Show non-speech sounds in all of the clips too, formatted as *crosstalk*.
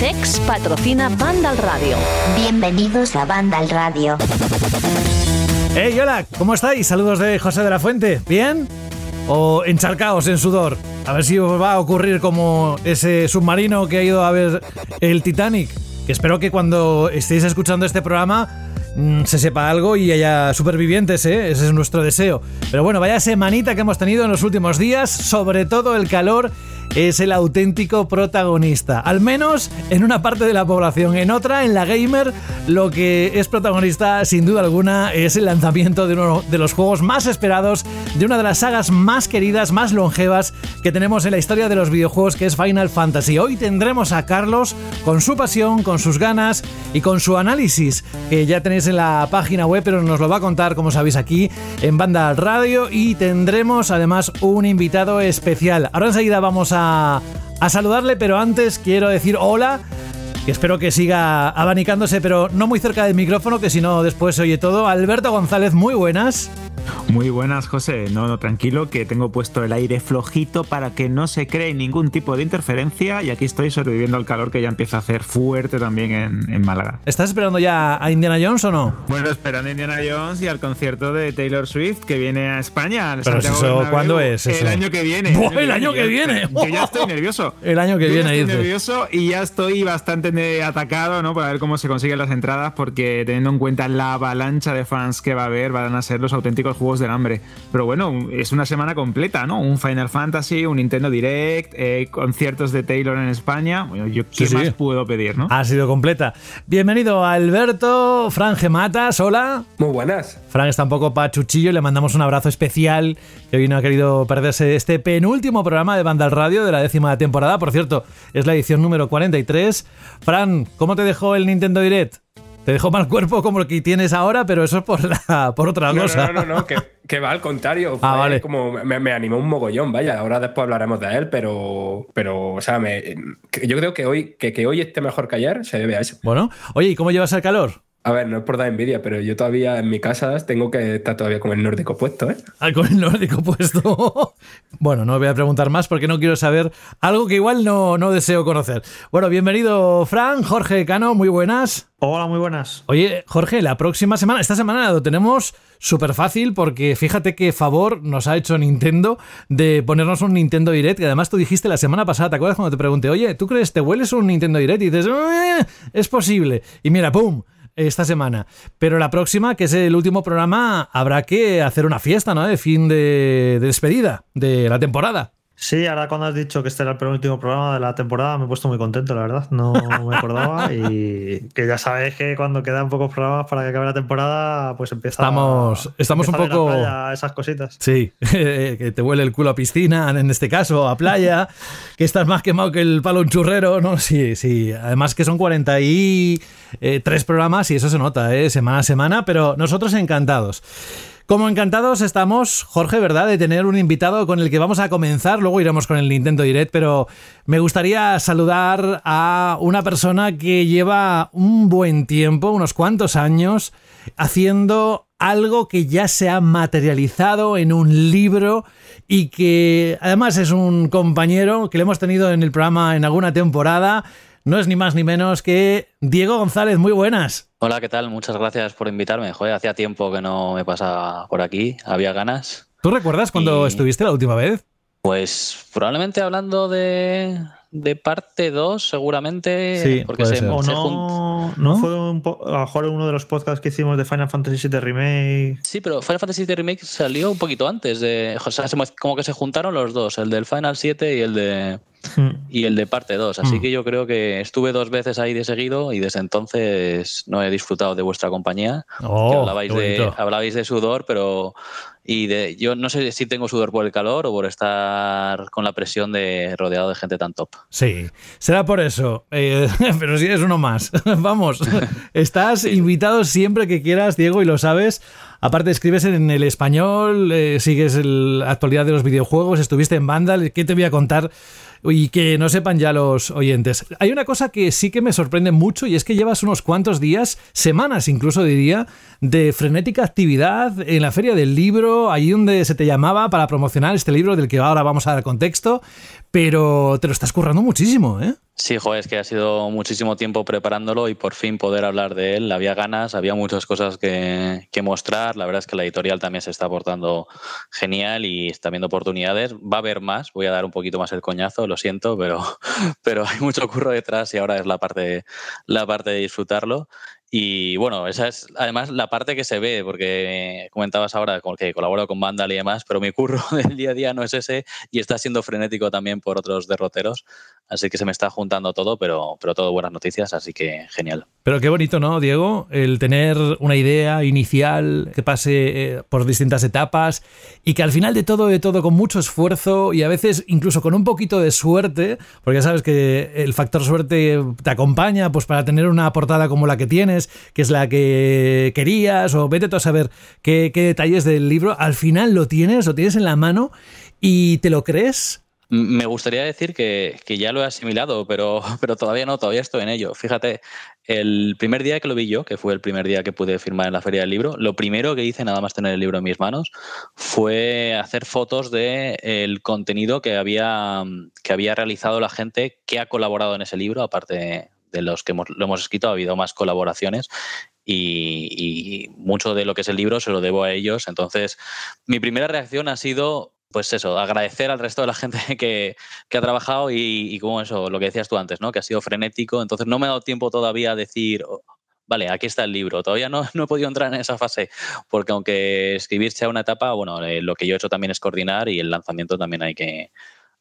CEX patrocina Banda al Radio. Bienvenidos a Banda al Radio. Hey, hola, ¿cómo estáis? Saludos de José de la Fuente. ¿Bien? ¿O encharcaos en sudor? A ver si os va a ocurrir como ese submarino que ha ido a ver el Titanic. Que espero que cuando estéis escuchando este programa mm, se sepa algo y haya supervivientes, ¿eh? Ese es nuestro deseo. Pero bueno, vaya semanita que hemos tenido en los últimos días, sobre todo el calor es el auténtico protagonista, al menos en una parte de la población. En otra, en la gamer, lo que es protagonista sin duda alguna es el lanzamiento de uno de los juegos más esperados, de una de las sagas más queridas, más longevas que tenemos en la historia de los videojuegos, que es Final Fantasy. Hoy tendremos a Carlos con su pasión, con sus ganas y con su análisis, que ya tenéis en la página web, pero nos lo va a contar, como sabéis, aquí en Banda Radio y tendremos además un invitado especial. Ahora enseguida vamos a a, saludarle, pero antes quiero decir hola espero que siga abanicándose, pero no muy cerca del micrófono, que si no después oye todo. Alberto González, muy buenas. Muy buenas, José. No, no, tranquilo, que tengo puesto el aire flojito para que no se cree ningún tipo de interferencia y aquí estoy sobreviviendo al calor que ya empieza a hacer fuerte también en, Málaga. ¿Estás esperando ya a Indiana Jones o no? Bueno, esperando a Indiana Jones y al concierto de Taylor Swift que viene a España. Pero eso, ¿cuándo es? El año que viene. El año, que, viene. *laughs* Que ya estoy nervioso. El año que viene, estoy nervioso y ya estoy bastante atacado, ¿no? Para ver cómo se consiguen las entradas porque teniendo en cuenta la avalancha de fans que va a haber, van a ser los auténticos juegos del hambre. Pero bueno, es una semana completa, ¿no? Un Final Fantasy, un Nintendo Direct, eh, conciertos de Taylor en España. Bueno, yo qué más puedo pedir, ¿no? Ha sido completa. Bienvenido Alberto, Fran Gematas, hola. Muy buenas. Fran está un poco pachuchillo, le mandamos un abrazo especial, que hoy no ha querido perderse este penúltimo programa de Banda al Radio de la décima temporada. Por cierto, es la edición número 43. Fran, ¿cómo te dejó el Nintendo Direct? Te dejó mal cuerpo como lo que tienes ahora, pero eso es por, la, por otra cosa. No, no, no, no que, va al contrario. Ah, vale. Como me, animó un mogollón, vaya. Ahora después hablaremos de él, pero, pero o sea, me, yo creo que hoy, que, que hoy esté mejor que ayer se debe a eso. Bueno, oye, ¿y cómo llevas el calor? A ver, no es por dar envidia, pero yo todavía en mi casa tengo que estar todavía con el nórdico puesto, ¿eh? Ah, con el nórdico puesto. *laughs* bueno, no voy a preguntar más porque no quiero saber algo que igual no, no deseo conocer. Bueno, bienvenido, Fran, Jorge Cano, muy buenas. Hola, muy buenas. Oye, Jorge, la próxima semana, esta semana lo tenemos súper fácil porque fíjate qué favor nos ha hecho Nintendo de ponernos un Nintendo Direct, que además tú dijiste la semana pasada, ¿te acuerdas cuando te pregunté, oye, ¿tú crees, te hueles un Nintendo Direct? Y dices, eh, es posible. Y mira, ¡pum! Esta semana. Pero la próxima, que es el último programa, habrá que hacer una fiesta, ¿no? De fin de, despedida de la temporada. Sí, ahora cuando has dicho que este era el penúltimo programa de la temporada, me he puesto muy contento, la verdad. No *laughs* me acordaba. y que ya sabéis que cuando quedan pocos programas para que acabe la temporada, pues empieza Estamos, estamos un poco. esas cositas. Sí, *laughs* que te huele el culo a piscina, en este caso, a playa, que estás más quemado que el palo un churrero, ¿no? Sí, sí. Además que son 43 programas y eso se nota, ¿eh? Semana a semana, pero nosotros encantados. Como encantados estamos, Jorge, ¿verdad?, de tener un invitado con el que vamos a comenzar, luego iremos con el Nintendo Direct, pero me gustaría saludar a una persona que lleva un buen tiempo, unos cuantos años, haciendo algo que ya se ha materializado en un libro y que además es un compañero que le hemos tenido en el programa en alguna temporada no es ni más ni menos que Diego González. Muy buenas. Hola, ¿qué tal? Muchas gracias por invitarme. Joder, hacía tiempo que no me pasaba por aquí, había ganas. ¿Tú recuerdas cuando estuviste la última vez? Pues probablemente hablando de, de parte 2, seguramente. Sí, porque se, o no, no, fue un a lo mejor uno de los podcasts que hicimos de Final Fantasy VII Remake. Sí, pero Final Fantasy VII Remake salió un poquito antes de. O sea, como que se juntaron los dos, el del Final 7 y el de. *laughs* Y el de parte 2. Así hmm. que yo creo que estuve dos veces ahí de seguido y desde entonces no he disfrutado de vuestra compañía. Oh, hablabais, de, hablabais de sudor, pero y de, yo no sé si tengo sudor por el calor o por estar con la presión de rodeado de gente tan top. Sí, será por eso, eh, *laughs* pero si eres uno más. *laughs* Vamos, estás invitado siempre que quieras, Diego, y lo sabes. Aparte, escribes en el español, eh, sigues la actualidad de los videojuegos, estuviste en Vandal. ¿Qué te voy a contar? Y que no sepan ya los oyentes. Hay una cosa que sí que me sorprende mucho y es que llevas unos cuantos días, semanas incluso diría, de frenética actividad en la feria del libro, ahí donde se te llamaba para promocionar este libro del que ahora vamos a dar contexto, pero te lo estás currando muchísimo, ¿eh? Sí, joder, es que ha sido muchísimo tiempo preparándolo y por fin poder hablar de él. Había ganas, había muchas cosas que, mostrar. La verdad es que la editorial también se está portando genial y está viendo oportunidades. Va a haber más, voy a dar un poquito más el coñazo, lo siento, pero, *laughs* pero hay mucho curro detrás y ahora es la parte, la parte de disfrutarlo. Y bueno, esa es además la parte que se ve, porque comentabas ahora que colaboro con Vandal y demás, pero mi curro *laughs* del día a día no es ese y está siendo frenético también por otros derroteros. Así que se me está juntando todo, pero, pero todo buenas noticias, así que genial. Pero qué bonito, ¿no, Diego? El tener una idea inicial que pase eh, por distintas etapas y que al final de todo, de todo, con mucho esfuerzo y a veces incluso con un poquito de suerte, porque ya sabes que el factor suerte te acompaña pues para tener una portada como la que tienes, que es la que querías, o vete tú a saber qué, qué detalles del libro, al final lo tienes, lo tienes en la mano y te lo crees me gustaría decir que, ya lo he asimilado, pero, *laughs* pero todavía no, todavía estoy en ello. Fíjate, el primer día que lo vi yo, que fue el primer día que pude firmar en la feria del libro, lo primero que hice, nada más tener el libro en mis manos, fue hacer fotos del el contenido que había, que había realizado la gente que ha colaborado en ese libro, aparte de los que lo hemos escrito, ha habido más colaboraciones y, mucho de lo que es el libro se lo debo a ellos. Entonces, mi primera reacción ha sido pues eso, agradecer al resto de la gente *laughs* que, ha trabajado y, como eso, lo que decías tú antes, ¿no? Que ha sido frenético. Entonces no me ha dado tiempo todavía a decir, oh, vale, aquí está el libro. Todavía no, *laughs* no, he podido entrar en esa fase, porque aunque escribir sea una etapa, bueno, eh, lo que yo he hecho también es coordinar y el lanzamiento también hay que,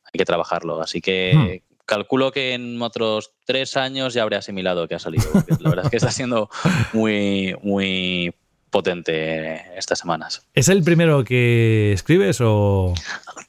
hay que trabajarlo. Así que hmm. calculo que en otros tres años ya habré asimilado que ha salido. La verdad es que está siendo *laughs* muy, muy potente estas semanas. ¿Es el primero que escribes o...?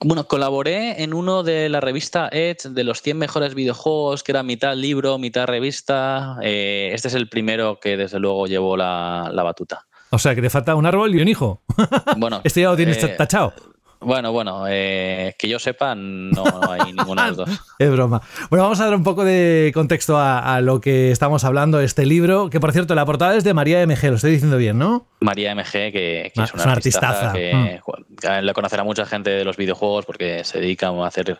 Bueno, colaboré en uno de la revista Edge de los 100 mejores videojuegos, que era mitad libro, mitad revista. Eh, este es el primero que desde luego llevó la, batuta. O sea, que te falta un árbol y un hijo. *laughs* Bueno, este ya lo tienes eh, tachado. Bueno, bueno, eh, que yo sepa, no, hay ninguno de los dos. *laughs* es broma. Bueno, vamos a dar un poco de contexto a, lo que estamos hablando, este libro, que por cierto, la portada es de María MG, lo estoy diciendo bien, ¿no? María MG, que, es una, artistaza, que mm. la conocerá mucha gente de los videojuegos porque se dedica a hacer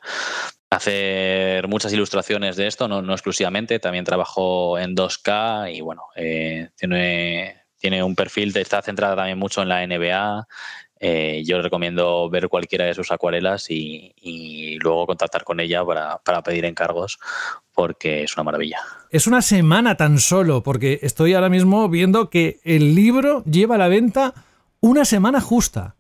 hacer muchas ilustraciones de esto, no, exclusivamente, también trabajó en 2K y bueno, eh, tiene, tiene un perfil, está centrada también mucho en la NBA, eh, yo recomiendo ver cualquiera de sus acuarelas y, luego contactar con ella para, pedir encargos porque es una maravilla. Es una semana tan solo, porque estoy ahora mismo viendo que el libro lleva a la venta una semana justa.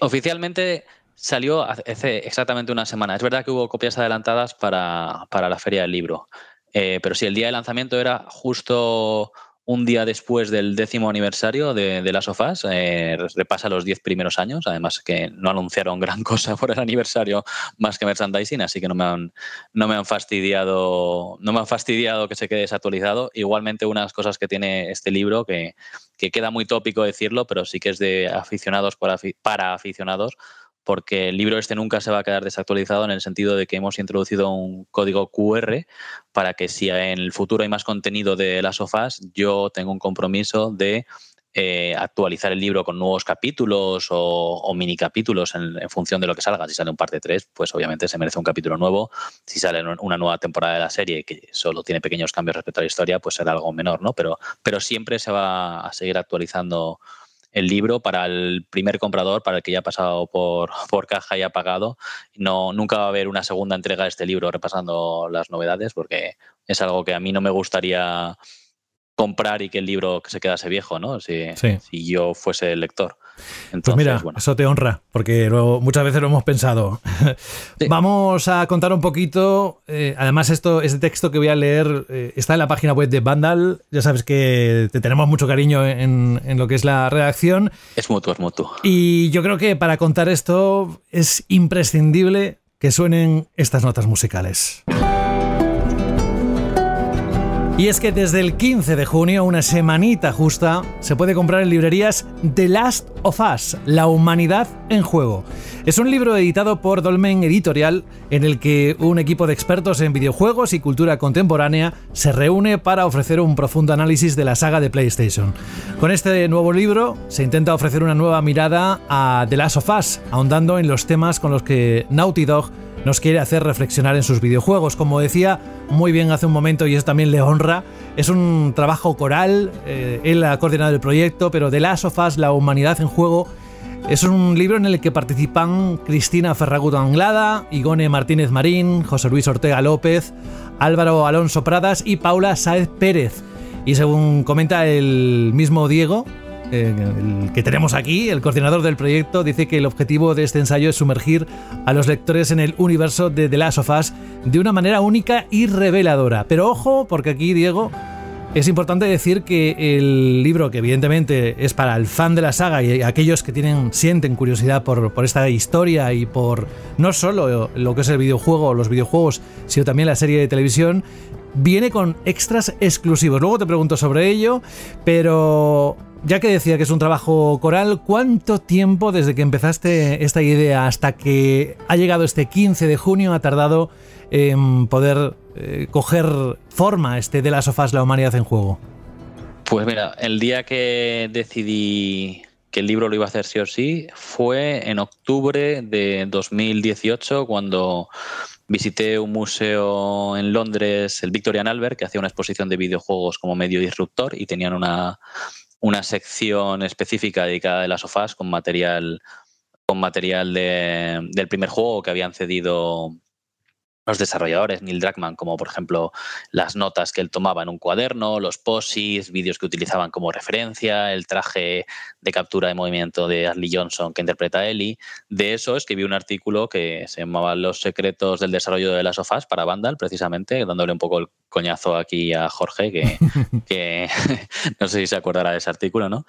oficialmente salió hace exactamente una semana. Es verdad que hubo copias adelantadas para, la feria del libro, eh, pero sí, el día de lanzamiento era justo un día después del décimo aniversario de, de las sofás, eh, repasa los diez primeros años, además que no anunciaron *laughs* gran cosa por el aniversario más que merchandising, así que no me han, no me han fastidiado, no me han fastidiado que se quede desactualizado. Igualmente, unas cosas que tiene este libro, que, que queda muy tópico decirlo, pero sí que es de aficionados para aficionados, porque el libro este nunca se va a quedar desactualizado en el sentido de que hemos introducido un código QR para que si en el futuro hay más contenido de las sofás, yo tengo un compromiso de eh, actualizar el libro con nuevos capítulos o, mini capítulos en, función de lo que salga. Si sale un par de tres, pues obviamente se merece un capítulo nuevo. Si sale una nueva temporada de la serie que solo tiene pequeños cambios respecto a la historia, pues será algo menor, ¿no? Pero, pero siempre se va a seguir actualizando el libro para el primer comprador, para el que ya ha pasado por, *laughs* por caja y ha pagado. No, nunca va a haber una segunda entrega de este libro repasando las novedades, porque es algo que a mí no me gustaría comprar y que el libro se quedase viejo, ¿no? Si, si yo fuese el lector. pues mira, eso te honra, porque muchas veces lo hemos pensado. *laughs* Vamos a contar un poquito. Eh, además, esto, este texto que voy a leer eh, está en la página web de Vandal. Ya sabes que te tenemos mucho cariño en, en, lo que es la redacción. Es mutuo, es mutuo. Y yo creo que para contar esto es imprescindible que suenen estas notas musicales. Y es que desde el 15 de junio, una semanita justa, se puede comprar en librerías The Last of Us, La humanidad en juego. Es un libro editado por Dolmen Editorial en el que un equipo de expertos en videojuegos y cultura contemporánea se reúne para ofrecer un profundo análisis de la saga de PlayStation. Con este nuevo libro se intenta ofrecer una nueva mirada a The Last of Us, ahondando en los temas con los que Naughty Dog nos quiere hacer reflexionar en sus videojuegos. Como decía muy bien hace un momento, y eso también le honra, es un trabajo coral, eh, él ha coordinado el proyecto, pero de Last of Us, la humanidad en juego, es un libro en el que participan Cristina Ferragut Anglada, Igone Martínez Marín, José Luis Ortega López, Álvaro Alonso Pradas y Paula Saez Pérez. Y según comenta el mismo Diego, el que tenemos aquí, el coordinador del proyecto, dice que el objetivo de este ensayo es sumergir a los lectores en el universo de The Last of Us de una manera única y reveladora. Pero ojo, porque aquí, Diego, es importante decir que el libro, que evidentemente es para el fan de la saga y aquellos que tienen, sienten curiosidad por, por esta historia y por no solo lo que es el videojuego, los videojuegos, sino también la serie de televisión, viene con extras exclusivos. Luego te pregunto sobre ello, pero ya que decía que es un trabajo coral, ¿cuánto tiempo desde que empezaste esta idea hasta que ha llegado este 15 de junio ha tardado en poder eh, coger forma este de las sofás La humanidad en juego? Pues mira, el día que decidí que el libro lo iba a hacer sí o sí fue en octubre de 2018 cuando visité un museo en Londres, el Victorian Albert, que hacía una exposición de videojuegos como medio disruptor y tenían una una sección específica dedicada a las sofás con material, con material del primer juego que habían cedido los desarrolladores, Neil Druckmann, como por ejemplo las notas que él tomaba en un cuaderno, los posits, vídeos que utilizaban como referencia, el traje de captura de movimiento de Ashley Johnson que interpreta a Ellie. De eso escribí un artículo que se llamaba Los secretos del desarrollo de las sofás para Vandal, precisamente, dándole un poco el coñazo aquí a Jorge, que, *laughs* *laughs* no sé si se acordará de ese artículo, ¿no?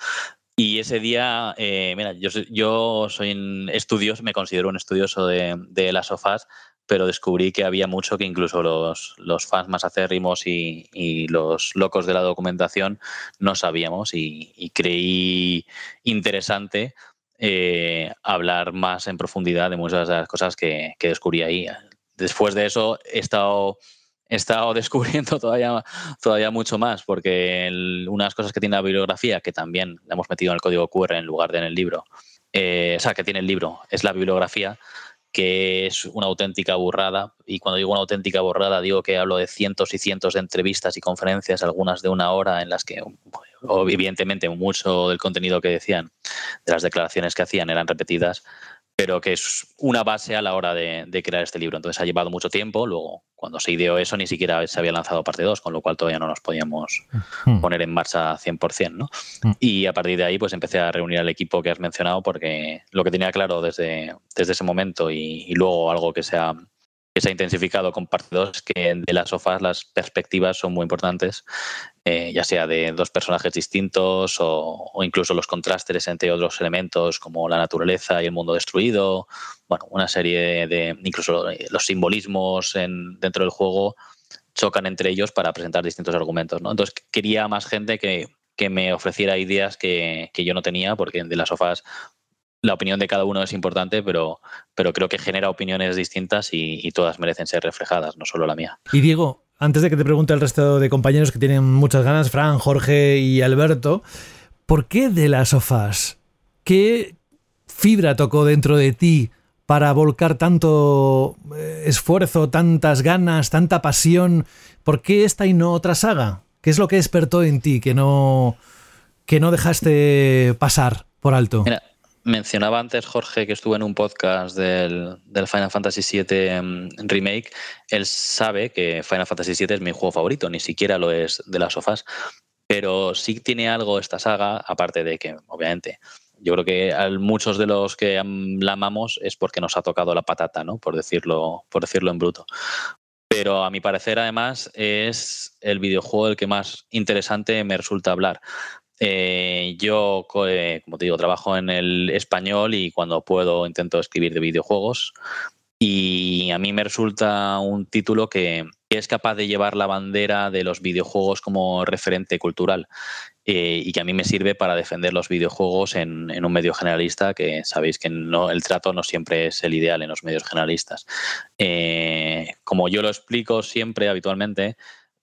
Y ese día, eh, mira, yo, yo soy un estudioso, me considero un estudioso de, de las sofás, pero descubrí que había mucho que incluso los, los fans más acérrimos y, y, los locos de la documentación no sabíamos y, creí interesante eh, hablar más en profundidad de muchas de las cosas que, que descubrí ahí. Después de eso he estado he estado *laughs* descubriendo todavía, todavía mucho más, porque unas cosas que tiene la bibliografía, que también la hemos metido en el código QR en lugar de en el libro, eh, o sea, que tiene el libro, es la bibliografía, que es una auténtica burrada. Y cuando digo una auténtica burrada, digo que hablo de cientos y cientos de entrevistas y conferencias, algunas de una hora, en las que, evidentemente, mucho del contenido que decían, de las declaraciones que hacían, eran repetidas, pero que es una base a la hora de, crear este libro. Entonces ha llevado mucho tiempo. Luego, cuando se ideó eso, ni siquiera se había lanzado parte 2, con lo cual todavía no nos podíamos poner en marcha 100%. ¿no? Hmm. Y a partir de ahí, pues empecé a reunir al equipo que has mencionado, porque lo que tenía claro desde, desde ese momento y, y luego algo que se ha que se ha intensificado con parte 2, que de las sofás las perspectivas son muy importantes, eh, ya sea de dos personajes distintos o, incluso los contrastes entre otros elementos como la naturaleza y el mundo destruido, bueno, una serie de, incluso los simbolismos en, dentro del juego chocan entre ellos para presentar distintos argumentos. Entonces quería más gente que, que me ofreciera ideas que, que, yo no tenía, porque de las sofás la opinión de cada uno es importante, pero, pero creo que genera opiniones distintas y, todas merecen ser reflejadas, no solo la mía. Y Diego, antes de que te pregunte el resto de compañeros que tienen muchas ganas, Fran, Jorge y Alberto, ¿por qué de las sofás? ¿Qué fibra tocó dentro de ti para volcar tanto eh, esfuerzo, tantas ganas, tanta pasión? ¿Por qué esta y no otra saga? ¿Qué es lo que despertó en ti que no, que no dejaste pasar por alto? Mencionaba antes Jorge que estuvo en un podcast del, Final Fantasy VII mm, Remake. Él sabe que Final Fantasy VII es mi juego favorito, ni siquiera lo es de las sofás. Pero sí tiene algo esta saga, aparte de que, obviamente, yo creo que a muchos de los que la amamos es porque nos ha tocado la patata, ¿no? Por decirlo, por decirlo en bruto. Pero a mi parecer, además, es el videojuego el que más interesante me resulta hablar. Eh, yo, eh, como te digo, trabajo en el español y cuando puedo intento escribir de videojuegos. Y a mí me resulta un título que, es capaz de llevar la bandera de los videojuegos como referente cultural eh, y que a mí me sirve para defender los videojuegos en, un medio generalista, que sabéis que no, el trato no siempre es el ideal en los medios generalistas. Eh, como yo lo explico siempre, habitualmente,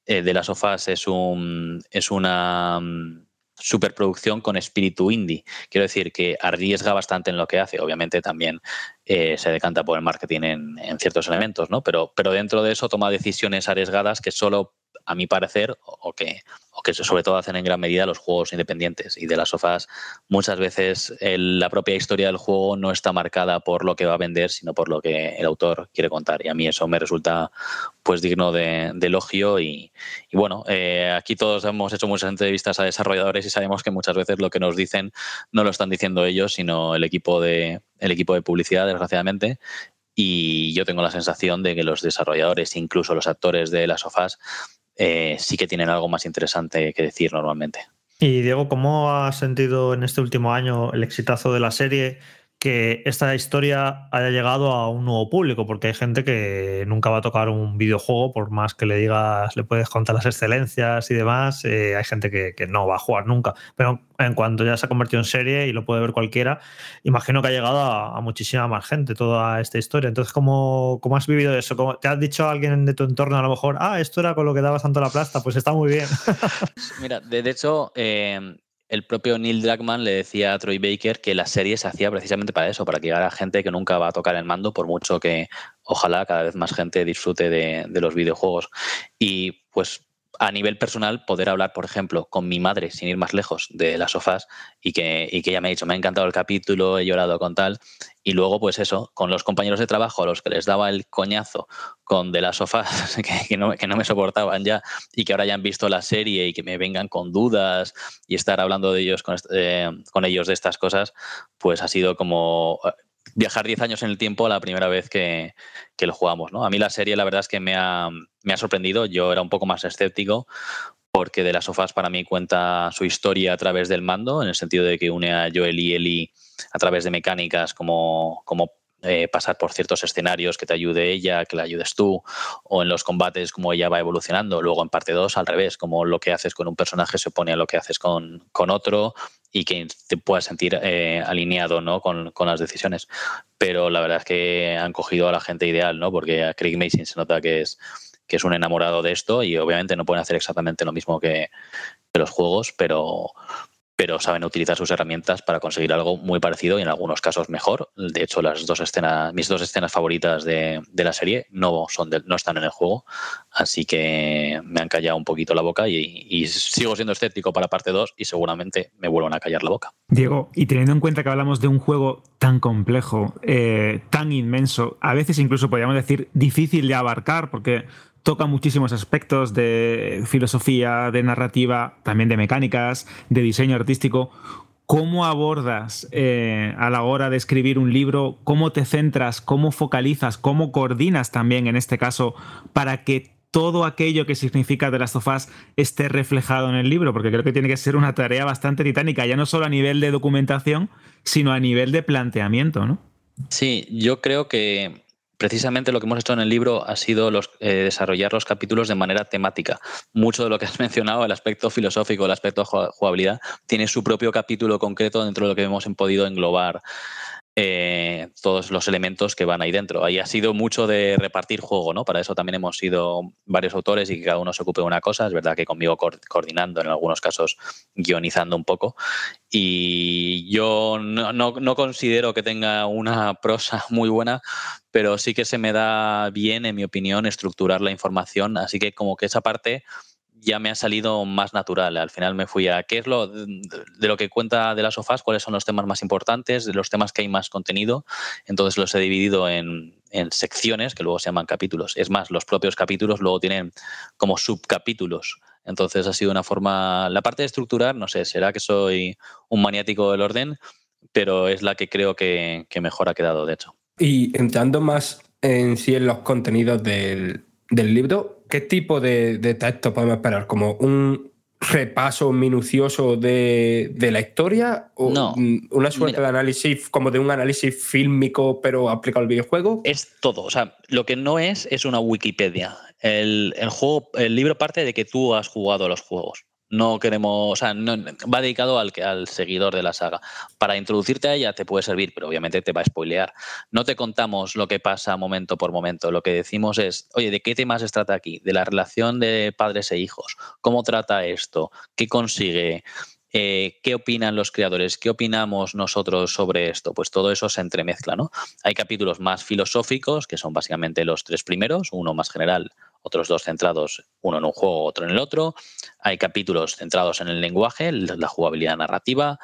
eh, De las sofás es, un, es una mm, superproducción con espíritu indie. Quiero decir que arriesga bastante en lo que hace. Obviamente también se decanta por el marketing en, en, ciertos elementos, ¿no? Pero, pero dentro de eso toma decisiones arriesgadas que solo a mi parecer, o que, o que sobre todo hacen en gran medida los juegos independientes. Y de las sofás, muchas veces la propia historia del juego no está marcada por lo que va a vender, sino por lo que el autor quiere contar. Y a mí eso me resulta pues digno de, elogio. Y, bueno, eh, aquí todos hemos hecho muchas entrevistas a desarrolladores y sabemos que muchas veces lo que nos dicen no lo están diciendo ellos, sino el equipo de, el equipo de publicidad, desgraciadamente. Y yo tengo la sensación de que los desarrolladores, incluso los actores de las sofás, eh, sí que tienen algo más interesante que decir normalmente. Y Diego, ¿cómo has sentido en este último año el exitazo de la serie? Que esta historia haya llegado a un nuevo público, porque hay gente que nunca va a tocar un videojuego, por más que le digas, le puedes contar las excelencias y demás, eh, hay gente que, no va a jugar nunca. Pero en cuanto ya se ha convertido en serie y lo puede ver cualquiera, imagino que ha llegado a, muchísima más gente toda esta historia. Entonces, ¿cómo, cómo has vivido eso? ¿Te has dicho a alguien de tu entorno a lo mejor, ah, esto era con lo que dabas tanto la plasta? Pues está muy bien. *laughs* *laughs* Mira, de, hecho, eh, el propio Neil Druckmann le decía a Troy Baker que la serie se hacía precisamente para eso, para que llegara gente que nunca va a tocar el mando, por mucho que ojalá cada vez más gente disfrute de, de los videojuegos. Y pues a nivel personal, poder hablar, por ejemplo, con mi madre, sin ir más lejos, de las sofás, y que, y que ella me ha dicho, me ha encantado el capítulo, he llorado con tal, y luego, pues eso, con los compañeros de trabajo a los que les daba el coñazo con de las sofás, *laughs* que, no, que no me soportaban ya, y que ahora ya han visto la serie y que me vengan con dudas y estar hablando de ellos con, eh, con ellos de estas cosas, pues ha sido como viajar 10 años en el tiempo la primera vez que, lo jugamos. ¿no? A mí la serie la verdad es que me ha, me ha sorprendido. Yo era un poco más escéptico porque de las sofás para mí cuenta su historia a través del mando, en el sentido de que une a Joel y Eli a través de mecánicas como, como eh, pasar por ciertos escenarios que te ayude ella, que la ayudes tú, o en los combates como ella va evolucionando. Luego en parte 2 al revés, como lo que haces con un personaje se opone a lo que haces con, con otro y que te puedas sentir eh, alineado ¿no? con, con, las decisiones. Pero la verdad es que han cogido a la gente ideal, ¿no? porque a Craig Mason se nota que es, que es un enamorado de esto y obviamente no pueden hacer exactamente lo mismo que, que los juegos, pero, pero saben utilizar sus herramientas para conseguir algo muy parecido y en algunos casos mejor. De hecho, las dos escenas, mis dos escenas favoritas de, la serie no, son no están en el juego, así que me han callado un poquito la boca y, sigo siendo escéptico para parte 2 y seguramente me vuelvan a callar la boca. Diego, y teniendo en cuenta que hablamos de un juego tan complejo, eh, tan inmenso, a veces incluso podríamos decir difícil de abarcar, porque toca muchísimos aspectos de filosofía, de narrativa, también de mecánicas, de diseño artístico. ¿Cómo abordas eh, a la hora de escribir un libro? ¿Cómo te centras? ¿Cómo focalizas? ¿Cómo coordinas también en este caso para que todo aquello que significa de las sofás esté reflejado en el libro? Porque creo que tiene que ser una tarea bastante titánica, ya no solo a nivel de documentación, sino a nivel de planteamiento, ¿no? Sí, yo creo que precisamente lo que hemos hecho en el libro ha sido eh, desarrollar los capítulos de manera temática. Mucho de lo que has *laughs* mencionado, el aspecto filosófico, el aspecto de jugabilidad, tiene su propio capítulo concreto dentro de lo que hemos podido englobar eh, todos los elementos que van ahí dentro. Ahí ha sido mucho de repartir juego, ¿no? Para eso también hemos sido varios autores y que cada uno se ocupe de una cosa. Es verdad que conmigo coordinando, en algunos casos guionizando un poco. Y yo no, no considero que tenga una prosa *laughs* muy buena, pero sí que se me da bien, en mi opinión, estructurar la información. Así que como que esa parte ya me ha salido más natural. Al final me fui a qué es lo de lo que cuenta de las sofás, cuáles son los temas más importantes, de los temas que hay más contenido. Entonces los he dividido en, secciones que luego se llaman capítulos. Es más, los propios capítulos luego tienen como subcapítulos Entonces ha sido una forma, la parte de estructurar, no sé, será que soy un maniático del orden, pero es la que creo que, mejor ha quedado, de hecho. Y entrando más en sí en los contenidos del, libro, ¿qué tipo de, de texto podemos esperar? ¿Como un repaso minucioso de, la historia? ¿O no, una suerte de análisis, como de un análisis fílmico, pero aplicado al videojuego? Es todo. O sea, lo que no es es una Wikipedia. El, el, juego, el libro parte de que tú has jugado los juegos. No queremos, o sea, no, va dedicado al, al seguidor de la saga. Para introducirte a ella te puede servir, pero obviamente te va a spoilear. No te contamos lo que pasa momento por momento. Lo que decimos es, oye, ¿de qué temas se trata aquí? De la relación de padres e hijos. ¿Cómo trata esto? ¿Qué consigue? Eh, ¿Qué opinan los creadores? ¿Qué opinamos nosotros sobre esto? Pues todo eso se entremezcla, ¿no? Hay capítulos más filosóficos, que son básicamente los tres primeros, uno más general, otros dos centrados, uno en un juego, otro en el otro. Hay capítulos centrados en el lenguaje, la jugabilidad narrativa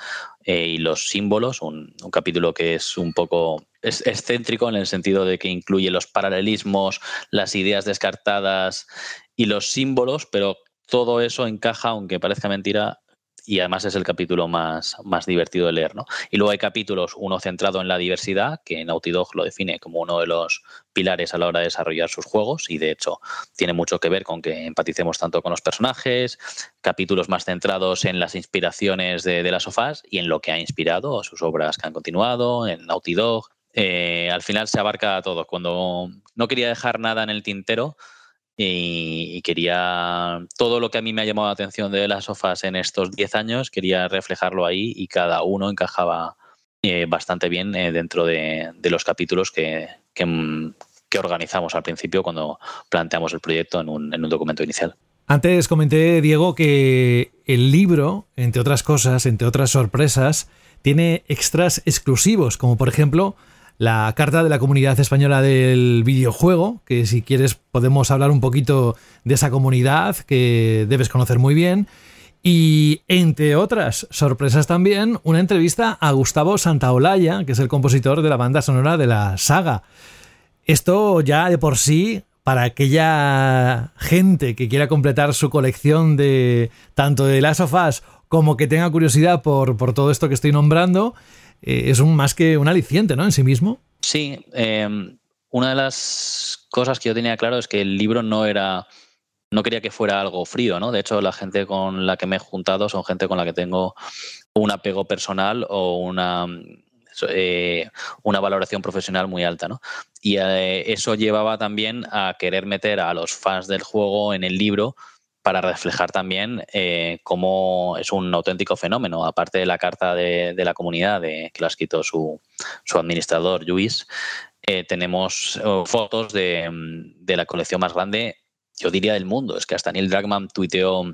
eh, y los símbolos, un, capítulo que es un poco excéntrico en el sentido de que incluye los paralelismos, las ideas descartadas y los símbolos, pero todo eso encaja, aunque parezca mentira, y además es el capítulo más, más divertido de leer. ¿no? Y luego hay capítulos, uno centrado en la diversidad, que Naughty Dog lo define como uno de los pilares a la hora de desarrollar sus juegos y de hecho tiene mucho que ver con que empaticemos tanto con los personajes, capítulos más centrados en las inspiraciones de, de las sofás y en lo que ha inspirado sus obras que han continuado, en Naughty Dog. Eh, al final se abarca todo. Cuando no quería dejar nada en el tintero, y, quería todo lo que a mí me ha llamado la atención de las sofás en estos 10 años, quería reflejarlo ahí y cada uno encajaba eh, bastante bien eh, dentro de, los capítulos que, que, organizamos al principio cuando planteamos el proyecto en un, en un documento inicial. Antes comenté, Diego, que el libro, entre otras cosas, entre otras sorpresas, tiene extras exclusivos, como por ejemplo la carta de la comunidad española del videojuego, que si quieres podemos hablar un poquito de esa comunidad que debes conocer muy bien. Y entre otras sorpresas también, una entrevista a Gustavo Santaolalla, que es el compositor de la banda sonora de la saga. Esto ya de por sí, para aquella gente que quiera completar su colección de tanto de Last of Us como que tenga curiosidad por, por todo esto que estoy nombrando, eh, es un, más que un aliciente, ¿no? En sí mismo. Sí. Em, una de las cosas que yo tenía claro es que el libro no era. No quería que fuera algo frío, ¿no? De hecho, la gente con la que me he juntado son gente con la que tengo un apego personal o una, eh, una valoración profesional muy alta, ¿no? Y eh, eso llevaba también a querer meter a los fans del juego en el libro para reflejar también eh, cómo es un auténtico fenómeno. Aparte de la carta de, la comunidad de, que lo ha escrito su, administrador, Luis, eh, tenemos oh, fotos de, de, la colección más grande, yo diría, del mundo. Es que hasta Neil Dragman tuiteó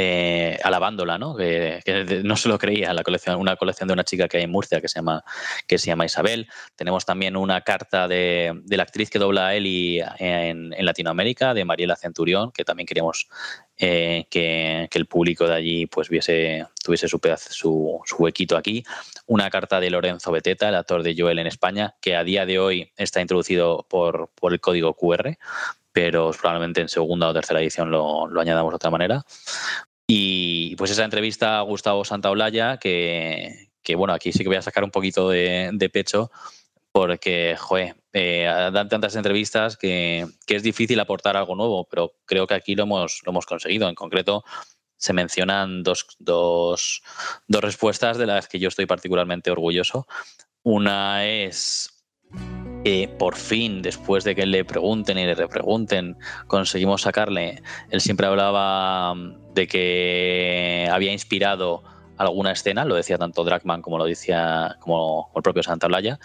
eh, alabándola, ¿no? Que, no se lo creía, la colección, una colección de una chica que hay en Murcia que se llama, que se llama Isabel. Tenemos también una carta de, la actriz que dobla a Eli en, en, Latinoamérica, de Mariela Centurión, que también queríamos eh, que, el público de allí pues viese, tuviese su, su, su, huequito aquí. Una carta de Lorenzo Beteta, el actor de Joel en España, que a día de hoy está introducido por, por el código QR pero probablemente en segunda o tercera edición lo, añadamos de otra manera. Y pues esa entrevista a Gustavo Santaolalla, que, que bueno, aquí sí que voy a sacar un poquito de, pecho, porque, joder, eh, dan tantas entrevistas que, es difícil aportar algo nuevo, pero creo que aquí lo hemos, lo hemos conseguido. En concreto, se mencionan dos, dos, dos respuestas de las que yo estoy particularmente orgulloso. Una es por fin, después de que le pregunten y le repregunten, conseguimos sacarle. Él siempre hablaba mm, de que había inspirado alguna escena, lo decía tanto Dragman como lo decía como el propio Santaolalla,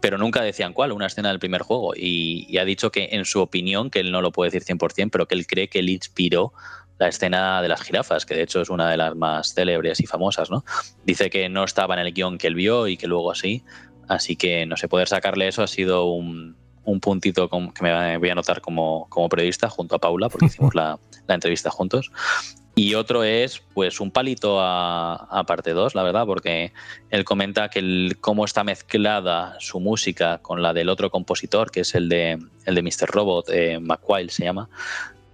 pero nunca decían cuál, una escena del primer juego. Y, ha dicho que en su opinión, que él no lo puede decir 100%, pero que él cree que él inspiró la escena de las jirafas, que de hecho es una de las más célebres y famosas, ¿no? Dice que no estaba en el guion que él vio y que luego así Así que, no sé, poder sacarle eso ha sido un, puntito que me voy a anotar como, periodista junto a Paula, porque hicimos *laughs* la, entrevista juntos. Y otro es, pues, un palito a, parte 2, la verdad, porque él comenta que el, cómo está mezclada su música con la del otro compositor, que es el de, el de Mr. Robot, eh, se llama,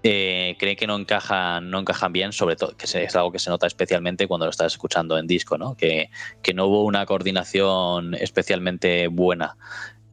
eh, que no encajan, no encajan bien, sobre todo, que es algo que se nota especialmente cuando lo estás escuchando en disco, ¿no? Que, que no hubo una coordinación especialmente buena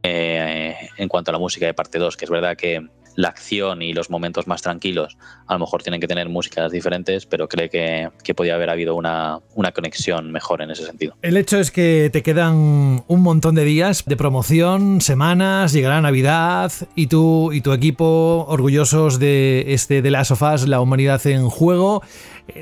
eh, en cuanto a la música de parte 2, que es verdad que la acción y los momentos más tranquilos a lo mejor tienen que tener músicas diferentes, pero cree que, que podía haber habido una, una, conexión mejor en ese sentido. El hecho es que te quedan un montón de días de promoción, semanas, llegará Navidad y tú y tu equipo orgullosos de este de las sofás, la humanidad en juego.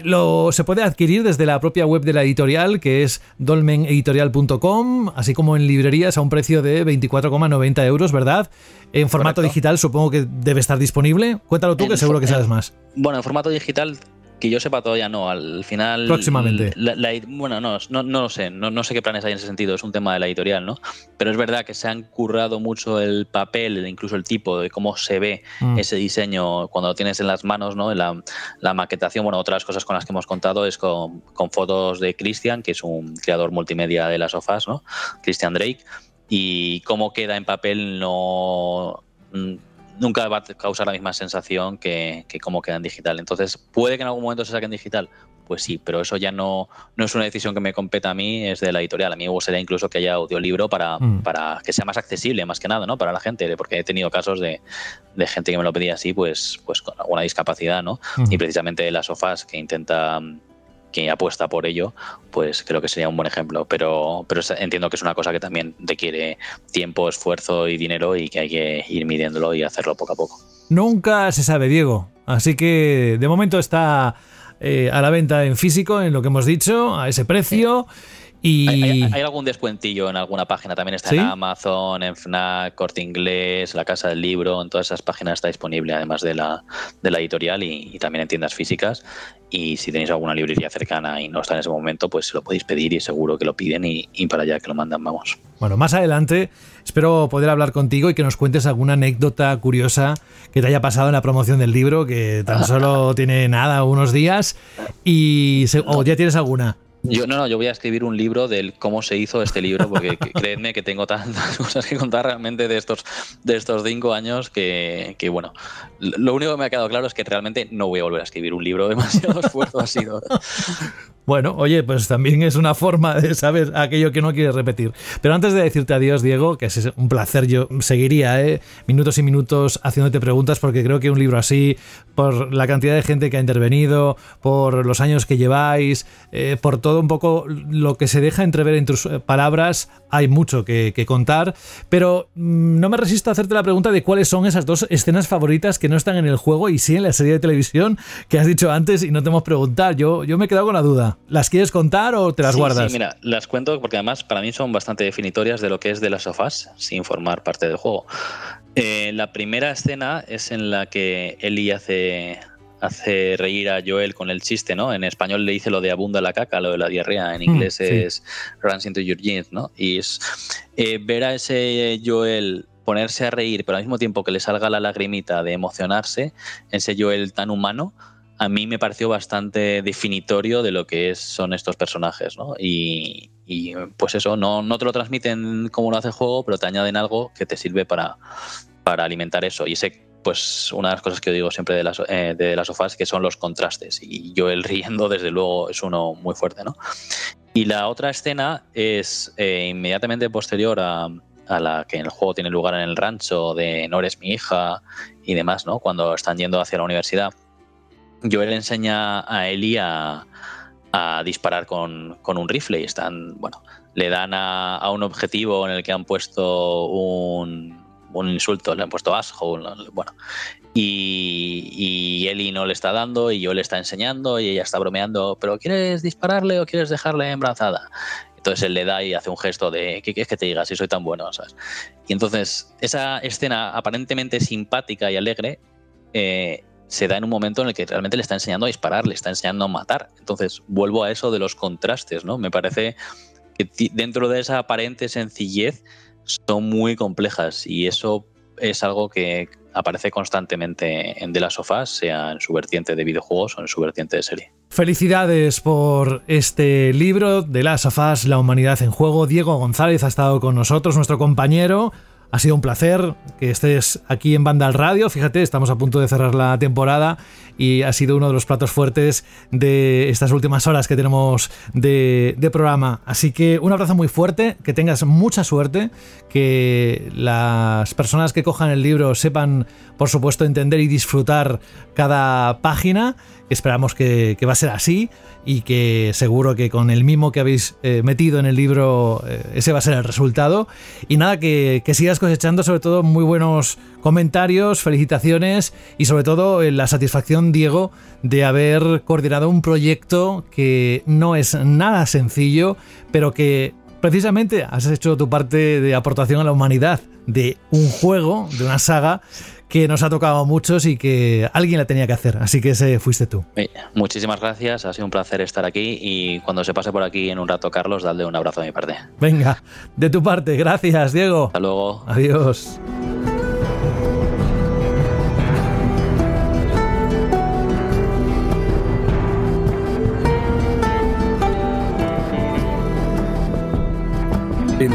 Lo, se puede adquirir desde la propia web de la editorial, que es dolmeneditorial.com, así como en librerías a un precio de 24,90 euros, ¿verdad? En formato Correcto. digital supongo que debe estar disponible. Cuéntalo tú, En que seguro que sabes más. Bueno, en formato digital, que yo sepa todavía no. Al final. Próximamente. la- la- bueno, no, no, no lo sé. No, no sé qué planes hay en ese sentido. Es un tema de la editorial, ¿no? Pero es verdad que se han currado mucho el papel, incluso el tipo de cómo se ve Mm. ese diseño cuando lo tienes en las manos, ¿no? En la, la maquetación. Bueno, otras cosas con las que hemos contado es con, con fotos de Christian, que es un creador multimedia de las sofás, ¿no? Christian Drake. Y cómo queda en papel no. Nunca va a causar la misma sensación que, que cómo queda en digital. Entonces, ¿puede que en algún momento se saque en digital? Pues sí, pero eso ya no, no es una decisión que me compete a mí, es de la editorial. A mí me gustaría incluso que haya audiolibro para, Mm. para que sea más accesible, más que nada, ¿no? Para la gente, porque he tenido casos de, de gente que me lo pedía así, pues, pues con alguna discapacidad, ¿no? Mm. Y precisamente las sofás que intenta que apuesta por ello, pues creo que sería un buen ejemplo. Pero, pero entiendo que es una cosa que también requiere tiempo, esfuerzo y dinero y que hay que ir midiéndolo y hacerlo poco a poco. Nunca se sabe, Diego. Así que de momento está eh, a la venta en físico, en lo que hemos dicho, a ese precio. Y Hay, hay- hay algún descuentillo en alguna página, también está ¿Sí? en Amazon, en Fnac, Corte Inglés, La Casa del Libro, en todas esas páginas está disponible, además de la, de la editorial y, y también en tiendas físicas. Y si tenéis alguna librería cercana y no está en ese momento, pues se lo podéis pedir y seguro que lo piden y, y para allá que lo mandan, vamos. bueno, más adelante espero poder hablar contigo y que nos cuentes alguna anécdota curiosa que te haya pasado en la promoción del libro, que tan *laughs* solo tiene nada, unos días. Y se- o ya tienes alguna. Yo no, no, yo voy a escribir un libro del cómo se hizo este libro, porque *laughs* que- creedme que tengo tantas *laughs* cosas que contar realmente de estos, de estos cinco años que, que, bueno, lo único que me ha quedado claro es que realmente no voy a volver a escribir un libro, *laughs* demasiado esfuerzo ha sido. Bueno, oye, pues también es una forma de saber aquello que no quieres repetir. Pero antes de decirte adiós, Diego, que es un placer, yo seguiría ¿eh? minutos y minutos haciéndote preguntas porque creo que un libro así, por la cantidad de gente que ha intervenido, por los años que lleváis, eh, por todo un poco lo que se deja entrever en tus eh, palabras, hay mucho que, que contar. Pero mm, no me resisto a hacerte la pregunta de cuáles son esas dos escenas favoritas que no están en el juego y sí en la serie de televisión que has dicho antes y no te hemos preguntado. Yo, yo me he quedado con la duda. ¿Las quieres contar o te las Sí, guardas? Sí, mira, las cuento porque además para mí son bastante definitorias de lo que es de las sofás, sin formar parte del juego. Eh, la primera escena es en la que Ellie hace, hace reír a Joel con el chiste, ¿no? En español le dice lo de abunda la caca, lo de la diarrea, en inglés sí. es runs into your jeans, ¿no? Y es eh, ver a ese Joel ponerse a reír, pero al mismo tiempo que le salga la lagrimita de emocionarse, ese Joel tan humano, a mí me pareció bastante definitorio de lo que es- son estos personajes, ¿no? Y, pues eso, no, no te lo transmiten como lo hace el juego, pero te añaden algo que te sirve para, para alimentar eso. Y ese, pues, una de las cosas que yo digo siempre de las, eh, de las sofás, que son los contrastes. Y yo el *laughs* riendo, desde luego, es uno muy fuerte, ¿no? Y la otra escena es eh, inmediatamente posterior a, la que en el juego tiene lugar en el rancho de No eres mi hija y demás, ¿no? Cuando están yendo hacia la universidad. Joel enseña a Ellie a, disparar con, un rifle y están, bueno, le dan a, un objetivo en el que han puesto un, un insulto, le han puesto ¿no? bueno, y, y Ellie no le está dando y Joel le está enseñando y ella está bromeando, pero ¿quieres dispararle o quieres dejarle embarazada? Entonces él le da y hace un gesto de ¿qué quieres que te diga si soy tan bueno? ¿sabes? Y entonces esa escena aparentemente simpática y alegre eh, se da en un momento en el que realmente le está enseñando a disparar, le está enseñando a matar. Entonces vuelvo a eso de los contrastes, ¿no? Me parece que dentro de esa aparente sencillez son muy complejas y eso es algo que aparece constantemente en The Last of Us, sea en su vertiente de videojuegos o en su vertiente de serie. Felicidades por este libro de Las of Us, La Humanidad en Juego. Diego González ha estado con nosotros, nuestro compañero. Ha sido un placer que estés aquí en Banda al Radio. Fíjate, estamos a punto de cerrar la temporada y ha sido uno de los platos fuertes de estas últimas horas que tenemos de, programa. Así que un abrazo muy fuerte, que tengas mucha suerte, que las personas que cojan el libro sepan, por supuesto, entender y disfrutar cada página. Esperamos que, que va a ser así y que seguro que con el mimo que habéis eh, metido en el libro eh, ese va a ser el resultado. Y nada, que, que, sigas cosechando sobre todo muy buenos comentarios, felicitaciones y sobre todo eh, la satisfacción, Diego, de haber coordinado un proyecto que no es nada sencillo, pero que precisamente has hecho tu parte de aportación a la humanidad de un juego, de una saga que nos ha tocado a muchos y que alguien la tenía que hacer. Así que ese fuiste tú. Muchísimas gracias, ha sido un placer estar aquí y cuando se pase por aquí en un rato, Carlos, dale un abrazo de mi parte. Venga, de tu parte, gracias, Diego. Hasta luego. Adiós. En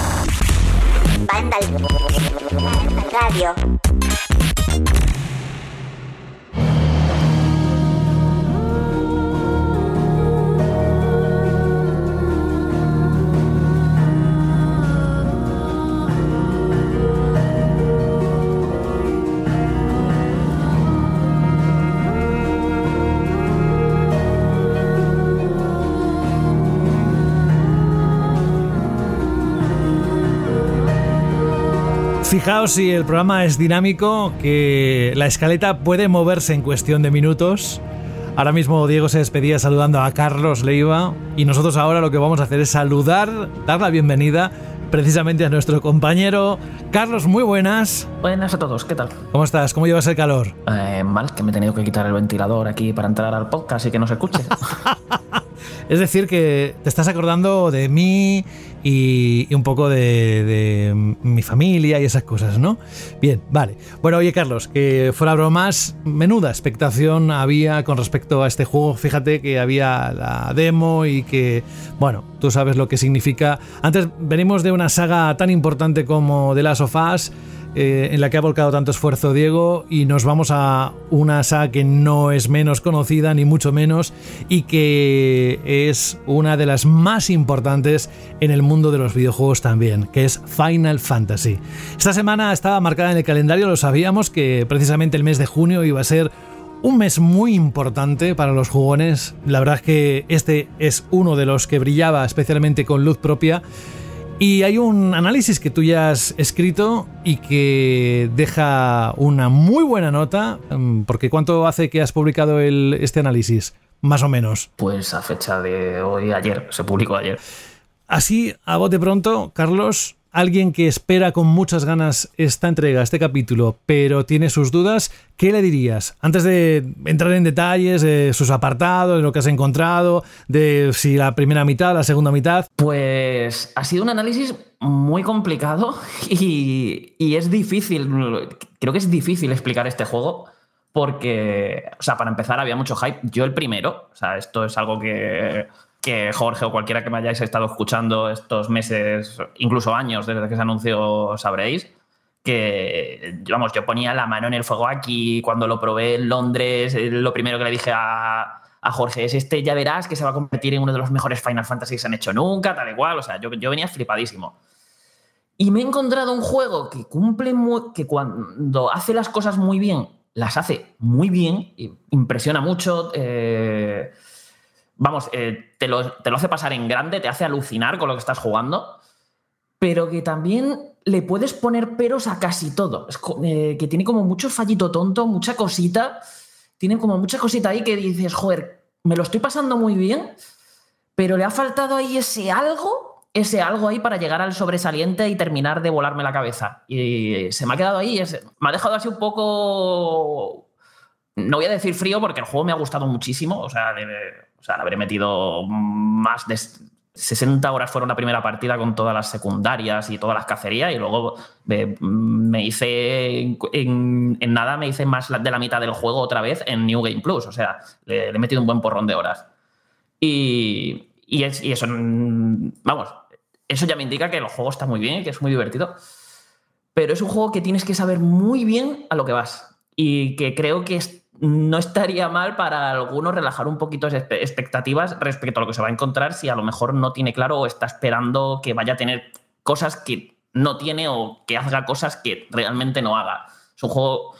Banda Radio. Fijaos si el programa es dinámico, que la escaleta puede moverse en cuestión de minutos. Ahora mismo Diego se despedía saludando a Carlos Leiva y nosotros ahora lo que vamos a hacer es saludar, dar la bienvenida precisamente a nuestro compañero Carlos. Muy buenas. Buenas a todos, ¿qué tal? ¿Cómo estás? ¿Cómo llevas el calor? Eh, mal, que me he tenido que quitar el ventilador aquí para entrar al podcast y que no se escuche. *laughs* es decir, que te estás acordando de mí y, y un poco de, de, mi familia y esas cosas, ¿no? Bien, vale. Bueno, oye Carlos, que fuera bromas, menuda expectación había con respecto a este juego. Fíjate que había la demo y que, bueno, tú sabes lo que significa. Antes venimos de una saga tan importante como The Last of Us. Eh, en la que ha volcado tanto esfuerzo Diego y nos vamos a una saga que no es menos conocida ni mucho menos y que es una de las más importantes en el mundo de los videojuegos también, que es Final Fantasy. Esta semana estaba marcada en el calendario, lo sabíamos que precisamente el mes de junio iba a ser un mes muy importante para los jugones. La verdad es que este es uno de los que brillaba especialmente con luz propia. Y hay un análisis que tú ya has escrito y que deja una muy buena nota, porque ¿cuánto hace que has publicado el, este análisis? Más o menos. Pues a fecha de hoy, ayer, se publicó ayer. Así, a bote pronto, Carlos, alguien que espera con muchas ganas esta entrega, este capítulo, pero tiene sus dudas, ¿qué le dirías? Antes de entrar en detalles de sus apartados, de lo que has encontrado, de si la primera mitad, la segunda mitad. Pues ha sido un análisis muy complicado y, y es difícil, creo que es difícil explicar este juego. Porque, o sea, para empezar había mucho hype. Yo el primero, o sea, esto es algo que que Jorge o cualquiera que me hayáis estado escuchando estos meses, incluso años desde que se anunció, sabréis que, vamos, yo ponía la mano en el fuego aquí cuando lo probé en Londres, lo primero que le dije a, a Jorge es este, ya verás que se va a convertir en uno de los mejores Final Fantasy que se han hecho nunca, tal igual, o sea, yo, yo venía flipadísimo. Y me he encontrado un juego que cumple, muy, que cuando hace las cosas muy bien, las hace muy bien, impresiona mucho. Eh, vamos, eh, te, lo, te, lo, hace pasar en grande, te hace alucinar con lo que estás jugando, pero que también le puedes poner peros a casi todo. Eh, que tiene como mucho fallito tonto, mucha cosita. Tiene como mucha cosita ahí que dices, joder, me lo estoy pasando muy bien, pero le ha faltado ahí ese algo ese algo ahí para llegar al sobresaliente y terminar de volarme la cabeza. Y se me ha quedado ahí, me ha dejado así un poco... No voy a decir frío porque el juego me ha gustado muchísimo, o sea, de- o sea, le habré metido más de 60 horas fueron la primera partida con todas las secundarias y todas las cacerías y luego eh, me hice en, nada me hice más de la mitad del juego otra vez en New Game Plus, o sea, le, he metido un buen porrón de horas. Y, y es- eso, mm, vamos, eso ya me indica que el juego está muy bien, que es muy divertido. Pero es un juego que tienes que saber muy bien a lo que vas. Y que creo que es- no estaría mal para algunos relajar un poquito espe- expectativas respecto a lo que se va a encontrar si a lo mejor no tiene claro o está esperando que vaya a tener cosas que no tiene o que haga cosas que realmente no haga. Es un juego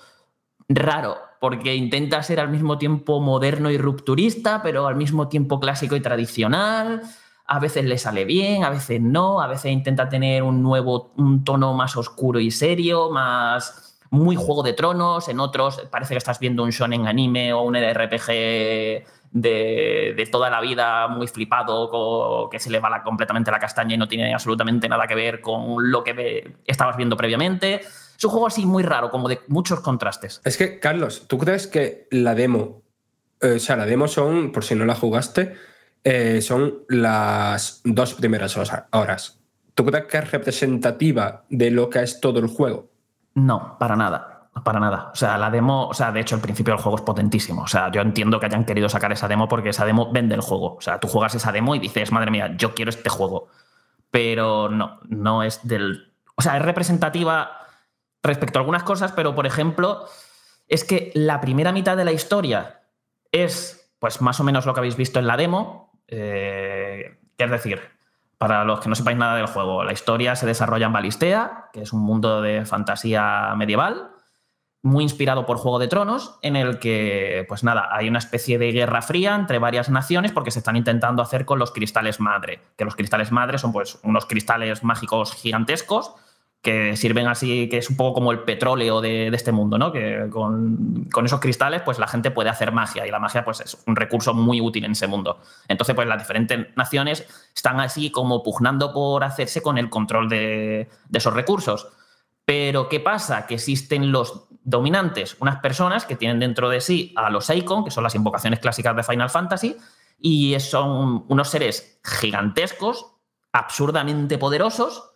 raro, porque intenta ser al mismo tiempo moderno y rupturista, pero al mismo tiempo clásico y tradicional. A veces le sale bien, a veces no, a veces intenta tener un nuevo, un tono más oscuro y serio, más muy Juego de Tronos, en otros parece que estás viendo un shonen anime o un RPG de, de toda la vida muy flipado, que se le va la- completamente la castaña y no tiene absolutamente nada que ver con lo que estabas viendo previamente. Es un juego así muy raro, como de muchos contrastes. Es que, Carlos, ¿tú crees que la demo, eh, o sea, la demo son, por si no la jugaste, eh, son las dos primeras horas? ¿Tú crees que es representativa de lo que es todo el juego? No, para nada. Para nada. O sea, la demo, o sea, de hecho, el principio del juego es potentísimo. O sea, yo entiendo que hayan querido sacar esa demo porque esa demo vende el juego. O sea, tú juegas esa demo y dices, madre mía, yo quiero este juego. Pero no, no es del. O sea, es representativa respecto a algunas cosas, pero por ejemplo, es que la primera mitad de la historia es, pues, más o menos lo que habéis visto en la demo. Eh, es decir, para los que no sepáis nada del juego, la historia se desarrolla en Balistea, que es un mundo de fantasía medieval, muy inspirado por Juego de Tronos, en el que, pues nada, hay una especie de guerra fría entre varias naciones porque se están intentando hacer con los cristales madre, que los cristales madre son pues unos cristales mágicos gigantescos que sirven así, que es un poco como el petróleo de, de este mundo, ¿no? Que con, con esos cristales, pues la gente puede hacer magia y la magia, pues es un recurso muy útil en ese mundo. Entonces, pues las diferentes naciones están así como pugnando por hacerse con el control de, de esos recursos. Pero, ¿qué pasa? Que existen los dominantes, unas personas que tienen dentro de sí a los Eikon, que son las invocaciones clásicas de Final Fantasy, y son unos seres gigantescos, absurdamente poderosos,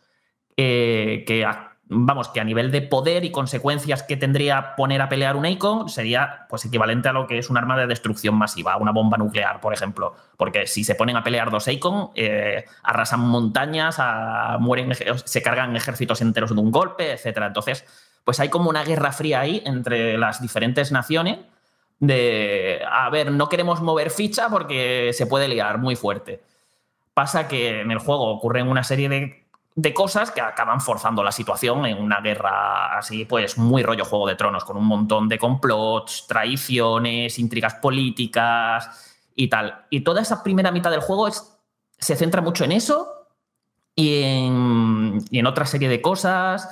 eh, que, a, vamos, que a nivel de poder y consecuencias que tendría poner a pelear un Icon sería pues, equivalente a lo que es un arma de destrucción masiva, una bomba nuclear, por ejemplo. Porque si se ponen a pelear dos Icon, eh, arrasan montañas, mueren, se cargan ejércitos enteros de un golpe, etc. Entonces, pues hay como una guerra fría ahí entre las diferentes naciones de, a ver, no queremos mover ficha porque se puede liar muy fuerte. Pasa que en el juego ocurren una serie de de cosas que acaban forzando la situación en una guerra así, pues muy rollo Juego de Tronos, con un montón de complots, traiciones, intrigas políticas y tal. Y toda esa primera mitad del juego es, se centra mucho en eso y en, y en otra serie de cosas.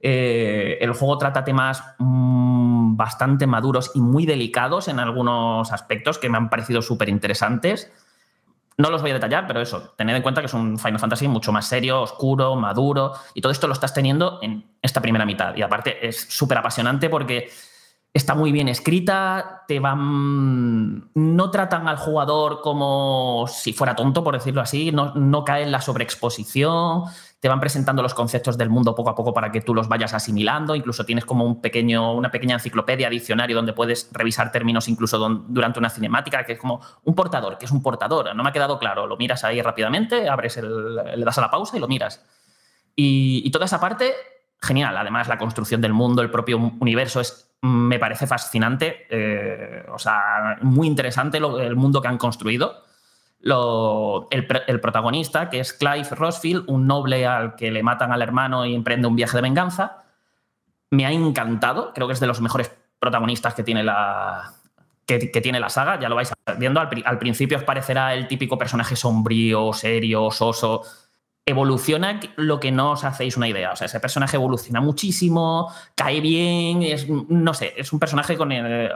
Eh, el juego trata temas mmm, bastante maduros y muy delicados en algunos aspectos que me han parecido súper interesantes. No los voy a detallar, pero eso, tened en cuenta que es un Final Fantasy mucho más serio, oscuro, maduro, y todo esto lo estás teniendo en esta primera mitad. Y aparte es súper apasionante porque está muy bien escrita, te van. No tratan al jugador como si fuera tonto, por decirlo así, no, no cae en la sobreexposición, te van presentando los conceptos del mundo poco a poco para que tú los vayas asimilando, incluso tienes como un pequeño, una pequeña enciclopedia, diccionario donde puedes revisar términos incluso durante una cinemática, que es como un portador, que es un portador, no me ha quedado claro, lo miras ahí rápidamente, abres le das a la pausa y lo miras. Y, y toda esa parte, genial, además la construcción del mundo, el propio universo es me parece fascinante, eh, o sea, muy interesante lo, el mundo que han construido. El, protagonista, que es Clive Rosfield, un noble al que le matan al hermano y emprende un viaje de venganza, me ha encantado, creo que es de los mejores protagonistas que tiene la, que, tiene la saga, ya lo vais viendo, al, al, principio os parecerá el típico personaje sombrío, serio, soso, evoluciona lo que no os hacéis una idea. O sea, ese personaje evoluciona muchísimo, cae bien, es, no sé, es un personaje con el...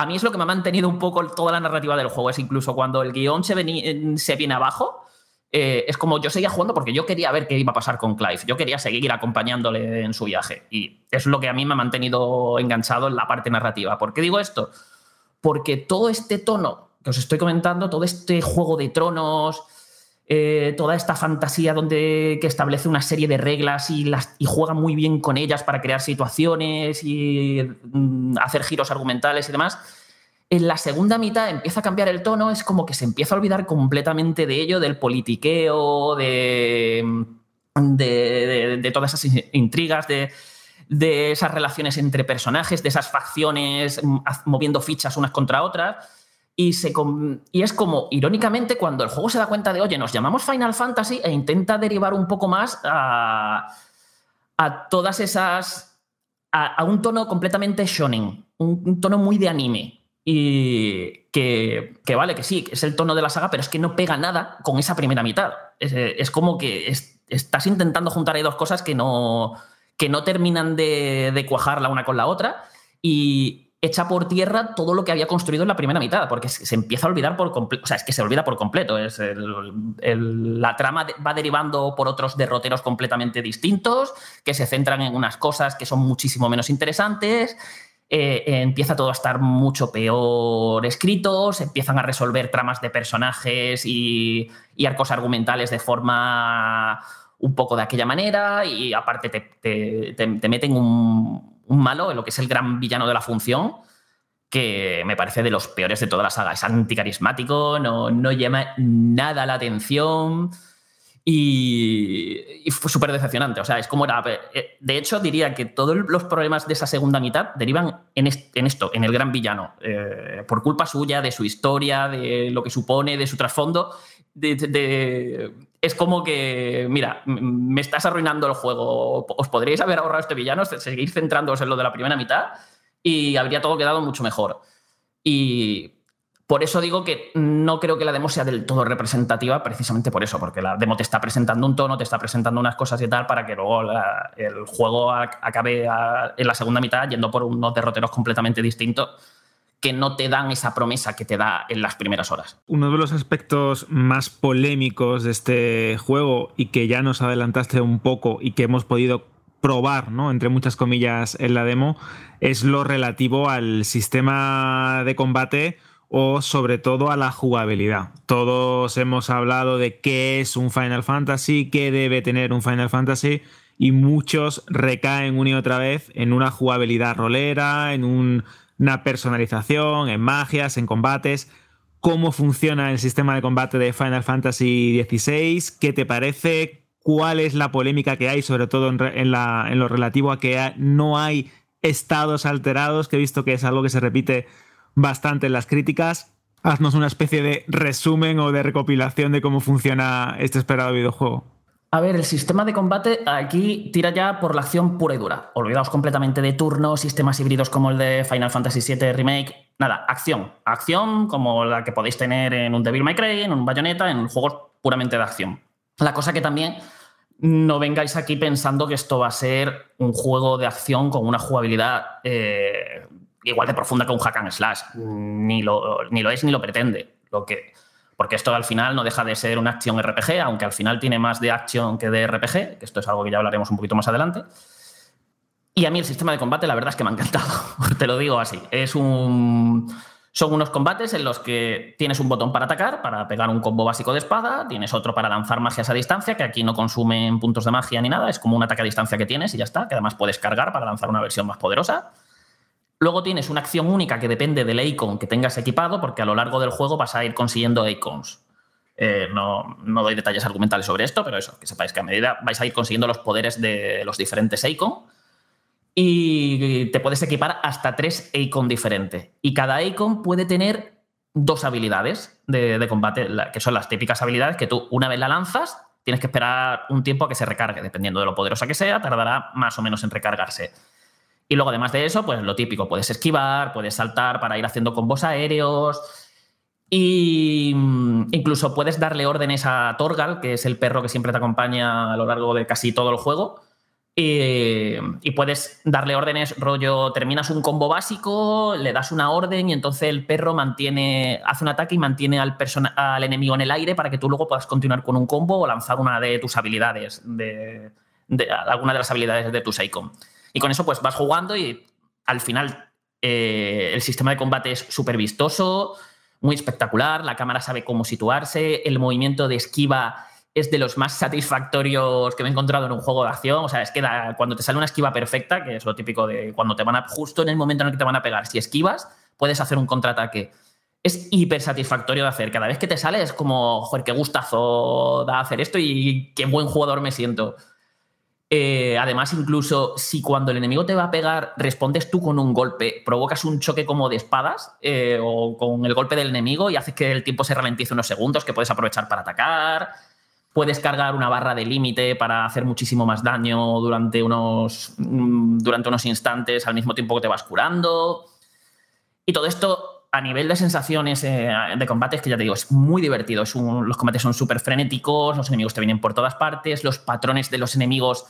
A mí es lo que me ha mantenido un poco toda la narrativa del juego, es incluso cuando el guion se, viene abajo eh, es como yo seguía jugando porque yo quería ver qué iba a pasar con Clive. Yo quería seguir acompañándole en su viaje. Y es lo que a mí me ha mantenido enganchado en la parte narrativa. ¿Por qué digo esto? Porque todo este tono que os estoy comentando, todo este juego de tronos, eh, toda esta fantasía donde que establece una serie de reglas y, las, y juega muy bien con ellas para crear situaciones y mm, hacer giros argumentales y demás en la segunda mitad empieza a cambiar el tono, es como que se empieza a olvidar completamente de ello, del politiqueo, de, de, todas esas intrigas, de, de, esas relaciones entre personajes, de esas facciones mm, moviendo fichas unas contra otras. Y, es como, irónicamente, cuando el juego se da cuenta de, oye, nos llamamos Final Fantasy e intenta derivar un poco más a, todas esas... A, un tono completamente shonen, un tono muy de anime, y que, vale, que sí, es el tono de la saga, pero es que no pega nada con esa primera mitad. Es, como que estás intentando juntar ahí dos cosas que no, que no terminan de, cuajar la una con la otra y echa por tierra todo lo que había construido en la primera mitad, porque se empieza a olvidar por completo, o sea, es que se olvida por completo. Es la trama va derivando por otros derroteros completamente distintos, que se centran en unas cosas que son muchísimo menos interesantes eh, empieza todo a estar mucho peor escrito, se empiezan a resolver tramas de personajes y, arcos argumentales de forma un poco de aquella manera y aparte te, meten un, malo en lo que es el gran villano de la función que me parece de los peores de toda la saga. Es anticarismático, no, no llama nada la atención. Y, fue súper decepcionante. O sea, es como era. Eh, de hecho, diría que todos los problemas de esa segunda mitad derivan en, esto, en el gran villano. Eh, por culpa suya, de su historia, de lo que supone, de su trasfondo. Es como que, mira, me estás arruinando el juego. Os podríais haber ahorrado este villano, seguir centrándoos en lo de la primera mitad y habría todo quedado mucho mejor. Y por eso digo que no creo que la demo sea del todo representativa, precisamente por eso, porque la demo te está presentando un tono, te está presentando unas cosas y tal, para que luego el juego acabe en la segunda mitad yendo por unos derroteros completamente distintos que no te dan esa promesa que te da en las primeras horas. Uno de los aspectos más polémicos de este juego y que ya nos adelantaste un poco y que hemos podido probar, ¿no? entre muchas comillas, en la demo, es lo relativo al sistema de combate o sobre todo a la jugabilidad. Todos hemos hablado de qué es un Final Fantasy, qué debe tener un Final Fantasy y muchos recaen una y otra vez en una jugabilidad rolera, en una personalización, en magias, en combates. ¿Cómo funciona el sistema de combate de Final Fantasy XVI? ¿Qué te parece? ¿Cuál es la polémica que hay, sobre todo en, en lo relativo a que no hay estados alterados, que he visto que es algo que se repite bastante en las críticas. Haznos una especie de resumen o de recopilación de cómo funciona este esperado videojuego. A ver, el sistema de combate aquí tira ya por la acción pura y dura. Olvidaos completamente de turnos, sistemas híbridos como el de Final Fantasy VII Remake. Nada, acción. Acción como la que podéis tener en un Devil May Cry, en un Bayonetta, en juegos puramente de acción. La cosa que también no vengáis aquí pensando que esto va a ser un juego de acción con una jugabilidad eh, igual de profunda que un hack and slash. Ni lo, ni lo es ni lo pretende. Lo que, porque esto al final no deja de ser una acción RPG, aunque al final tiene más de acción que de RPG, que esto es algo que ya hablaremos un poquito más adelante. Y a mí el sistema de combate, la verdad es que me ha encantado. *laughs* Te lo digo así. Es un. Son unos combates en los que tienes un botón para atacar, para pegar un combo básico de espada, tienes otro para lanzar magias a distancia, que aquí no consumen puntos de magia ni nada, es como un ataque a distancia que tienes y ya está, que además puedes cargar para lanzar una versión más poderosa. Luego tienes una acción única que depende del icon que tengas equipado, porque a lo largo del juego vas a ir consiguiendo icons. Eh, no, doy detalles argumentales sobre esto, pero eso, que sepáis que a medida vais a ir consiguiendo los poderes de los diferentes icons. Y te puedes equipar hasta tres icons diferentes. Y cada icon puede tener dos habilidades de, de, combate, que son las típicas habilidades que tú una vez la lanzas, tienes que esperar un tiempo a que se recargue. Dependiendo de lo poderosa que sea, tardará más o menos en recargarse. Y luego, además de eso, pues lo típico, puedes esquivar, puedes saltar para ir haciendo combos aéreos. Y mm, incluso puedes darle órdenes a Torgal, que es el perro que siempre te acompaña a lo largo de casi todo el juego, Y, puedes darle órdenes, rollo, terminas un combo básico, le das una orden y entonces el perro mantiene, hace un ataque y mantiene al, persona- al enemigo en el aire para que tú luego puedas continuar con un combo o lanzar una de tus habilidades, de, alguna de las habilidades de tu Seikon. Y con eso pues vas jugando y al final eh, el sistema de combate es súper vistoso, muy espectacular, la cámara sabe cómo situarse, el movimiento de esquiva es de los más *laughs* satisfactorios que me he encontrado en un juego de acción. O sea, es que cuando te sale una esquiva perfecta, que es lo típico de cuando te van a, justo en el momento en el que te van a pegar, si esquivas, puedes hacer un contraataque. Es hiper satisfactorio de hacer. Cada vez que te sale es como, joder, qué gustazo da hacer esto y qué buen jugador me siento. Eh, además, incluso si cuando el enemigo te va a pegar respondes tú con un golpe, provocas un choque como de espadas eh, o con el golpe del enemigo y haces que el tiempo se ralentice unos segundos que puedes aprovechar para atacar. Puedes cargar una barra de límite para hacer muchísimo más daño durante unos, mm, durante unos instantes al mismo tiempo que te vas curando. Y todo esto a nivel de sensaciones eh, de combate es que ya te digo, es muy divertido. Los combates son súper frenéticos, los enemigos te vienen por todas partes, los patrones de los enemigos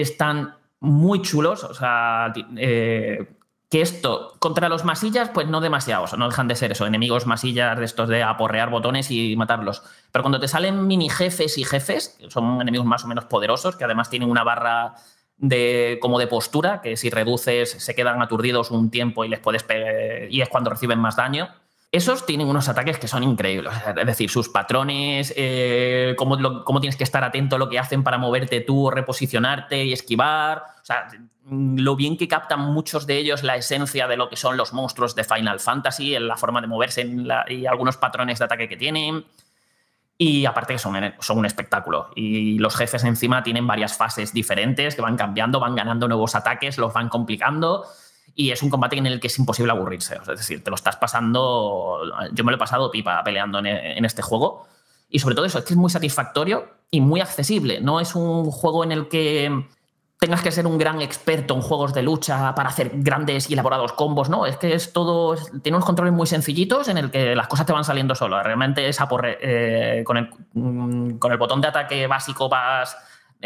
están muy chulos. O sea, eh, que esto contra los masillas, pues no demasiado. O sea, no dejan de ser eso, enemigos masillas de estos de aporrear botones y matarlos. Pero cuando te salen mini jefes y jefes, que son enemigos más o menos poderosos, que además tienen una barra de, como de postura, que si reduces se quedan aturdidos un tiempo y les puedes pegar, y es cuando reciben más daño. Esos tienen unos ataques que son increíbles. Es decir, sus patrones, eh, cómo, tienes que estar atento a lo que hacen para moverte tú, reposicionarte y esquivar. O sea, lo bien que captan muchos de ellos la esencia de lo que son los monstruos de Final Fantasy, en la forma de moverse y algunos patrones de ataque que tienen. Y aparte que son un espectáculo. Y los jefes encima tienen varias fases diferentes que van cambiando, van ganando nuevos ataques, los van complicando. Y es un combate en el que es imposible aburrirse. Es decir, te lo estás pasando. Yo me lo he pasado pipa peleando en, en este juego. Y sobre todo eso, es que es muy satisfactorio y muy accesible. No es un juego en el que tengas que ser un gran experto en juegos de lucha para hacer grandes y elaborados combos, ¿no? Es que es todo, tiene unos controles muy sencillitos en el que las cosas te van saliendo solo. Realmente es aporre- eh, con, el, mm, con el botón de ataque básico vas,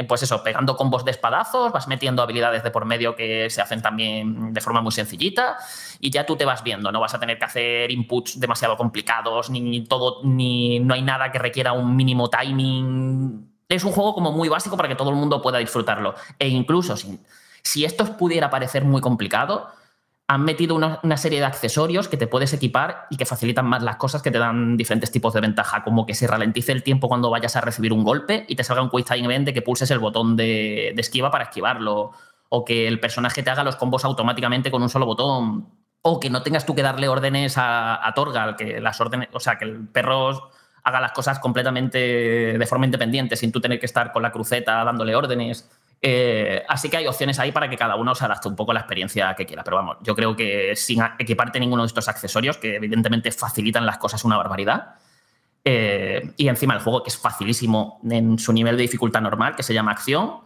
pues eso, pegando combos de espadazos, vas metiendo habilidades de por medio que se hacen también de forma muy sencillita y ya tú te vas viendo, no vas a tener que hacer inputs demasiado complicados, ni todo, ni no hay nada que requiera un mínimo timing es un juego como muy básico para que todo el mundo pueda disfrutarlo. E incluso si, esto pudiera parecer muy complicado, han metido una, serie de accesorios que te puedes equipar y que facilitan más las cosas, que te dan diferentes tipos de ventaja, como que se ralentice el tiempo cuando vayas a recibir un golpe y te salga un quick time event de que pulses el botón de, de esquiva para esquivarlo, o que el personaje te haga los combos automáticamente con un solo botón, o que no tengas tú que darle órdenes a, a Torgal, que las órdenes, o sea, que el perro haga las cosas completamente de forma independiente, sin tú tener que estar con la cruceta dándole órdenes. Eh, así que hay opciones ahí para que cada uno se adapte un poco a la experiencia que quiera. Pero vamos, yo creo que sin equiparte ninguno de estos accesorios, que evidentemente facilitan las cosas una barbaridad, eh, y encima el juego que es facilísimo en su nivel de dificultad normal, que se llama acción,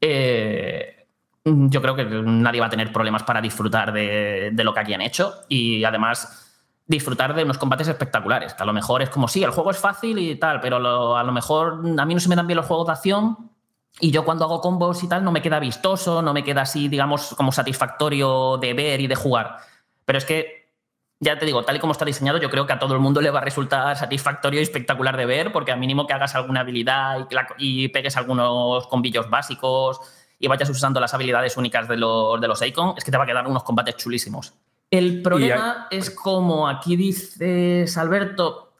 eh, yo creo que nadie va a tener problemas para disfrutar de, lo que aquí han hecho. Y además disfrutar de unos combates espectaculares. Que a lo mejor es como, sí, el juego es fácil y tal, pero a lo mejor a mí no se me dan bien los juegos de acción y yo cuando hago combos y tal no me queda vistoso, no me queda así, digamos, como satisfactorio de ver y de jugar. Pero es que, ya te digo, tal y como está diseñado, yo creo que a todo el mundo le va a resultar satisfactorio y espectacular de ver, porque a mínimo que hagas alguna habilidad y, la- y pegues algunos combillos básicos y vayas usando las habilidades únicas de los, de los Icon, es que te va a quedar unos combates chulísimos. El problema es como aquí dices, Alberto,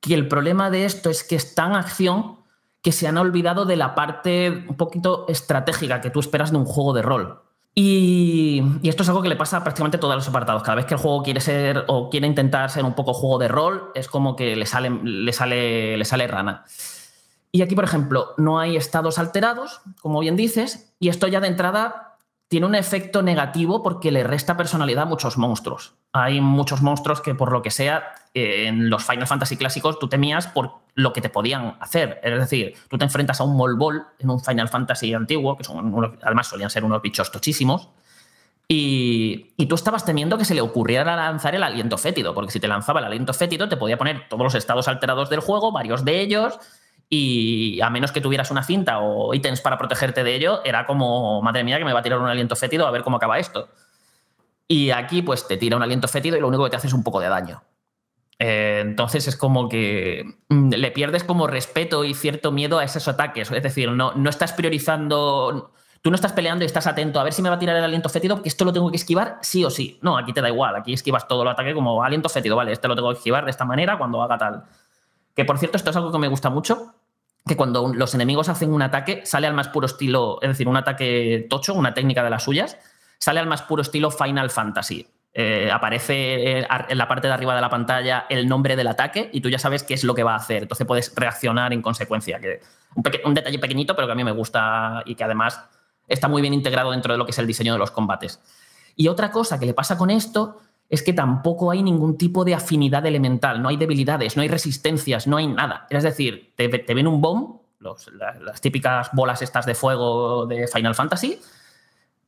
que el problema de esto es que es tan acción que se han olvidado de la parte un poquito estratégica que tú esperas de un juego de rol. Y, esto es algo que le pasa a prácticamente todos los apartados. Cada vez que el juego quiere ser o quiere intentar ser un poco juego de rol, es como que le sale, le sale, le sale rana. Y aquí, por ejemplo, no hay estados alterados, como bien dices, y esto ya de entrada tiene un efecto negativo porque le resta personalidad a muchos monstruos. Hay muchos monstruos que, por lo que sea, eh, en los Final Fantasy clásicos tú temías por lo que te podían hacer. Es decir, tú te enfrentas a un Molbol en un Final Fantasy antiguo, que son además solían ser unos bichos tochísimos, y, y tú estabas temiendo que se le ocurriera lanzar el aliento fétido, porque si te lanzaba el aliento fétido te podía poner todos los estados alterados del juego, varios de ellos, y a menos que tuvieras una cinta o ítems para protegerte de ello, era como, madre mía, que me va a tirar un aliento fétido a ver cómo acaba esto. Y aquí pues te tira un aliento fétido y lo único que te hace es un poco de daño. Eh, entonces es como que mm, le pierdes como respeto y cierto miedo a esos ataques. Es decir, no, no estás priorizando tú no estás peleando y estás atento a ver si me va a tirar el aliento fétido, que esto lo tengo que esquivar sí o sí. No, aquí te da igual, aquí esquivas todo el ataque como aliento fétido, vale, este lo tengo que esquivar de esta manera cuando haga tal. Que por cierto, esto es algo que me gusta mucho, que cuando los enemigos hacen un ataque, sale al más puro estilo, es decir, un ataque tocho, una técnica de las suyas, sale al más puro estilo Final Fantasy. Eh, aparece eh, en la parte de arriba de la pantalla el nombre del ataque y tú ya sabes qué es lo que va a hacer. Entonces puedes reaccionar en consecuencia. Que un, un, detalle pequeñito, pero que a mí me gusta y que además está muy bien integrado dentro de lo que es el diseño de los combates. Y otra cosa que le pasa con esto es que tampoco hay ningún tipo de afinidad elemental, no hay debilidades, no hay resistencias, no hay nada. Es decir, te, ven un bomb, las, típicas bolas estas de fuego de Final Fantasy,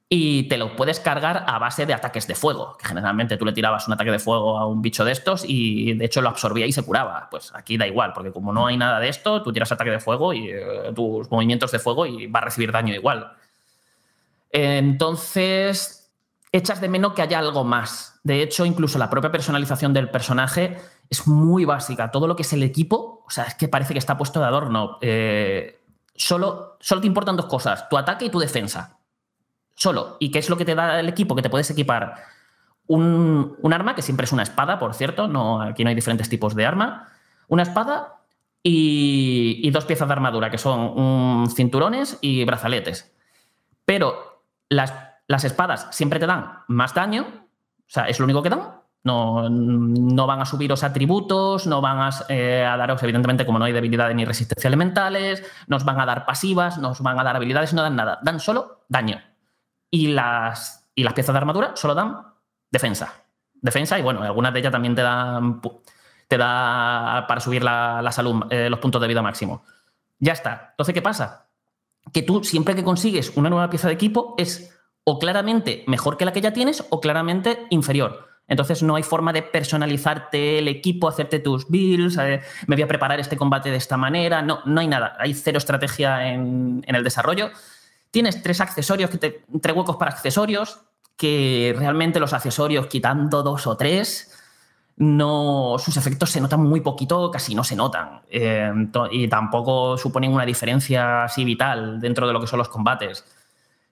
y te lo puedes cargar a base de ataques de fuego, que generalmente tú le tirabas un ataque de fuego a un bicho de estos y de hecho lo absorbía y se curaba. Pues aquí da igual, porque como no hay nada de esto, tú tiras ataque de fuego y eh, tus movimientos de fuego y va a recibir daño igual. Entonces, echas de menos que haya algo más. De hecho, incluso la propia personalización del personaje es muy básica. Todo lo que es el equipo, o sea, es que parece que está puesto de adorno. Eh, solo, solo te importan dos cosas, tu ataque y tu defensa. Solo. ¿Y qué es lo que te da el equipo? Que te puedes equipar un, arma, que siempre es una espada, por cierto, no, aquí no hay diferentes tipos de arma, una espada y, y dos piezas de armadura, que son cinturones y brazaletes. Pero las las espadas siempre te dan más daño, o sea, es lo único que dan. No, no van a subiros atributos, no van a, eh, daros, evidentemente, como no hay debilidades ni resistencia elementales, nos van a dar pasivas, nos van a dar habilidades, no dan nada, dan solo daño. Y las, y las piezas de armadura solo dan defensa. Defensa, y bueno, algunas de ellas también te dan te da para subir la, salud, eh, los puntos de vida máximo. Ya está. Entonces, ¿qué pasa? Que tú, siempre que consigues una nueva pieza de equipo, es o claramente mejor que la que ya tienes o claramente inferior. Entonces no hay forma de personalizarte el equipo, hacerte tus builds, eh, me voy a preparar este combate de esta manera. No, no hay nada. Hay cero estrategia en, el desarrollo. Tienes tres accesorios, tres huecos para accesorios, que realmente los accesorios, quitando dos o tres, no, sus efectos se notan muy poquito, casi no se notan. Eh, y tampoco suponen una diferencia así vital dentro de lo que son los combates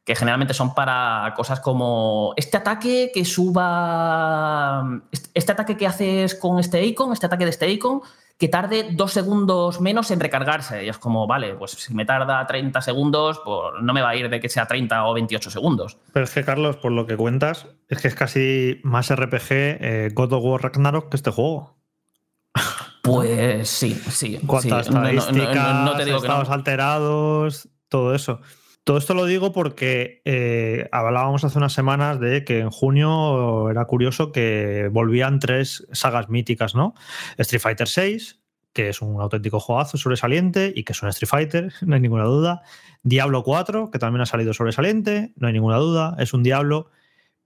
que generalmente son para cosas como este ataque que suba, este ataque que haces con este icon, este ataque de este icon, que tarde dos segundos menos en recargarse. Y es como, vale, pues si me tarda 30 segundos, pues no me va a ir de que sea 30 o 28 segundos. Pero es que, Carlos, por lo que cuentas, es que es casi más RPG eh, God of War Ragnarok que este juego. Pues sí, sí. *laughs* ¿Cuántas estadísticas, no, te digo estados alterados, todo eso? Todo esto lo digo porque eh, hablábamos hace unas semanas de que en junio era curioso que volvían tres sagas míticas, ¿no? Street Fighter VI, que es un auténtico juegazo sobresaliente y que es un Street Fighter, *laughs* no hay ninguna duda. Diablo 4, que también ha salido sobresaliente, no hay ninguna duda, es un Diablo.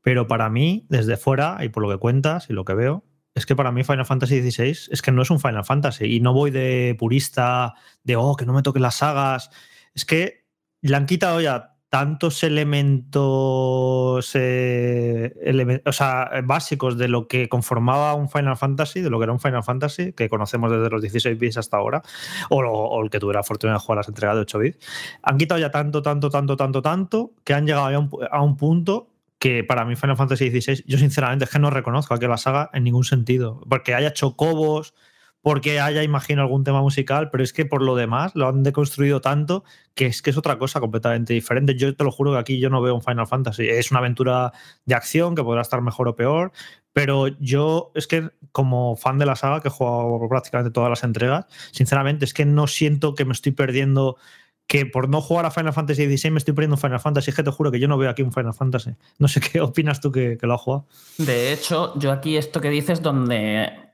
Pero para mí, desde fuera, y por lo que cuentas y lo que veo, es que para mí Final Fantasy XVI es que no es un Final Fantasy. Y no voy de purista, de, oh, que no me toquen las sagas. Es que le han quitado ya tantos elementos, eh, o sea, básicos de lo que conformaba un Final Fantasy, de lo que era un Final Fantasy, que conocemos desde los 16 bits hasta ahora, o, el que tuviera fortuna de jugar las entregas de 8 bits. Han quitado ya tanto, tanto, tanto, tanto, tanto, que han llegado a un, a un punto que para mí Final Fantasy XVI, yo sinceramente es que no reconozco aquí la saga en ningún sentido, porque haya chocobos, porque haya, imagino, algún tema musical, pero es que por lo demás lo han deconstruido tanto que es que es otra cosa completamente diferente. Yo te lo juro que aquí yo no veo un Final Fantasy. Es una aventura de acción que podrá estar mejor o peor, pero yo es que como fan de la saga, que he jugado prácticamente todas las entregas, sinceramente es que no siento que me estoy perdiendo que por no jugar a Final Fantasy XVI me estoy perdiendo un Final Fantasy. Es que te juro que yo no veo aquí un Final Fantasy. No sé *laughs* qué opinas tú que, lo has jugado. De hecho, yo aquí esto que dices, donde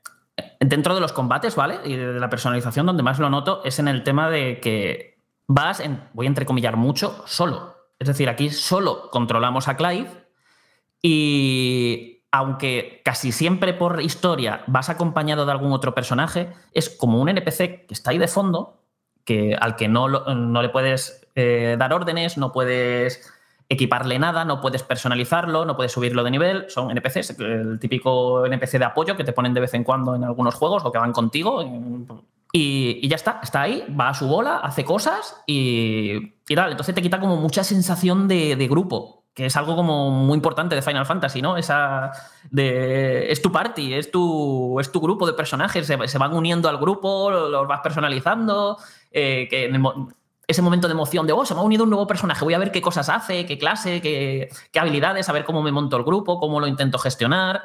dentro de los combates, ¿vale? Y de la personalización, donde más lo noto es en el tema de que vas, en, voy a entrecomillar mucho, solo. Es decir, aquí solo controlamos a Clive y aunque casi siempre por historia vas acompañado de algún otro personaje, es como un NPC que está ahí de fondo, que, al que no, no le puedes eh, dar órdenes, no puedes equiparle nada, no puedes personalizarlo, no puedes subirlo de nivel. Son NPCs, el típico NPC de apoyo que te ponen de vez en cuando en algunos juegos o que van contigo. Y, ya está, está ahí, va a su bola, hace cosas y, y tal. Entonces te quita como mucha sensación de, grupo, que es algo como muy importante de Final Fantasy, ¿no? Esa de. Es tu party, es tu, es tu grupo de personajes, se, van uniendo al grupo, los vas personalizando. eh, que en el ese momento de emoción de, oh, se me ha unido un nuevo personaje, voy a ver qué cosas hace, qué clase, qué, qué habilidades, a ver cómo me monto el grupo, cómo lo intento gestionar.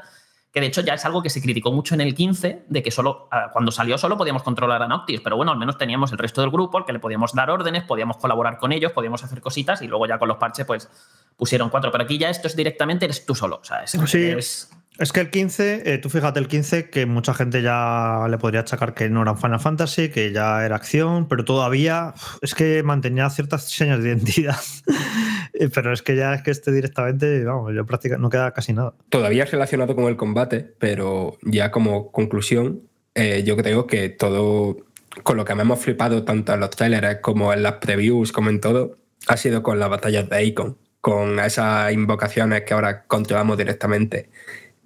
Que de hecho ya es algo que se criticó mucho en el 15, de que solo ah, cuando salió solo podíamos controlar a Noctis, pero bueno, al menos teníamos el resto del grupo al que le podíamos dar órdenes, podíamos colaborar con ellos, podíamos hacer cositas y luego ya con los parches pues pusieron cuatro. Pero aquí ya esto es directamente, eres tú solo. O sea, es, Sí. es- Es que el 15, eh, tú fíjate el 15, que mucha gente ya le podría achacar que no era Final Fantasy, que ya era acción, pero todavía es que mantenía ciertas señas de identidad. *laughs* Eh, pero es que ya es que este directamente, vamos, yo prácticamente no queda casi nada. Todavía relacionado con el combate, pero ya como conclusión, eh, yo creo que todo, con lo que me hemos flipado tanto en los trailers como en las previews, como en todo, ha sido con las batallas de Icon, con esas invocaciones que ahora controlamos directamente.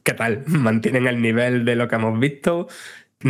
¿Qué tal? *laughs* ¿Mantienen el nivel de lo que hemos visto?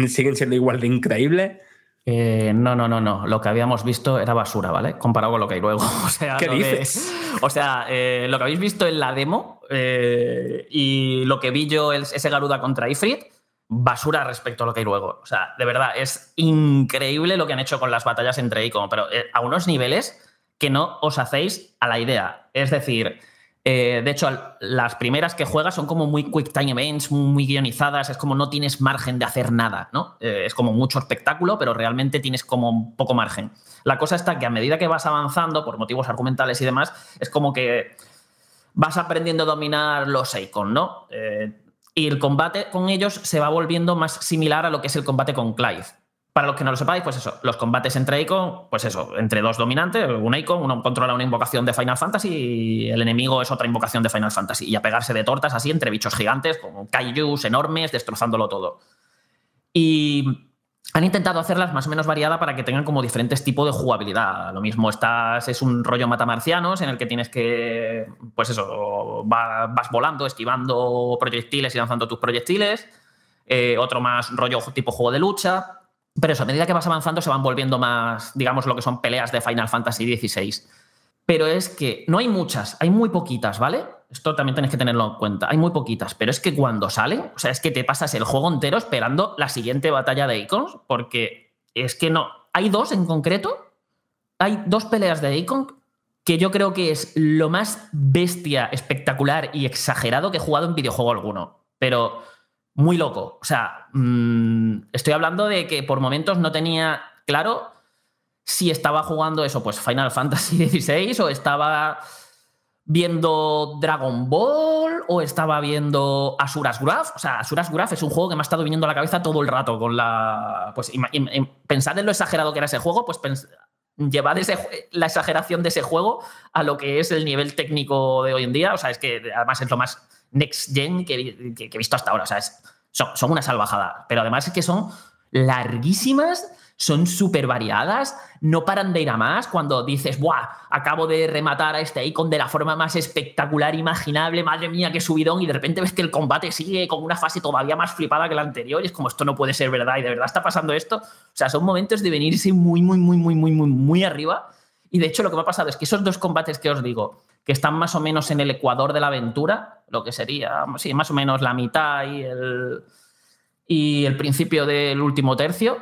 ¿Siguen siendo igual de increíbles? Eh, no, no, no, no. Lo que habíamos visto era basura, ¿vale? Comparado con lo que hay luego. *laughs* O sea, ¿Qué de- dices? o sea, eh, lo que habéis visto en la demo eh, y lo que vi yo, el- ese Garuda contra Ifrit, basura respecto a lo que hay luego. O sea, de verdad, es increíble lo que han hecho con las batallas entre Icon, pero a unos niveles que no os hacéis a la idea. Es decir, eh, de hecho, las primeras que juegas son como muy quick time events, muy guionizadas, es como no tienes margen de hacer nada, ¿no? Eh, es como mucho espectáculo, pero realmente tienes como poco margen. La cosa está que a medida que vas avanzando, por motivos argumentales y demás, es como que vas aprendiendo a dominar los Icon, ¿no? Eh, y el combate con ellos se va volviendo más similar a lo que es el combate con Clive. Para los que no lo sepáis, pues eso, los combates entre Icon, pues eso, entre dos dominantes, un Icon, uno controla una invocación de Final Fantasy y el enemigo es otra invocación de Final Fantasy. Y a pegarse de tortas así entre bichos gigantes, con kaijus enormes, destrozándolo todo. Y han intentado hacerlas más o menos variada para que tengan como diferentes tipos de jugabilidad. Lo mismo estás, es un rollo matamarcianos en el que tienes que, pues eso, va- vas volando, esquivando proyectiles y lanzando tus proyectiles. Eh, otro más rollo tipo juego de lucha. Pero eso, a medida que vas avanzando se van volviendo más, digamos, lo que son peleas de Final Fantasy XVI. Pero es que no hay muchas, hay muy poquitas, ¿vale? Esto también tenéis que tenerlo en cuenta. Hay muy poquitas, pero es que cuando salen, o sea, es que te pasas el juego entero esperando la siguiente batalla de Icons, porque es que no. Hay dos en concreto, hay dos peleas de Icon que yo creo que es lo más bestia, espectacular y exagerado que he jugado en videojuego alguno. Pero muy loco. O sea, mm, estoy hablando de que por momentos no tenía claro si estaba jugando eso, pues Final Fantasy *laughs* XVI o estaba viendo Dragon Ball o estaba viendo Asuras Graph. O sea, Asuras Graph es un juego que me ha estado viniendo a la cabeza todo el rato con la... Pues im- pensad en lo exagerado que era ese juego, pues llevad ese la exageración de ese juego a lo que es el nivel técnico de hoy en día. O sea, es que además es lo más next gen que, he visto hasta ahora. O sea, son una salvajada. Pero además es que son larguísimas, son súper variadas, no paran de ir a más. Cuando dices, ¡buah! Acabo de rematar a este icon de la forma más espectacular imaginable, madre mía, qué subidón, y de repente ves que el combate sigue con una fase todavía más flipada que la anterior, y es como, esto no puede ser verdad, y de verdad está pasando esto. O sea, son momentos de venirse muy, muy, muy, muy, muy, muy, muy arriba. Y de hecho, lo que me ha pasado es que esos dos combates que os digo, que están más o menos en el ecuador de la aventura, lo que sería, sí, más o menos la mitad y el, y el principio del último tercio,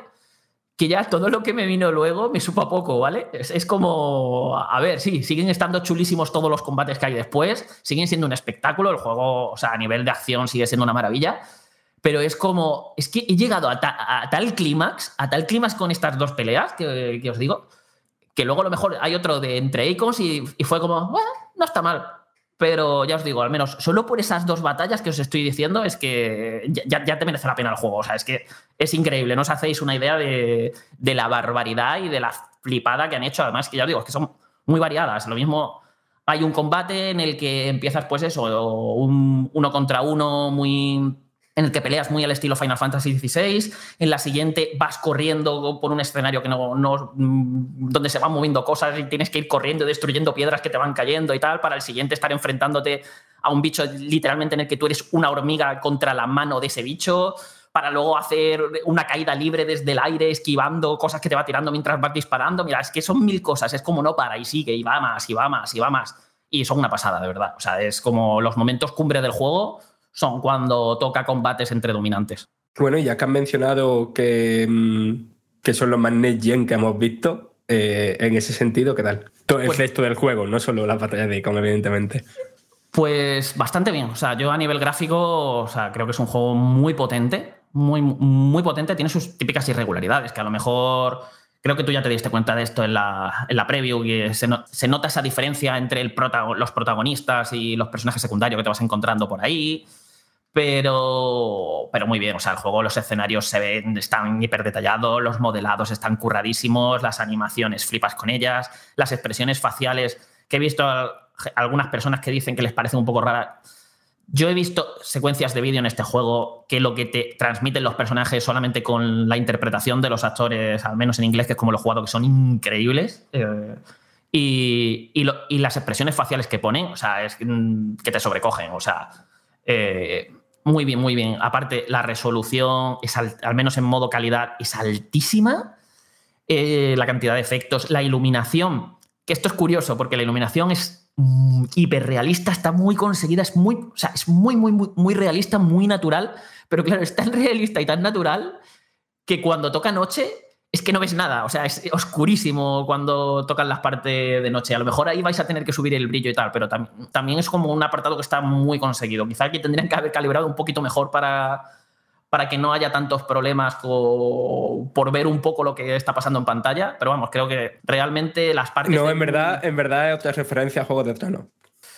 que ya todo lo que me vino luego me supo a poco, ¿vale? Es, es como, a ver, sí, siguen estando chulísimos todos los combates que hay después, siguen siendo un espectáculo, el juego, o sea, a nivel de acción sigue siendo una maravilla, pero es como, es que he llegado a, ta- a tal clímax, a tal clímax con estas dos peleas que os digo, que luego a lo mejor hay otro de entre Icons y, y fue como, "Bueno, no está mal. Pero ya os digo, al menos solo por esas dos batallas que os estoy diciendo es que ya, ya te merece la pena el juego. O sea, es que es increíble. No os hacéis una idea de, de la barbaridad y de la flipada que han hecho. Además, que ya os digo, es que son muy variadas. Lo mismo, hay un combate en el que empiezas, pues eso, un uno contra uno muy en el que peleas muy al estilo Final Fantasy XVI, en la siguiente vas corriendo por un escenario que no, no, mm, donde se van moviendo cosas y tienes que ir corriendo, destruyendo piedras que te van cayendo y tal, para el siguiente estar enfrentándote a un bicho literalmente en el que tú eres una hormiga contra la mano de ese bicho, para luego hacer una caída libre desde el aire, esquivando cosas que te va tirando mientras vas disparando. Mira, es que son mil cosas, es como no para y sigue y va más y va más y va más. Y son una pasada, de verdad. O sea, es como los momentos cumbre del juego son cuando toca combates entre dominantes. Bueno, y ya que han mencionado que, mm, que son los más next gen que hemos visto, eh, en ese sentido, ¿qué tal? Todo el Pues- resto del juego, no solo las batallas de Icon, evidentemente. Pues bastante bien. O sea, yo a nivel gráfico, o sea, creo que es un juego muy potente. Muy, muy potente. Tiene sus típicas irregularidades, que a lo mejor. Creo que tú ya te diste cuenta de esto en la, en la preview, y se, no- se nota esa diferencia entre el protago- los protagonistas y los personajes secundarios que te vas encontrando por ahí. Pero, pero muy bien, o sea, el juego, los escenarios se ven, están hiper detallados, los modelados están curradísimos, las animaciones flipas con ellas, las expresiones faciales que he visto a- algunas personas que dicen que les parecen un poco raras. Yo he visto secuencias de vídeo en este juego que lo que te transmiten los personajes solamente con la interpretación de los actores, al menos en inglés, que es como lo he jugado, que son increíbles. Eh, y, y lo- y las expresiones faciales que ponen, o sea, es mm, que te sobrecogen. O sea, eh, muy bien, muy bien. Aparte, la resolución, es al, al menos en modo calidad, es altísima. Eh, la cantidad de efectos, la iluminación, que esto es curioso porque la iluminación es mm, hiperrealista, está muy conseguida, es muy, o sea, es muy, muy, muy, muy realista, muy natural, pero claro, es tan *laughs* realista y tan natural que cuando toca noche es que no ves nada, o sea, es oscurísimo cuando tocan las partes de noche. A lo mejor ahí vais a tener que subir el brillo y tal, pero tam- también es como un apartado que está muy conseguido. Quizá que tendrían que haber calibrado un poquito mejor para, para que no haya tantos problemas por ver un poco lo que está pasando en pantalla, pero vamos, creo que realmente las partes... No, en verdad, en verdad es otra referencia a Juego de Tronos.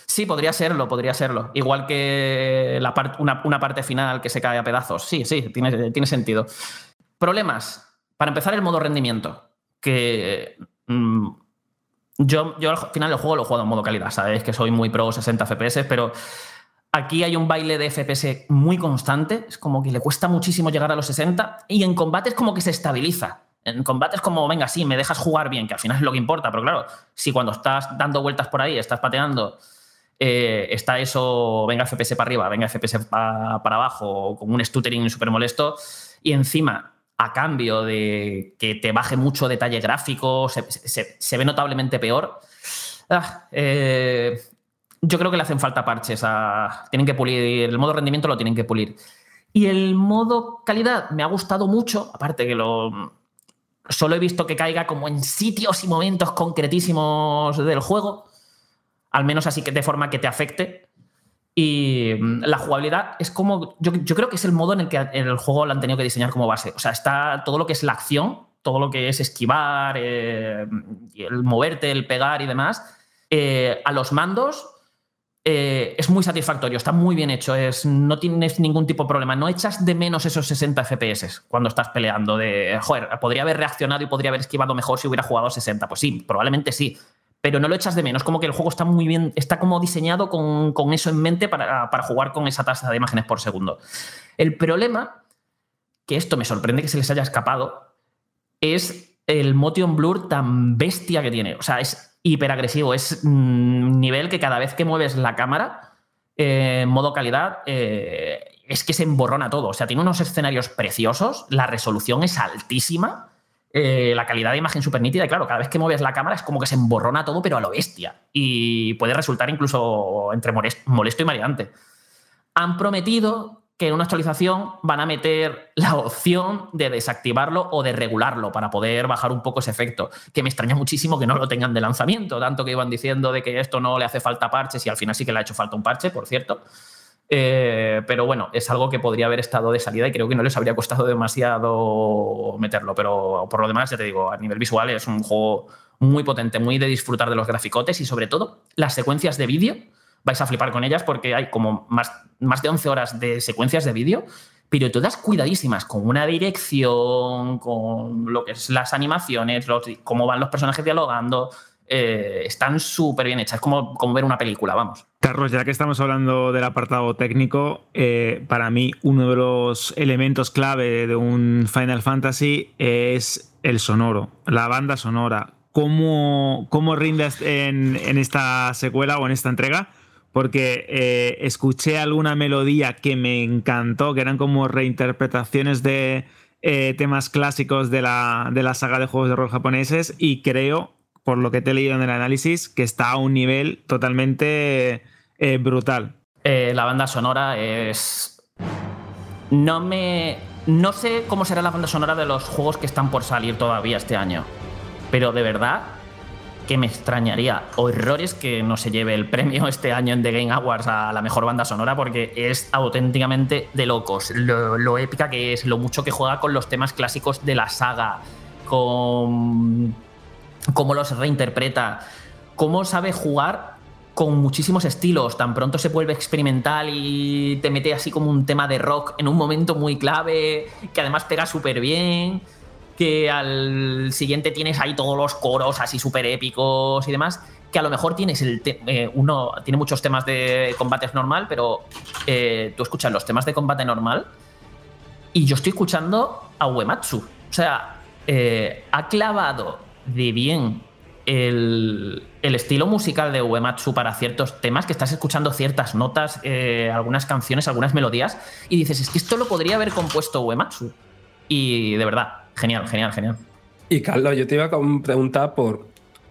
Sí, podría serlo, podría serlo. Igual que la part- una, una parte final que se cae a pedazos. Sí, sí, tiene, tiene sentido. Problemas. Para empezar, el modo rendimiento. Que mm, yo, yo al final el juego lo jugado en modo calidad. Sabéis que soy muy pro 60 FPS, pero aquí hay un baile de FPS muy constante. Es como que le cuesta muchísimo llegar a los 60 y en combate es como que se estabiliza. En combate es como, venga, sí, me dejas jugar bien, que al final es lo que importa. Pero claro, si cuando estás dando vueltas por ahí, estás pateando eh, está eso, venga FPS para arriba, venga FPS pa- para abajo, con un stuttering súper molesto, y encima, a cambio de que te baje mucho detalle gráfico, se, ve notablemente peor. Ah, eh, yo creo que le hacen falta parches. tienen que pulir, el modo rendimiento lo tienen que pulir. Y el modo calidad me ha gustado mucho, aparte que lo, solo he visto que caiga como en sitios y momentos concretísimos del juego, al menos así que de forma que te afecte. Y mm, la jugabilidad es como, yo, creo que es el modo en el que el juego lo han tenido que diseñar como base. O sea, está todo lo que es la acción, todo lo que es esquivar, eh, el moverte, el pegar y demás, eh, a los mandos eh, es muy satisfactorio, está muy bien hecho, es, no tienes ningún tipo de problema, no echas de menos esos 60 FPS cuando estás peleando de, joder, podría haber reaccionado y podría haber esquivado mejor si hubiera jugado a 60. Pues sí, probablemente sí, pero no lo echas de menos, como que el juego está muy bien, está como diseñado con, con eso en mente para, para jugar con esa tasa de imágenes por segundo. El problema, que esto me sorprende que se les haya escapado, es el motion blur tan bestia que tiene. O sea, es hiperagresivo. Es mm, nivel que cada vez que mueves la cámara eh, modo calidad, eh, es que se emborrona todo. O sea, tiene unos escenarios preciosos, la resolución es altísima, eh, la calidad de imagen súper nítida. Y claro, cada vez que mueves la cámara es como que se emborrona todo, pero a lo bestia. Y puede resultar incluso entre molest- molesto y mareante. Han prometido que en una actualización van a meter la opción de desactivarlo o de regularlo para poder bajar un poco ese efecto, que me extraña muchísimo que no lo tengan de lanzamiento, tanto que iban diciendo de que esto no le hace falta parches y al final sí que le ha hecho falta un parche, por cierto. Eh, pero bueno, es algo que podría haber estado de salida y creo que no les habría costado demasiado meterlo. Pero por lo demás, ya te digo, a nivel visual es un juego muy potente, muy de disfrutar de los graficotes y sobre todo las secuencias de vídeo. Vais a flipar con ellas porque hay como más, más de 11 horas de secuencias de vídeo, pero todas cuidadísimas, con una dirección, con lo que es las animaciones, cómo van los personajes dialogando. eh, están súper bien hechas, como, como ver una película, vamos. Carlos, ya que estamos hablando del apartado técnico, eh, para mí uno de los elementos clave de un Final Fantasy es el sonoro, la banda sonora. ¿Cómo, cómo rindes en, en esta secuela o en esta entrega? Porque eh, escuché alguna melodía que me encantó, que eran como reinterpretaciones de eh, temas clásicos de la, de la saga de juegos de rol japoneses y creo, por lo que te he leído en el análisis, que está a un nivel totalmente eh, brutal. Eh, la banda sonora es. No me. No sé cómo será la banda sonora de los juegos que están por salir todavía este año. Pero de verdad que me extrañaría horrores que no se lleve el premio este año en The Game Awards a la mejor banda sonora porque es auténticamente de locos. Lo, lo épica que es, lo mucho que juega con los temas clásicos de la saga, con cómo los reinterpreta, cómo sabe jugar con muchísimos estilos. Tan pronto se vuelve experimental y te mete así como un tema de rock en un momento muy clave, que además pega súper bien. Que al siguiente tienes ahí todos los coros así súper épicos y demás. Que a lo mejor tienes el eh, uno tiene muchos temas de combates normal, pero eh, tú escuchas los temas de combate normal y yo estoy escuchando a Uematsu. O sea, eh, ha clavado de bien el, estilo musical de Uematsu para ciertos temas, que estás escuchando ciertas notas, eh, algunas canciones, algunas melodías, y dices, es que esto lo podría haber compuesto Uematsu. Y de verdad, genial, genial, genial. Y Carlos, yo te iba a preguntar por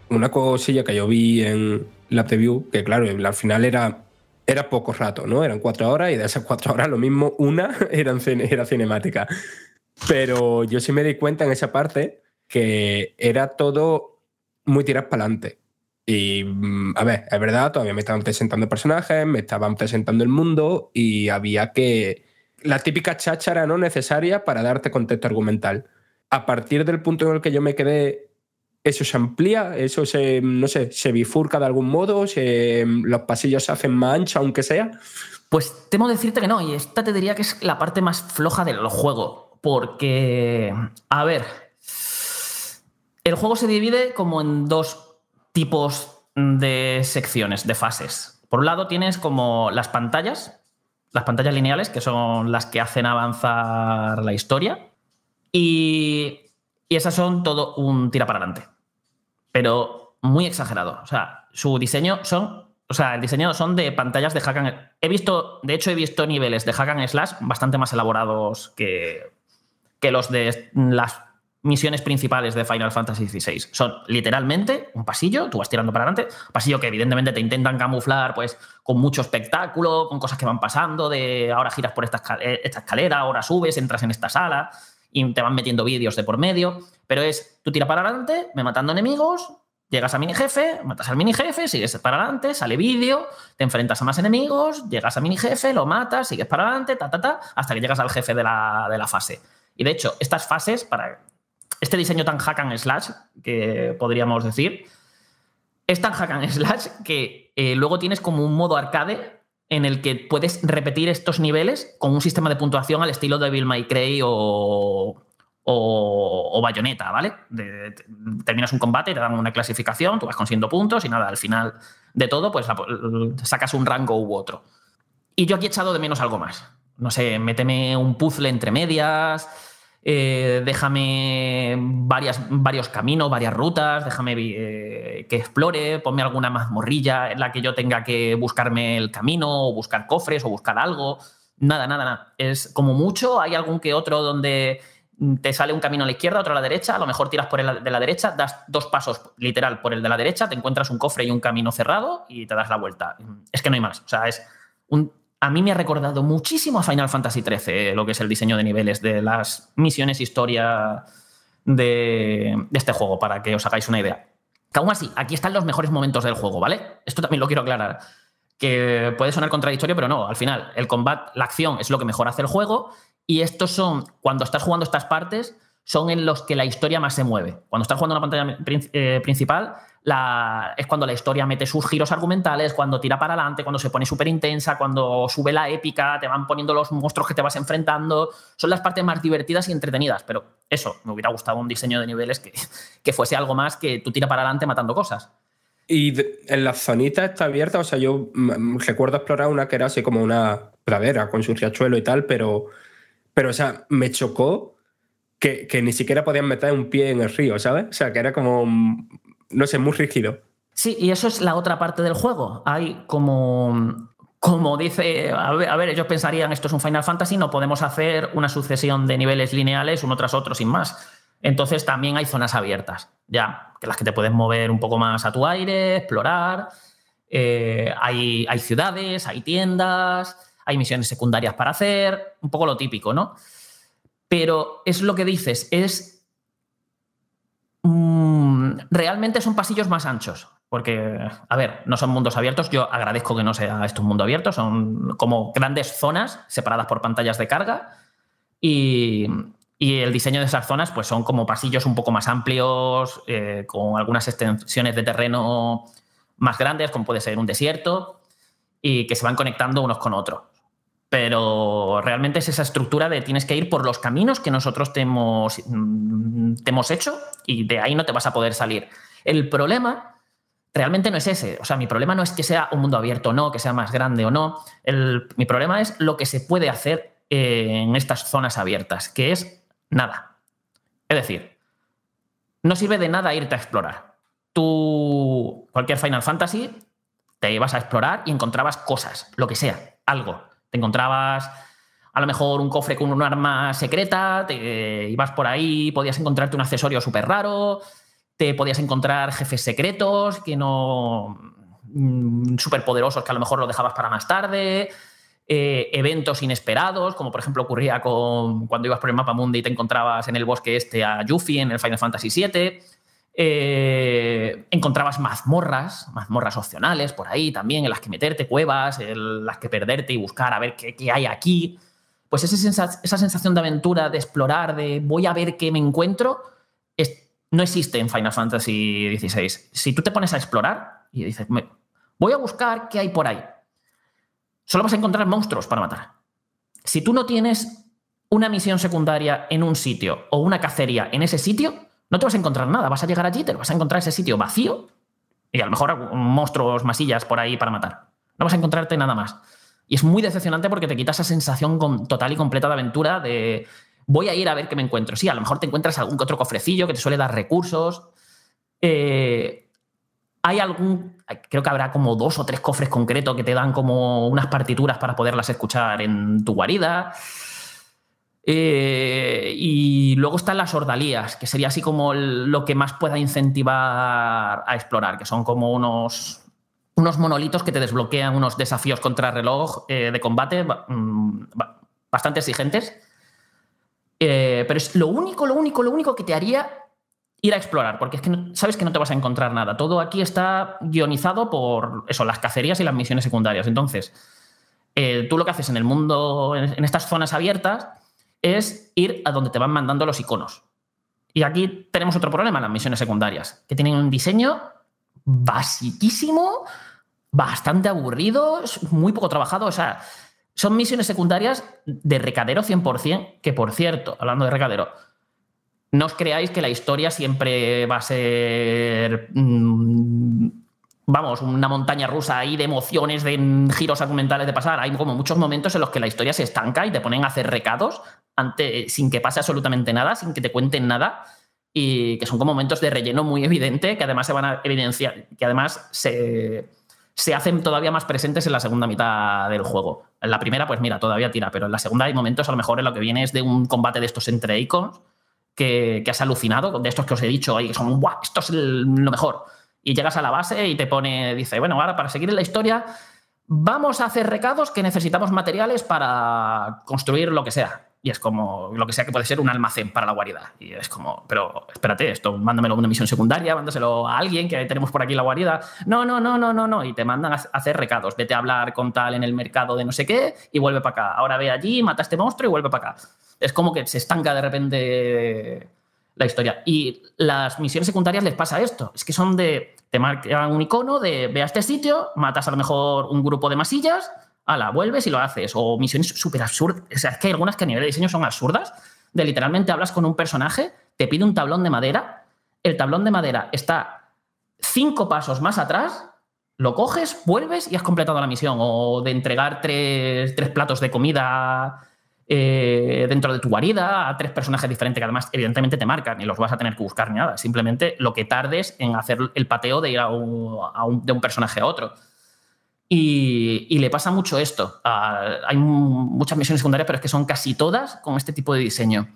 una cosilla que yo vi en la preview, que claro, al final era, era poco rato, ¿no? Eran cuatro horas y de esas cuatro horas lo mismo, una *laughs* era cinemática. Pero yo sí me di cuenta en esa parte que era todo muy tirar para adelante. Y mm, a ver, es verdad, todavía me estaban presentando personajes, me estaban presentando el mundo y había que. La típica cháchara no necesaria para darte contexto argumental. A partir del punto en el que yo me quedé, eso se amplía, eso se, no sé, se bifurca de algún modo, se- los pasillos se hacen más anchos, aunque sea. Pues temo decirte que no, y esta te diría que es la parte más floja del juego. Porque, a ver, el juego se divide como en dos tipos de secciones, de fases. Por un lado tienes como las pantallas, las pantallas lineales, que son las que hacen avanzar la historia. Y, y esas son todo un tira para adelante. Pero muy exagerado. O sea, su diseño son. O sea, el diseño son de pantallas de hack and He visto, de hecho, he visto niveles de hack and slash bastante más elaborados que, que los de las misiones principales de Final Fantasy XVI. Son literalmente un pasillo, tú vas tirando para adelante, pasillo que evidentemente te intentan camuflar pues con mucho espectáculo, con cosas que van pasando, de ahora giras por esta eh, esta escalera, ahora subes, entras en esta sala y te van metiendo vídeos de por medio, pero es tú tiras para adelante, me matando enemigos, llegas a mini jefe, matas al mini jefe, sigues para adelante, sale vídeo, te enfrentas a más enemigos, llegas a mini jefe, lo matas, sigues para adelante, ta, ta, ta, hasta que llegas al jefe de la, de la fase. Y de hecho, estas fases, para este diseño tan hack and slash, que podríamos decir, es tan hack and slash que eh, luego tienes como un modo arcade en el que puedes repetir estos niveles con un sistema de puntuación al estilo de Bill May Cray o, o, Bayonetta, ¿vale? Terminas un combate, te dan una clasificación, tú vas consiguiendo puntos y nada, al final de todo, pues sacas un rango u otro. Y yo aquí he echado de menos algo más. No sé, méteme un puzzle entre medias, eh, déjame varios caminos, varias rutas, déjame eh, que explore, ponme alguna mazmorrilla en la que yo tenga que buscarme el camino, o buscar cofres, o buscar algo. Nada, nada, nada. Es como mucho, hay algún que otro donde te sale un camino a la izquierda, otro a la derecha, a lo mejor tiras por el de la derecha, das dos pasos literal por el de la derecha, te encuentras un cofre y un camino cerrado y te das la vuelta. Es que no hay más. O sea, es un, a mí me ha recordado muchísimo a Final Fantasy XIII, eh, lo que es el diseño de niveles de las misiones historia de, este juego, para que os hagáis una idea. Que aún así, aquí están los mejores momentos del juego, ¿vale? Esto también lo quiero aclarar. Que puede sonar contradictorio, pero no. Al final, el combate, la acción es lo que mejor hace el juego. Y estos son, cuando estás jugando estas partes, son en los que la historia más se mueve. Cuando estás jugando una pantalla eh, principal, la- es cuando la historia mete sus giros argumentales, cuando tira para adelante, cuando se pone súper intensa, cuando sube la épica, te van poniendo los monstruos que te vas enfrentando. Son las partes más divertidas y entretenidas. Pero eso, me hubiera gustado un diseño de niveles que, que fuese algo más que tú tira para adelante matando cosas. Y en las zonitas está abierta, o sea, yo recuerdo explorar una que era así como una pradera con su riachuelo y tal, pero, pero o sea, me chocó que, que ni siquiera podían meter un pie en el río, ¿sabes? O sea, que era como, no sé, muy rígido. Sí, y eso es la otra parte del juego. Hay como. Como dice. A ver, a ver, ellos pensarían esto es un Final Fantasy, no podemos hacer una sucesión de niveles lineales uno tras otro sin más. Entonces también hay zonas abiertas, ya, que las que te puedes mover un poco más a tu aire, explorar. Eh, hay, hay ciudades, hay tiendas, hay misiones secundarias para hacer, un poco lo típico, ¿no? Pero es lo que dices, es realmente son pasillos más anchos. Porque, a ver, no son mundos abiertos. Yo agradezco que no sea esto un mundo abierto. Son como grandes zonas separadas por pantallas de carga. Y, y el diseño de esas zonas, pues son como pasillos un poco más amplios, eh, con algunas extensiones de terreno más grandes, como puede ser un desierto, y que se van conectando unos con otros. Pero realmente es esa estructura de tienes que ir por los caminos que nosotros te hemos, mm, te hemos hecho y de ahí no te vas a poder salir. El problema realmente no es ese. O sea, mi problema no es que sea un mundo abierto o no, que sea más grande o no. Mi problema es lo que se puede hacer en estas zonas abiertas, que es nada. Es decir, no sirve de nada irte a explorar. Tú, cualquier Final Fantasy, te ibas a explorar y encontrabas cosas, lo que sea, algo. Te encontrabas a lo mejor un cofre con un arma secreta, te ibas por ahí, podías encontrarte un accesorio súper raro, te podías encontrar jefes secretos que no. súper poderosos que a lo mejor lo dejabas para más tarde. eh, eventos inesperados, como por ejemplo ocurría con cuando ibas por el mapa mundi y te encontrabas en el bosque este a Yuffie en el Final Fantasy VII. Eh, encontrabas mazmorras, mazmorras opcionales por ahí también, en las que meterte, cuevas, en las que perderte y buscar a ver qué, hay aquí. Pues esa, sensa- esa sensación de aventura, de explorar, de voy a ver qué me encuentro, no existe en Final Fantasy XVI. Si tú te pones a explorar y dices, "Me- voy a buscar qué hay por ahí, solo vas a encontrar monstruos para matar. Si tú no tienes una misión secundaria en un sitio o una cacería en ese sitio, no te vas a encontrar nada. Vas a llegar allí, te vas a encontrar ese sitio vacío y a lo mejor monstruos, masillas por ahí para matar. No vas a encontrarte nada más. Y es muy decepcionante porque te quita esa sensación total y completa de aventura de voy a ir a ver qué me encuentro. Sí, a lo mejor te encuentras algún otro cofrecillo que te suele dar recursos. Eh, hay algún, creo que habrá como dos o tres cofres concretos que te dan como unas partituras para poderlas escuchar en tu guarida. Eh, y luego están las ordalías, que sería así como lo que más pueda incentivar a explorar, que son como unos, unos monolitos que te desbloquean unos desafíos contra reloj eh, de combate ba- mm, ba- bastante exigentes. Eh, pero es lo único, lo único, lo único que te haría ir a explorar, porque es que sabes que no te vas a encontrar nada. Todo aquí está guionizado por eso, las cacerías y las misiones secundarias. Entonces, eh, tú lo que haces en el mundo, en estas zonas abiertas, es ir a donde te van mandando los iconos. Y aquí tenemos otro problema, las misiones secundarias, que tienen un diseño basiquísimo, bastante aburrido, muy poco trabajado. O sea, son misiones secundarias de recadero 100%, que por cierto, hablando de recadero, no os creáis que la historia siempre va a ser. mm, vamos, una montaña rusa ahí de emociones, de mm, giros argumentales de pasar. Hay como muchos momentos en los que la historia se estanca y te ponen a hacer recados ante, sin que pase absolutamente nada, sin que te cuenten nada. Y que son como momentos de relleno muy evidente, que además se van a evidenciar, que además se, se hacen todavía más presentes en la segunda mitad del juego. En la primera, pues mira, todavía tira, pero en la segunda hay momentos, a lo mejor en lo que viene es de un combate de estos entre icons que, que has alucinado, de estos que os he dicho ahí, que son, ¡guau! Esto es el- lo mejor. Y llegas a la base y te pone, dice, bueno, ahora para seguir en la historia, vamos a hacer recados que necesitamos materiales para construir lo que sea. Y es como lo que sea que puede ser un almacén para la guarida. Y es como, pero espérate, esto, mándamelo a una misión secundaria, mándaselo a alguien que tenemos por aquí la guarida. No, no, no, no, no, no. Y te mandan a hacer recados. Vete a hablar con tal en el mercado de no sé qué y vuelve para acá. Ahora ve allí, mata a este monstruo y vuelve para acá. Es como que se estanca de repente la historia. Y las misiones secundarias les pasa esto. Es que son de. Te marcan un icono de ve a este sitio, matas a lo mejor un grupo de masillas, ala, vuelves y lo haces. O misiones súper absurdas. O sea, es que hay algunas que a nivel de diseño son absurdas. De literalmente hablas con un personaje, te pide un tablón de madera, el tablón de madera está cinco pasos más atrás, lo coges, vuelves y has completado la misión. O de entregar tres, tres platos de comida eh, dentro de tu guarida a tres personajes diferentes que además evidentemente te marcan y los vas a tener que buscar ni nada. Simplemente lo que tardes en hacer el pateo de ir a de un personaje a otro. Y, le pasa mucho esto. Ah, hay mu- muchas misiones secundarias, pero es que son casi todas con este tipo de diseño.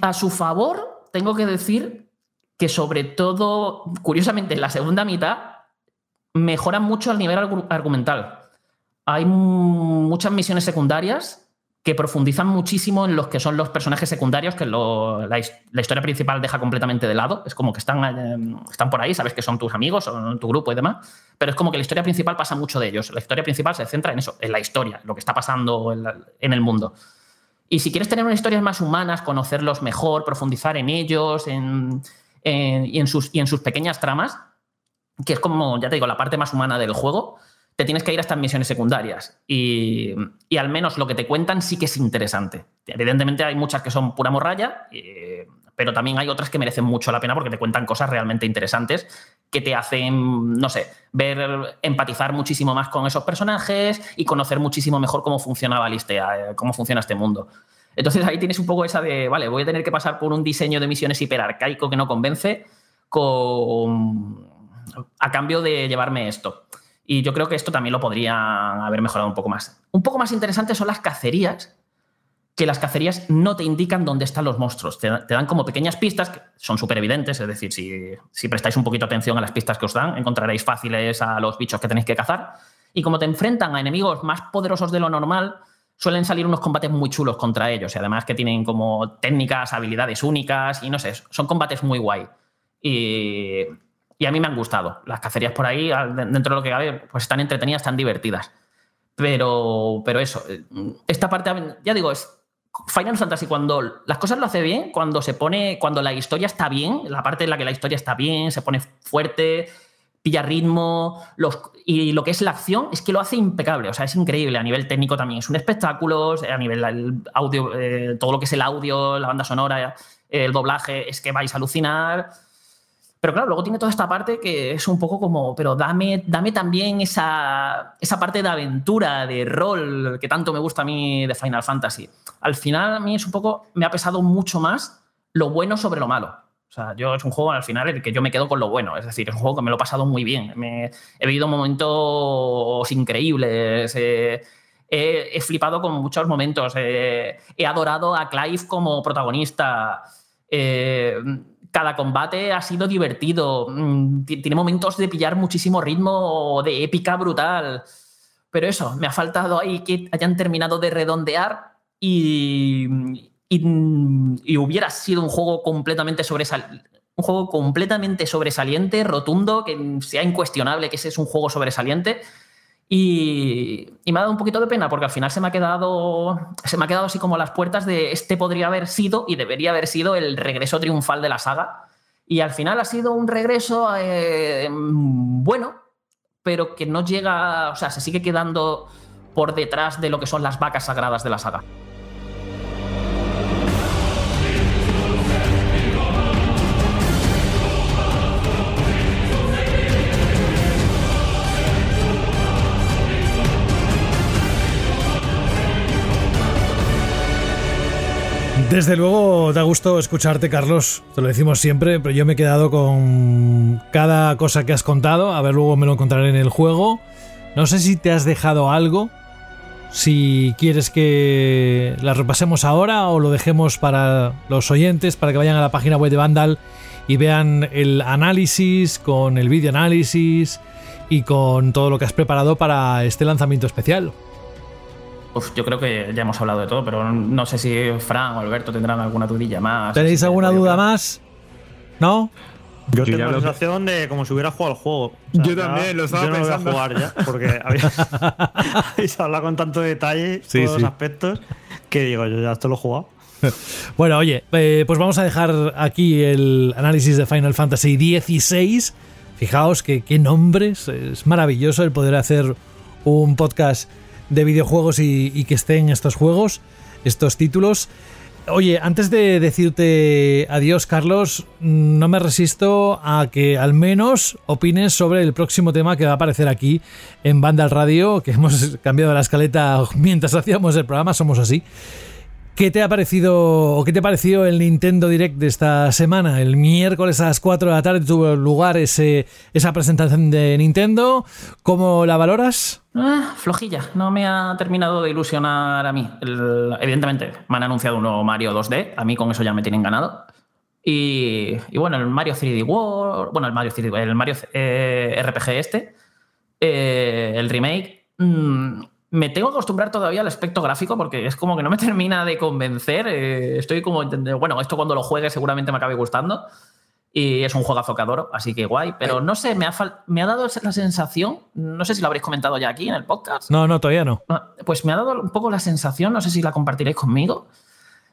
A su favor, tengo que decir que sobre todo, curiosamente, en la segunda mitad, mejoran mucho el nivel argu- argumental. Hay mu- muchas misiones secundarias que profundizan muchísimo en los que son los personajes secundarios, que lo- la, his- la historia principal deja completamente de lado. Es como que están, eh, están por ahí, sabes que son tus amigos, son tu grupo y demás, pero es como que la historia principal pasa mucho de ellos. La historia principal se centra en eso, en la historia, lo que está pasando en, el mundo. Y si quieres tener unas historias más humanas, conocerlos mejor, profundizar en ellos en- y, en sus, y en sus pequeñas tramas, que es como, ya te digo, la parte más humana del juego, te tienes que ir a estas misiones secundarias. Y, y al menos lo que te cuentan sí que es interesante. Evidentemente hay muchas que son pura morralla, eh, pero también hay otras que merecen mucho la pena porque te cuentan cosas realmente interesantes que te hacen, no sé, ver, empatizar muchísimo más con esos personajes y conocer muchísimo mejor cómo funciona Balistea, eh, cómo funciona este mundo. Entonces ahí tienes un poco esa de, vale, voy a tener que pasar por un diseño de misiones hiperarcaico que no convence con, a cambio de llevarme esto. Y yo creo que esto también lo podrían haber mejorado un poco más. Un poco más interesante son las cacerías, que las cacerías no te indican dónde están los monstruos. Te, te dan como pequeñas pistas que son súper evidentes, es decir, si, si prestáis un poquito atención a las pistas que os dan, encontraréis fáciles a los bichos que tenéis que cazar. Y como te enfrentan a enemigos más poderosos de lo normal, suelen salir unos combates muy chulos contra ellos. Y además que tienen como técnicas, habilidades únicas y no sé, son combates muy guay. Y, y a mí me han gustado. Las cacerías por ahí, dentro de lo que cabe, pues están entretenidas, están divertidas. Pero, pero eso, eh, esta parte, ya digo, es Final Fantasy cuando las cosas lo hace bien, cuando se pone, cuando la historia está bien, la parte en la que la historia está bien, se pone fuerte, pilla ritmo, los, y lo que es la acción es que lo hace impecable, o sea, es increíble a nivel técnico también, es un espectáculo, a nivel el audio, eh, todo lo que es el audio, la banda sonora, el doblaje, es que vais a alucinar. Pero claro, luego tiene toda esta parte que es un poco como, pero dame, dame también esa, esa parte de aventura, de rol, que tanto me gusta a mí de Final Fantasy. Al final, a mí es un poco, me ha pesado mucho más lo bueno sobre lo malo. O sea, yo es un juego al final el que yo me quedo con lo bueno. Es decir, es un juego que me lo he pasado muy bien. Me, he vivido momentos increíbles. eh, he, he flipado con muchos momentos. eh, he adorado a Clive como protagonista. eh, cada combate ha sido divertido. mm, ti- Tiene momentos de pillar muchísimo ritmo, de épica brutal. Pero eso, me ha faltado ahí que hayan terminado de redondear y, y, y hubiera sido un juego completamente sobresaliente. Un juego completamente sobresaliente, rotundo, que sea incuestionable que ese es un juego sobresaliente. Y, me ha dado un poquito de pena porque al final se me ha quedado se me ha quedado así como las puertas de este podría haber sido y debería haber sido el regreso triunfal de la saga. Y al final ha sido un regreso eh, bueno, pero que no llega, o sea, se sigue quedando por detrás de lo que son las vacas sagradas de la saga. Desde luego da gusto escucharte, Carlos. Te lo decimos siempre, pero yo me he quedado con cada cosa que has contado. A ver, luego me lo encontraré en el juego. No sé si te has dejado algo. Si quieres que la repasemos ahora o lo dejemos para los oyentes, para que vayan a la página web de Vandal y vean el análisis con el vídeo análisis y con todo lo que has preparado para este lanzamiento especial. Uf, yo creo que ya hemos hablado de todo, pero no sé si Fran o Alberto tendrán alguna dudilla más. ¿Tenéis alguna duda más? ¿No? Yo, Yo tengo la sensación de como si hubiera jugado al juego. O sea, Yo ya- también, lo estaba yo no pensando. voy a jugar ya, porque *laughs* habéis, habéis hablado con tanto detalle Sí, todos sí. los aspectos que digo, yo ya esto lo he jugado. *laughs* Bueno, oye, eh, pues vamos a dejar aquí el análisis de Final Fantasy XVI. Fijaos que qué nombres, es maravilloso el poder hacer un podcast de videojuegos y, que estén estos juegos, estos títulos. Oye, antes de decirte adiós, Carlos, no me resisto a que al menos opines sobre el próximo tema que va a aparecer aquí en Banda al Radio, que hemos *laughs* cambiado la escaleta mientras hacíamos el programa, somos así. ¿Qué te ha parecido o qué te pareció el Nintendo Direct de esta semana? El miércoles a las 4 de la tarde tuvo lugar ese, esa presentación de Nintendo. ¿Cómo la valoras? Ah, flojilla, no me ha terminado de ilusionar a mí. Evidentemente, me han anunciado un nuevo Mario 2D, a mí con eso ya me tienen ganado. Y, y bueno, el Mario 3D World, bueno, el Mario 3D, el Mario eh, RPG este, eh, el remake, mm, me tengo que acostumbrar todavía al aspecto gráfico porque es como que no me *laughs* termina de convencer. eh, estoy como, entendiendo- bueno, esto cuando lo juegue seguramente me acabe gustando. Y es un juegazo que adoro, así que guay. Pero no sé, me ha, me ha dado la sensación, no sé si lo habréis comentado ya aquí en el podcast, No, no, todavía no. Ah, Pues me ha dado un poco la sensación, no sé si la compartiréis conmigo,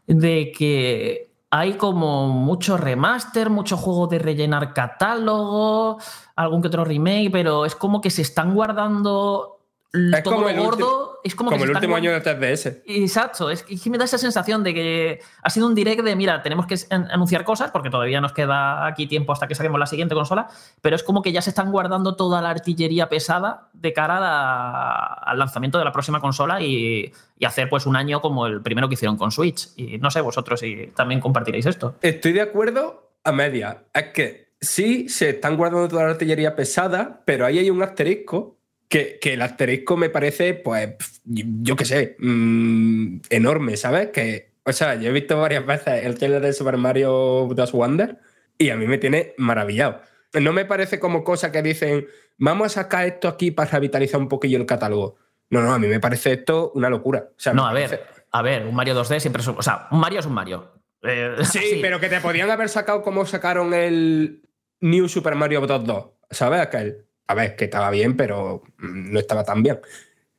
de que hay como mucho remaster, mucho juego de rellenar catálogo, algún que otro remake, pero es como que se están guardando Es todo como lo el gordo. último- es como, Como, que el se están último guard- año del 3DS. Exacto, es que me da esa sensación de que ha sido un direct de, mira, tenemos que an- anunciar cosas porque todavía nos queda aquí tiempo hasta que saquemos la siguiente consola, pero es como que ya se están guardando toda la artillería pesada de cara a al lanzamiento de la próxima consola y, y hacer pues un año como el primero que hicieron con Switch. Y no sé vosotros si también compartiréis esto. Estoy de acuerdo a media. Es que sí se están guardando toda la artillería pesada, pero ahí hay un asterisco que, que el asterisco me parece, pues, yo qué sé, mm, enorme, ¿sabes? Que, o sea, yo he visto varias veces el trailer de Super Mario Bros. Wonder y a mí me tiene maravillado. No me parece como cosa que dicen, vamos a sacar esto aquí para revitalizar un poquillo el catálogo. No, no, a mí me parece esto una locura. O sea, No, a parece- ver, a ver, un Mario 2D siempre es un, O sea, un Mario es un Mario. Eh, *laughs* Sí, pero que te podían haber sacado como sacaron el New Super Mario Bros. 2. ¿Sabes? Aquel. A ver, que estaba bien, pero mm, no estaba tan bien.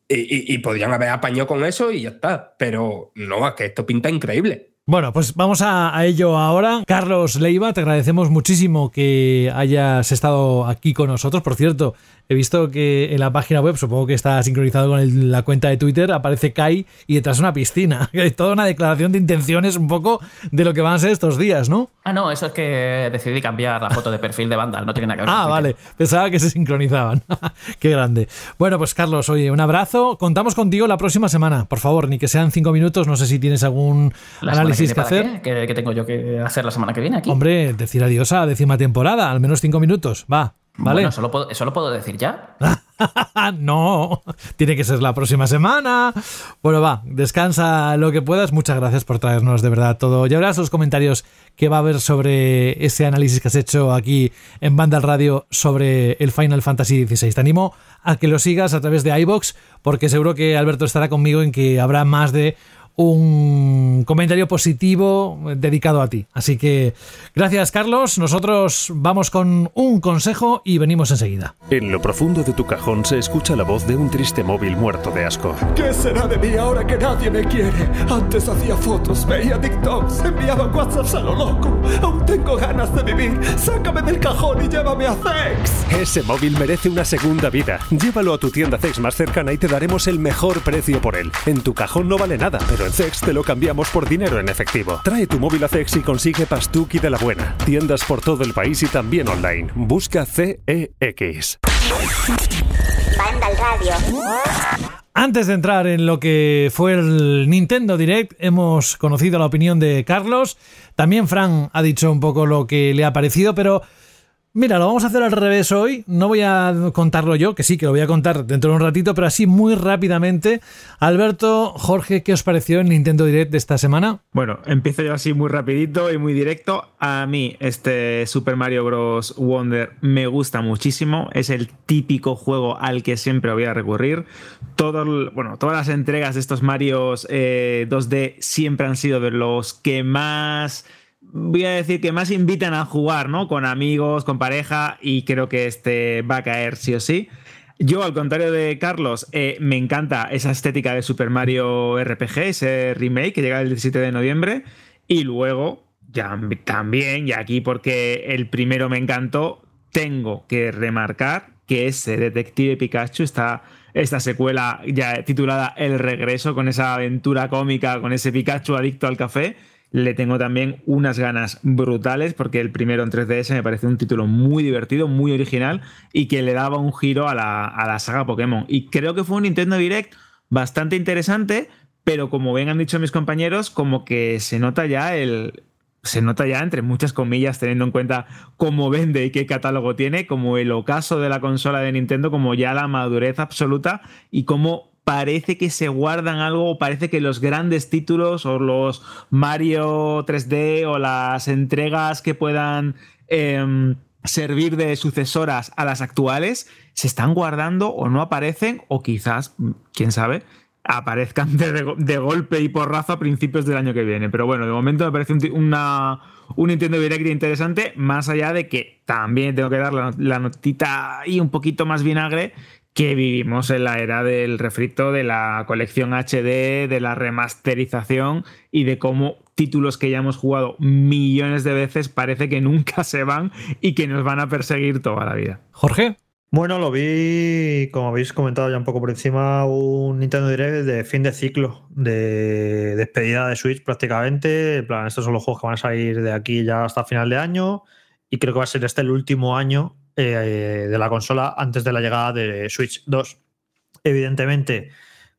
Y, y- y podrían haber apañado con eso y ya está. Pero no, es que esto pinta increíble. Bueno, pues vamos a, a ello ahora. Carlos Leiva, te agradecemos muchísimo que hayas estado aquí con nosotros. Por cierto, he visto que en la página web, supongo que está sincronizado con el- la cuenta de Twitter, aparece Kai y detrás una piscina. *laughs* Es toda una declaración de intenciones un poco de lo que van a ser estos días, ¿no? Ah, no, eso es que decidí cambiar la foto de perfil de Vandal, no tiene nada que ver Ah, vale. Pensaba que se sincronizaban. *laughs* Qué grande. Bueno, pues Carlos, oye, un abrazo. Contamos contigo la próxima semana. Por favor, ni que sean cinco minutos. No sé si tienes algún La análisis que hacer. ¿Qué, qué tengo yo que hacer la semana que viene aquí? Hombre, decir adiós a décima temporada, al menos cinco minutos. Va, ¿vale? Bueno, ¿eso lo, puedo, eso lo puedo decir ya? *laughs* no, tiene que ser la próxima semana. Bueno, va, descansa lo que puedas. Muchas gracias por traernos de verdad todo. Ya verás los comentarios que va a haber sobre ese análisis que has hecho aquí en Banda al Radio sobre el Final Fantasy XVI. Te animo a que lo sigas a través de iBox porque seguro que Alberto estará conmigo en que habrá más de un comentario positivo dedicado a ti. Así que gracias Carlos, nosotros vamos con un consejo y venimos enseguida. En lo profundo de tu cajón se escucha la voz de un triste móvil muerto de asco. ¿Qué será de mí ahora que nadie me quiere? Antes hacía fotos, veía TikToks, enviaba WhatsApps a lo loco. Aún tengo ganas de vivir. Sácame del cajón y llévame a Zex. Ese móvil merece una segunda vida. Llévalo a tu tienda Zex más cercana y te daremos el mejor precio por él. En tu cajón no vale nada, pero en Zex te lo cambiamos por dinero en efectivo. Trae tu móvil a Zex y consigue Pastuki de la buena. Tiendas por todo el país y también online. Busca CEX. Banda al radio. Antes de entrar en lo que fue el Nintendo Direct, hemos conocido la opinión de Carlos. También Fran ha dicho un poco lo que le ha parecido, pero mira, lo vamos a hacer al revés hoy. No voy a contarlo yo, que sí, que lo voy a contar dentro de un ratito, pero así muy rápidamente. Alberto, Jorge, ¿qué os pareció el Nintendo Direct de esta semana? Bueno, empiezo yo así muy rapidito y muy directo. A mí este Super Mario Bros. Wonder me gusta muchísimo. Es el típico juego al que siempre voy a recurrir. Bueno, todas las entregas de estos Marios eh, 2D siempre han sido de los que más voy a decir que más invitan a jugar, ¿no? Con amigos, con pareja, y creo que este va a caer sí o sí. Yo, al contrario de Carlos, eh, me encanta esa estética de Super Mario RPG, ese remake que llega el 17 de noviembre, y luego, ya también, y aquí porque el primero me encantó, tengo que remarcar que ese Detective Pikachu está esta secuela ya titulada El Regreso, con esa aventura cómica, con ese Pikachu adicto al café, le tengo también unas ganas brutales porque el primero en 3DS me parece un título muy divertido, muy original y que le daba un giro a la, a la saga Pokémon. Y creo que fue un Nintendo Direct bastante interesante, pero como bien han dicho mis compañeros, como que se nota ya el, se nota ya, entre muchas comillas, teniendo en cuenta cómo vende y qué catálogo tiene, como el ocaso de la consola de Nintendo, como ya la madurez absoluta y cómo parece que se guardan algo, o parece que los grandes títulos o los Mario 3D o las entregas que puedan em, servir de sucesoras a las actuales se están guardando o no aparecen o quizás, quién sabe, aparezcan de, golpe y porrazo a principios del año que viene. Pero bueno, de momento me parece un, una, un Nintendo Direct interesante, más allá de que también tengo que dar la, la notita y un poquito más vinagre, que vivimos en la era del refrito, de la colección HD, de la remasterización y de cómo títulos que ya hemos jugado millones de veces parece que nunca se van y que nos van a perseguir toda la vida. Jorge. Bueno, lo vi, como habéis comentado ya un poco por encima, un Nintendo Direct de fin de ciclo, de despedida de Switch prácticamente. En plan, estos son los juegos que van a salir de aquí ya hasta final de año y creo que va a ser este el último año eh, de la consola antes de la llegada de Switch 2. Evidentemente,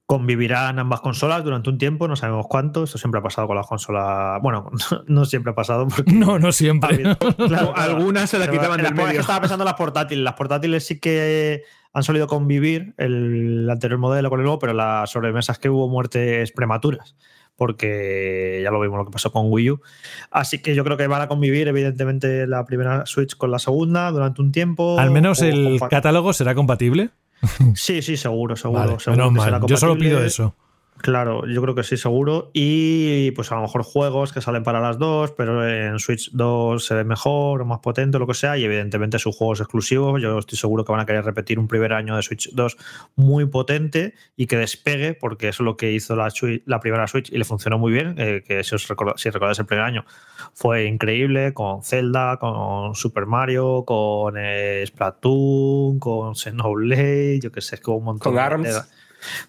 convivirán ambas consolas durante un tiempo, no sabemos cuánto. Esto siempre ha pasado con las consolas. Bueno, *laughs* no, siempre ha pasado. Porque no, no siempre. *laughs* Algunas se la quitaban del medio. Estaba pensando en las portátiles. Las portátiles sí que han solido convivir el anterior modelo con el nuevo, pero las sobremesas que hubo muertes prematuras porque ya lo vimos lo que pasó con Wii U. Así que yo creo que van a convivir, evidentemente, la primera Switch con la segunda durante un tiempo. Al menos el catálogo será compatible. Sí, sí, seguro, seguro. Yo solo pido eso. Claro, yo creo que sí, seguro. Y pues a lo mejor juegos que salen para las dos, pero en Switch 2 se ve mejor o más potente, lo que sea. Y evidentemente sus juegos exclusivos. Yo estoy seguro que van a querer repetir un primer año de Switch 2 muy potente y que despegue, porque eso es lo que hizo la, la primera Switch y le funcionó muy bien. Eh, que si, os si recordáis el primer año, fue increíble con Zelda, con Super Mario, con eh, Splatoon, con Xenoblade, yo que sé, con un montón con ARMS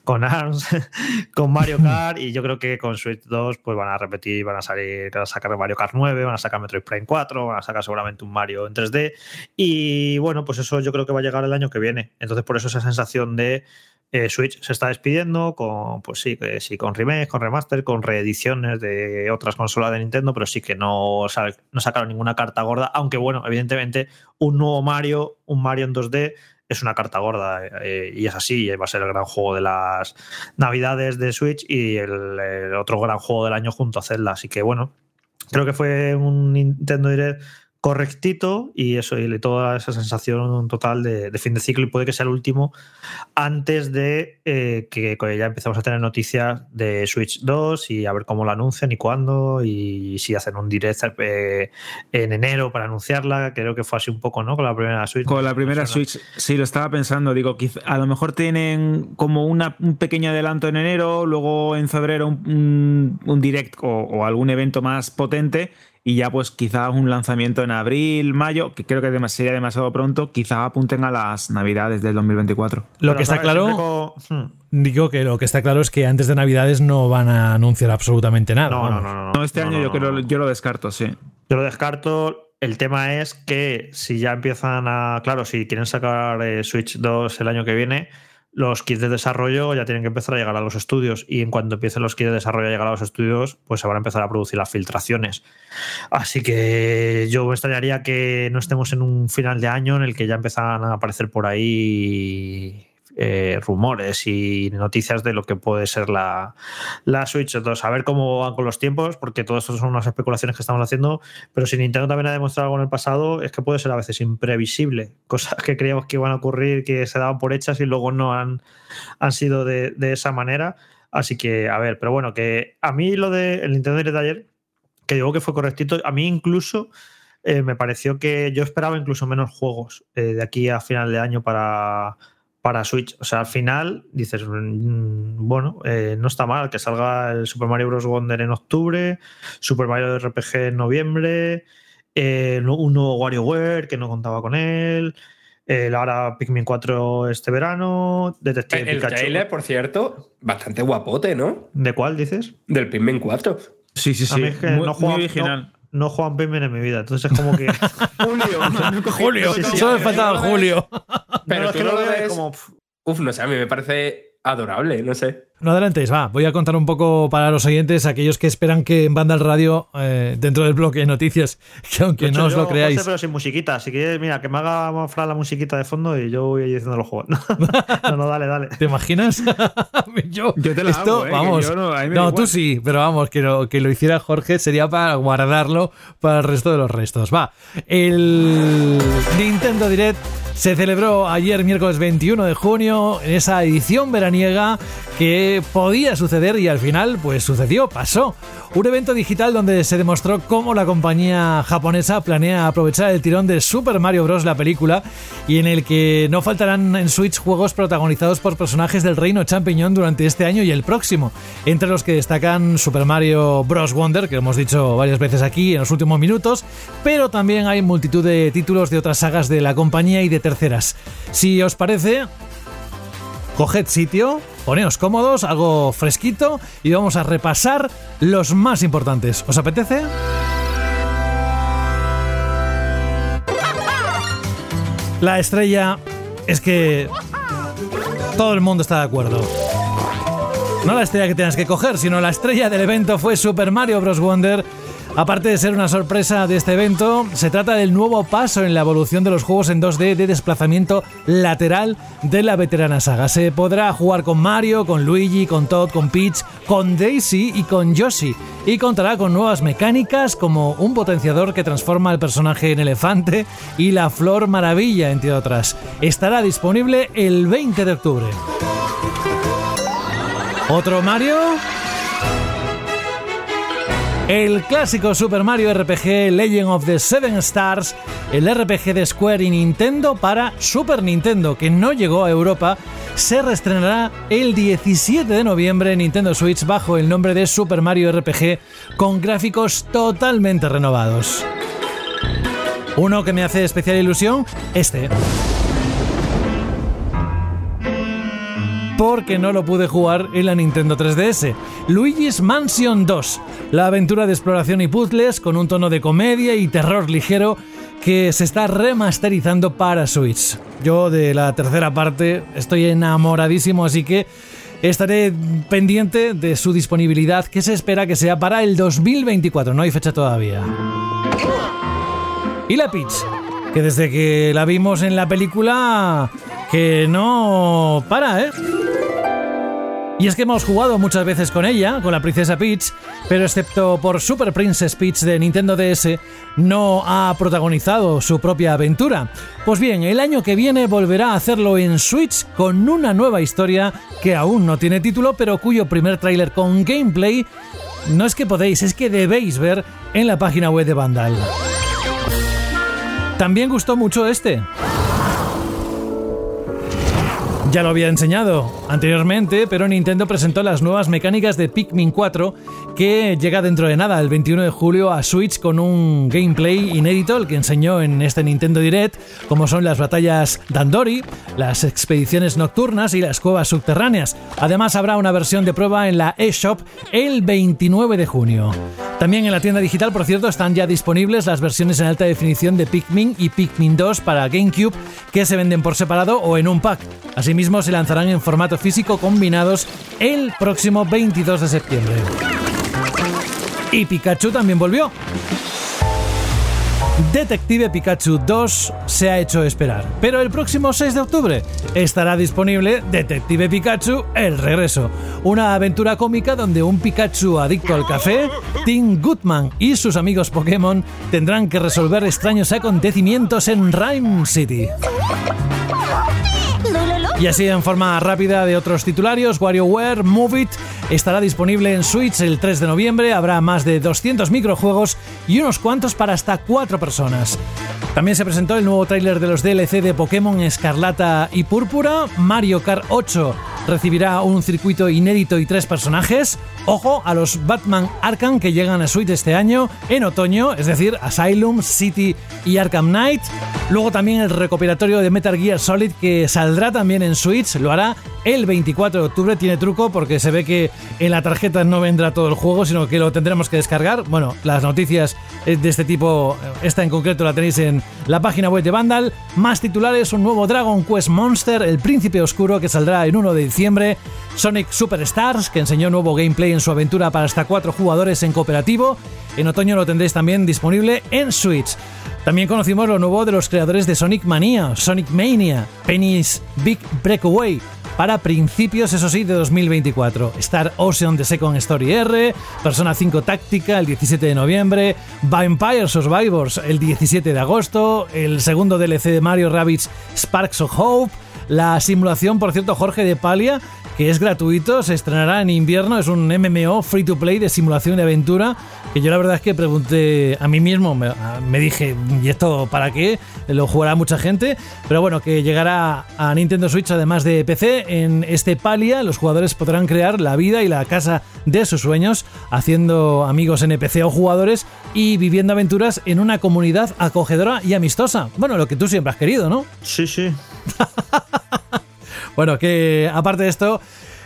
con ARMS, *laughs* con Mario Kart y yo creo que con Switch 2 pues van a repetir, van a salir, van a sacar Mario Kart 9, van a sacar Metroid Prime 4, van a sacar seguramente un Mario en 3D y bueno, pues eso yo creo que va a llegar el año que viene. Entonces por eso esa sensación de eh, Switch se está despidiendo con, pues sí, sí, con remakes, con remaster, con reediciones de otras consolas de Nintendo, pero sí que no, no sacaron ninguna carta gorda, aunque bueno, evidentemente un nuevo Mario, un Mario en 2D es una carta gorda eh, y es así, va a ser el gran juego de las navidades de Switch y el, otro gran juego del año junto a Zelda. Así que bueno, creo que fue un Nintendo Direct correctito y eso, y toda esa sensación total de, fin de ciclo y puede que sea el último antes de eh, que, ya empezamos a tener noticias de Switch 2 y a ver cómo lo anuncian y cuándo y si hacen un direct eh, en enero para anunciarla, creo que fue así un poco, ¿no? Con la primera Switch. Con la primera Switch, sí, lo estaba pensando, digo, a lo mejor tienen como una, un pequeño adelanto en enero, luego en febrero un, direct o algún evento más potente y ya pues quizás un lanzamiento en abril, mayo, que creo que sería demasiado pronto, quizás apunten a las navidades del 2024. Lo que está claro, hmm. digo que lo que está claro es que antes de navidades no van a anunciar absolutamente nada. No, no, no, no, este año yo creo, yo lo descarto, sí. Yo lo descarto. El tema es que si ya empiezan a, claro, si quieren sacar eh, Switch 2 el año que viene, los kits de desarrollo ya tienen que empezar a llegar a los estudios y en cuanto empiecen los kits de desarrollo a llegar a los estudios, pues se van a empezar a producir las filtraciones. Así que yo me extrañaría que no estemos en un final de año en el que ya empiezan a aparecer por ahí eh, rumores y noticias de lo que puede ser la, la Switch. Entonces, a ver cómo van con los tiempos, porque todo esto son unas especulaciones que estamos haciendo, pero si Nintendo también ha demostrado algo en el pasado, es que puede ser a veces imprevisible. *laughs* Cosas que creíamos que iban a ocurrir, que se daban por hechas y luego no han, han sido de, esa manera. Así que, a ver, pero bueno, que a mí lo del de Nintendo Direct de ayer, que digo que fue correctito, a mí incluso... Eh, me pareció que yo esperaba incluso menos juegos eh, de aquí a final de año para, para Switch. O sea, al final dices, mm, bueno, eh, no está mal que salga el Super Mario Bros. Wonder en octubre, Super Mario RPG en noviembre, eh, un nuevo WarioWare que no contaba con él. El ahora Pikmin 4 este verano, Detective el, Pikachu. trailer, por cierto, bastante guapote, ¿no? ¿De cuál dices? Del Pikmin 4. Sí, sí, sí. A mí es que muy, no muy original. No, juegan Pikmin en mi vida, entonces es como que. *laughs* Julio. Julio, Sí, sí, solo me faltaba. Julio. Pero No, es tú no lo lo veo ves como- Uf, no sé, a mí me parece adorable, no sé. No adelantéis, va. Voy a contar un poco para los oyentes, aquellos que esperan que en Banda al Radio, eh, dentro del bloque de noticias, *laughs* que aunque hecho, no os lo creáis. José, pero sin musiquita. Si quieres, mira, que me haga Fran la musiquita de fondo y yo voy ahí diciendo los juegos. *laughs* No, no, dale, dale. ¿Te imaginas? *laughs* yo, Yo te la esto, hago, ¿eh? Vamos. yo no- tú sí, pero vamos, que lo, que lo hiciera Jorge sería para guardarlo para el resto de los restos. Va. El Nintendo Direct se celebró ayer, miércoles 21 de junio, en esa edición veraniega que podía suceder y al final, pues sucedió, pasó. Un evento digital donde se demostró cómo la compañía japonesa planea aprovechar el tirón de Super Mario Bros. la película y en el que no faltarán en Switch juegos protagonizados por personajes del reino champiñón durante este año y el próximo, entre los que destacan Super Mario Bros. Wonder, que hemos dicho varias veces aquí en los últimos minutos, pero también hay multitud de títulos de otras sagas de la compañía y de terceras. Si os parece, Coged sitio, poneos cómodos, algo fresquito y vamos a repasar los más importantes. ¿Os apetece? La estrella es que todo el mundo está de acuerdo. No la estrella que tienes que coger, sino la estrella del evento fue Super Mario Bros. Wonder. Aparte de ser una sorpresa de este evento, se trata del nuevo paso en la evolución de los juegos en 2D de desplazamiento lateral de la veterana saga. Se podrá jugar con Mario, con Luigi, con Todd, con Peach, con Daisy y con Yoshi. Y contará con nuevas mecánicas como un potenciador que transforma al personaje en elefante y la flor maravilla, entre otras. Estará disponible el 20 de octubre. ¿Otro Mario? El clásico Super Mario RPG Legend of the Seven Stars, el RPG de Square y Nintendo para Super Nintendo, que no llegó a Europa, se reestrenará el 17 de noviembre en Nintendo Switch bajo el nombre de Super Mario RPG con gráficos totalmente renovados. Uno que me hace especial ilusión, este. Porque no lo pude jugar en la Nintendo 3DS. Luigi's Mansion 2, la aventura de exploración y puzzles con un tono de comedia y terror ligero que se está remasterizando para Switch. Yo de la tercera parte estoy enamoradísimo, así que estaré pendiente de su disponibilidad que se espera que sea para el 2024, no hay fecha todavía. Y la Peach, que desde que la vimos en la película que no para, ¿eh? Y es que hemos jugado muchas veces con ella, con la princesa Peach, pero excepto por Super Princess Peach de Nintendo DS, no ha protagonizado su propia aventura. Pues bien, el año que viene volverá a hacerlo en Switch con una nueva historia que aún no tiene título, pero cuyo primer tráiler con gameplay no es que podéis, es que debéis ver en la página web de Vandal. También gustó mucho este. Ya lo había enseñado anteriormente, pero Nintendo presentó las nuevas mecánicas de Pikmin 4 que llega dentro de nada, el 21 de julio, a Switch con un gameplay inédito, el que enseñó en este Nintendo Direct, como son las batallas Dandori, las expediciones nocturnas y las cuevas subterráneas. Además habrá una versión de prueba en la eShop el 29 de junio. También en la tienda digital, por cierto, están ya disponibles las versiones en alta definición de Pikmin y Pikmin 2 para GameCube que se venden por separado o en un pack. Asimismo, se lanzarán en formato físico combinados el próximo 22 de septiembre. Y Pikachu también volvió. Detective Pikachu 2 se ha hecho esperar, pero el próximo 6 de octubre estará disponible Detective Pikachu El Regreso, una aventura cómica donde un Pikachu adicto al café, Tim Goodman y sus amigos Pokémon tendrán que resolver extraños acontecimientos en Rhyme City. Y así en forma rápida de otros titularios, WarioWare Move It estará disponible en Switch el 3 de noviembre, habrá más de 200 microjuegos y unos cuantos para hasta 4 personas. También se presentó el nuevo tráiler de los DLC de Pokémon Escarlata y Púrpura, Mario Kart 8 recibirá un circuito inédito y tres personajes. Ojo a los Batman Arkham que llegan a Switch este año en otoño, es decir, Asylum, City y Arkham Knight. Luego también el recopilatorio de Metal Gear Solid que saldrá también en Switch, lo hará el 24 de octubre. Tiene truco porque se ve que en la tarjeta no vendrá todo el juego, sino que lo tendremos que descargar. Bueno, las noticias eh, de este tipo, eh, esta en concreto la tenéis en la página web de Vandal. Más titulares, un nuevo Dragon Quest Monster, el Príncipe Oscuro, que saldrá en 1 de diciembre. Sonic Superstars, que enseñó nuevo gameplay en su aventura para hasta 4 jugadores en cooperativo. En otoño lo tendréis también disponible en Switch. También conocimos lo nuevo de los creadores de Sonic Mania, Sonic Mania, Penny's Big Breakaway, para principios, eso sí, de 2024. Star Ocean The Second Story R, Persona 5 Táctica el 17 de noviembre, Vampire Survivors el 17 de agosto, el segundo DLC de Mario Rabbids Sparks of Hope, la simulación, por cierto, Jorge de Palia, que es gratuito, se estrenará en invierno, es un MMO free to play de simulación de aventura, que yo la verdad es que pregunté a mí mismo, me, me dije, ¿y esto para qué? Lo jugará mucha gente, pero bueno, que llegará a Nintendo Switch además de PC, en este Palia los jugadores podrán crear la vida y la casa de sus sueños, haciendo amigos NPC o jugadores y viviendo aventuras en una comunidad acogedora y amistosa. Bueno, lo que tú siempre has querido, ¿no? Sí, sí. *laughs* Bueno, que aparte de esto,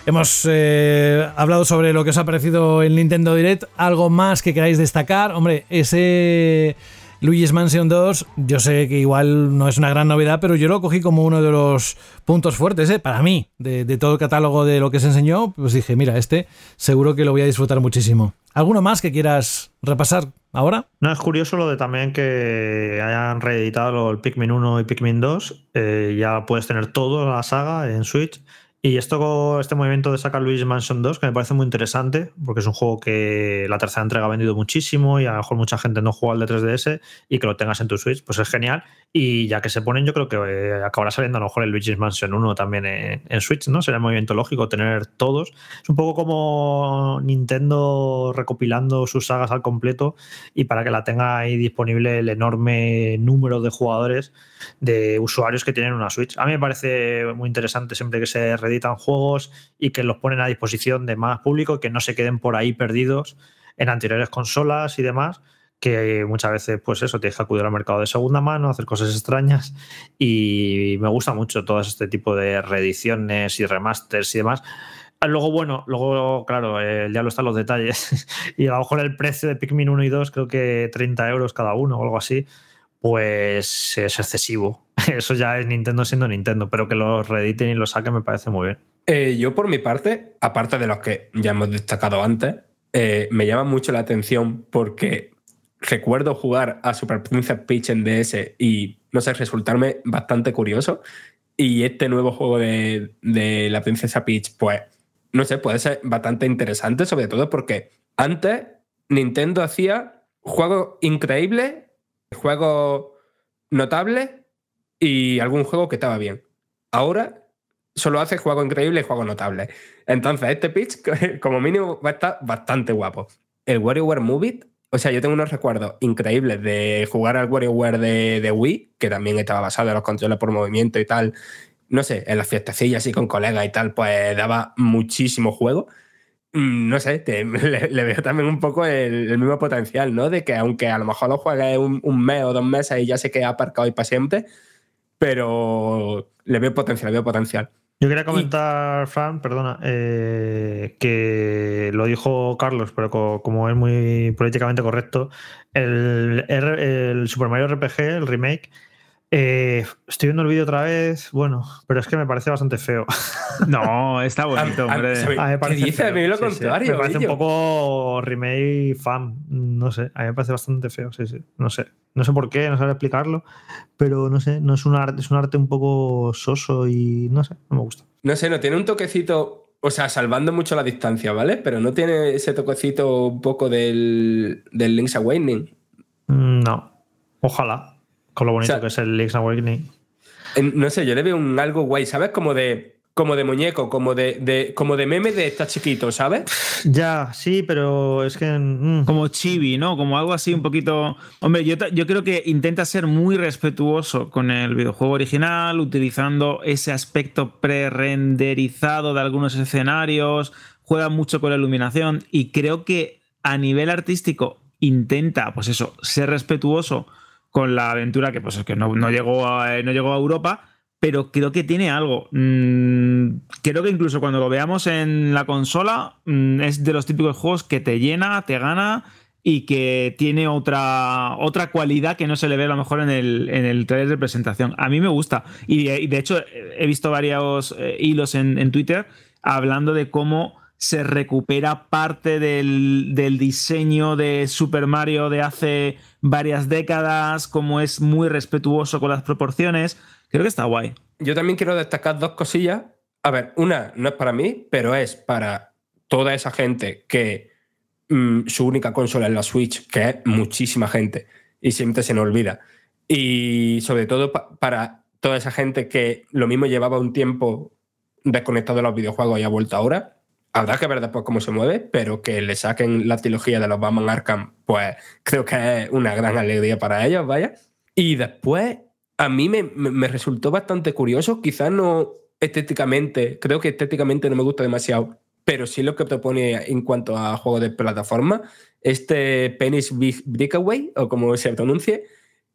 hemos eh, hablado sobre lo que os ha parecido el Nintendo Direct. ¿Algo más que queráis destacar? Hombre, ese Luigi's Mansion 2, yo sé que igual no es una gran novedad, pero yo lo cogí como uno de los puntos fuertes, ¿eh? para mí, de, todo el catálogo de lo que se enseñó. Pues dije, mira, este seguro que lo voy a disfrutar muchísimo. ¿Alguno más que quieras repasar ahora? No, es curioso lo de también que hayan reeditado el Pikmin 1 y Pikmin 2. Eh, ya puedes tener toda la saga en Switch. Y esto, este movimiento de sacar Luigi's Mansion 2, que me parece muy interesante, porque es un juego que la tercera entrega ha vendido muchísimo y a lo mejor mucha gente no juega al de 3DS y que lo tengas en tu Switch, pues es genial. Y ya que se ponen, yo creo que eh, acabará saliendo a lo mejor el Luigi's Mansion 1 también en, Switch, ¿no? Sería un movimiento lógico tener todos. Es un poco como Nintendo recopilando sus sagas al completo y para que la tenga ahí disponible el enorme número de jugadores, de usuarios que tienen una Switch. A mí me parece muy interesante siempre que se reeditan juegos y que los ponen a disposición de más público que no se queden por ahí perdidos en anteriores consolas y demás que muchas veces, pues eso, tienes que acudir al mercado de segunda mano, hacer cosas extrañas y me gusta mucho todo este tipo de reediciones y remasters y demás. Luego, bueno, luego, claro, ya lo están los detalles *laughs* y a lo mejor el precio de Pikmin 1 y 2, creo que 30 euros cada uno o algo así, pues es excesivo. *laughs* Eso ya es Nintendo siendo Nintendo, pero que lo reediten y lo saquen me parece muy bien. Eh, yo por mi parte, aparte de los que ya hemos destacado antes, eh, me llama mucho la atención porque recuerdo jugar a Super Princess Peach en DS y, no sé, resultarme bastante curioso. Y este nuevo juego de, de la Princesa Peach, pues, no sé, puede ser bastante interesante, sobre todo porque antes Nintendo hacía juegos increíbles, juegos notables y algún juego que estaba bien. Ahora solo hace juegos increíbles y juegos notables. Entonces, este pitch, *laughs* como mínimo, va a estar bastante guapo. El WarioWare Move o sea, yo tengo unos recuerdos increíbles de jugar al WarioWare de, de Wii, que también estaba basado en los controles por movimiento y tal. No sé, en las fiestecillas y con colegas y tal, pues daba muchísimo juego. Mm, No sé, te- *laughs* le, le veo también un poco el, el mismo potencial, ¿no? De que aunque a lo mejor lo juegues un, un mes o dos meses y ya se queda aparcado y para siempre, pero le veo potencial, le veo potencial. Yo quería comentar, Fran, perdona, eh, que lo dijo Carlos, pero co- como es muy políticamente correcto, el, el Super Mario RPG, el remake, eh, estoy viendo el vídeo otra vez, bueno, pero es que me parece bastante feo. *laughs* No, está bonito, A- a- hombre. ¿sabe- A mí me ¿Qué parece dice? A mí lo contrario, Me parece un poco remake fan. No sé, a mí me parece bastante feo, sí, sí. No sé. No sé por qué, no sabré explicarlo. Pero no sé, no es un arte, es un arte un poco soso y no sé, no me gusta. No sé, no tiene un toquecito, o sea, salvando mucho la distancia, ¿vale? Pero no tiene ese toquecito un poco del, del Link's Awakening. Mm, No. Ojalá. Con lo bonito O sea- que es el Link's Awakening. En- no sé, yo le veo un algo guay, ¿sabes? Como de como de muñeco, como de, de- como de meme de estar chiquito, ¿sabes? Ya, sí, pero es que. mm, Como chibi, ¿no? Como algo así un poquito... Hombre, yo, yo creo que intenta ser muy respetuoso con el videojuego original, utilizando ese aspecto pre-renderizado de algunos escenarios, juega mucho con la iluminación y creo que a nivel artístico intenta, pues eso, ser respetuoso con la aventura que, pues, que no, no llegó a, no llegó a Europa, pero creo que tiene algo. Mm, creo que incluso cuando lo veamos en la consola, mm, es de los típicos juegos que te llena, te gana y que tiene otra, otra cualidad que no se le ve a lo mejor en el, en el trailer de presentación. A mí me gusta. Y, de- y de hecho, he visto varios eh, hilos en, en Twitter hablando de cómo se recupera parte del, del diseño de Super Mario de hace varias décadas, cómo es muy respetuoso con las proporciones. Creo que está guay. Yo también quiero destacar dos cosillas. A ver, una no es para mí, pero es para toda esa gente que mm, su única consola es la Switch, que es muchísima gente y siempre se nos olvida. Y sobre todo pa- para toda esa gente que lo mismo llevaba un tiempo desconectado de los videojuegos y ha vuelto ahora. Habrá que ver después cómo se mueve, pero que le saquen la trilogía de los Batman Arkham, pues creo que es una gran alegría para ellos, vaya. Y después, a mí me, me- me resultó bastante curioso, quizás no estéticamente, creo que estéticamente no me gusta demasiado, pero sí lo que propone en cuanto a juegos de plataforma, este Penis Big Breakaway, o como se pronuncie,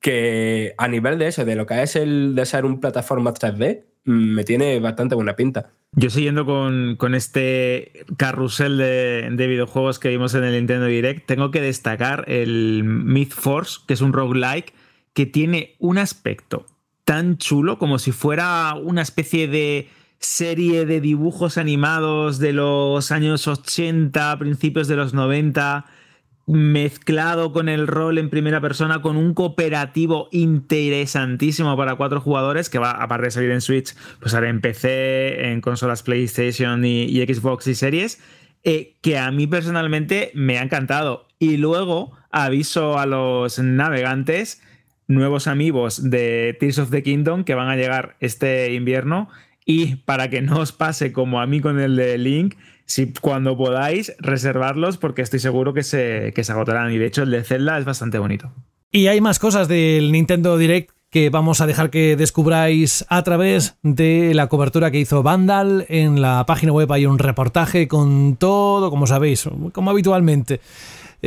que a nivel de eso, de lo que es el de ser un plataforma 3D, mm, me tiene bastante buena pinta. Yo siguiendo con, con este carrusel de, de videojuegos que vimos en el Nintendo Direct, tengo que destacar el Myth Force, que es un roguelike que tiene un aspecto tan chulo como si fuera una especie de serie de dibujos animados de los años 80, principios de los 90, mezclado con el rol en primera persona, con un cooperativo interesantísimo para cuatro jugadores, que va, aparte de salir en Switch, pues ahora en PC, en consolas PlayStation y, Xbox y series, eh, que a mí personalmente me ha encantado. Y luego aviso a los navegantes, nuevos amigos de Tears of the Kingdom que van a llegar este invierno. Y para que no os pase como a mí con el de Link, si cuando podáis reservarlos, porque estoy seguro que se, que se agotarán. Y de hecho, el de Zelda es bastante bonito. Y hay más cosas del Nintendo Direct que vamos a dejar que descubráis a través de la cobertura que hizo Vandal. En la página web hay un reportaje con todo, como sabéis, como habitualmente.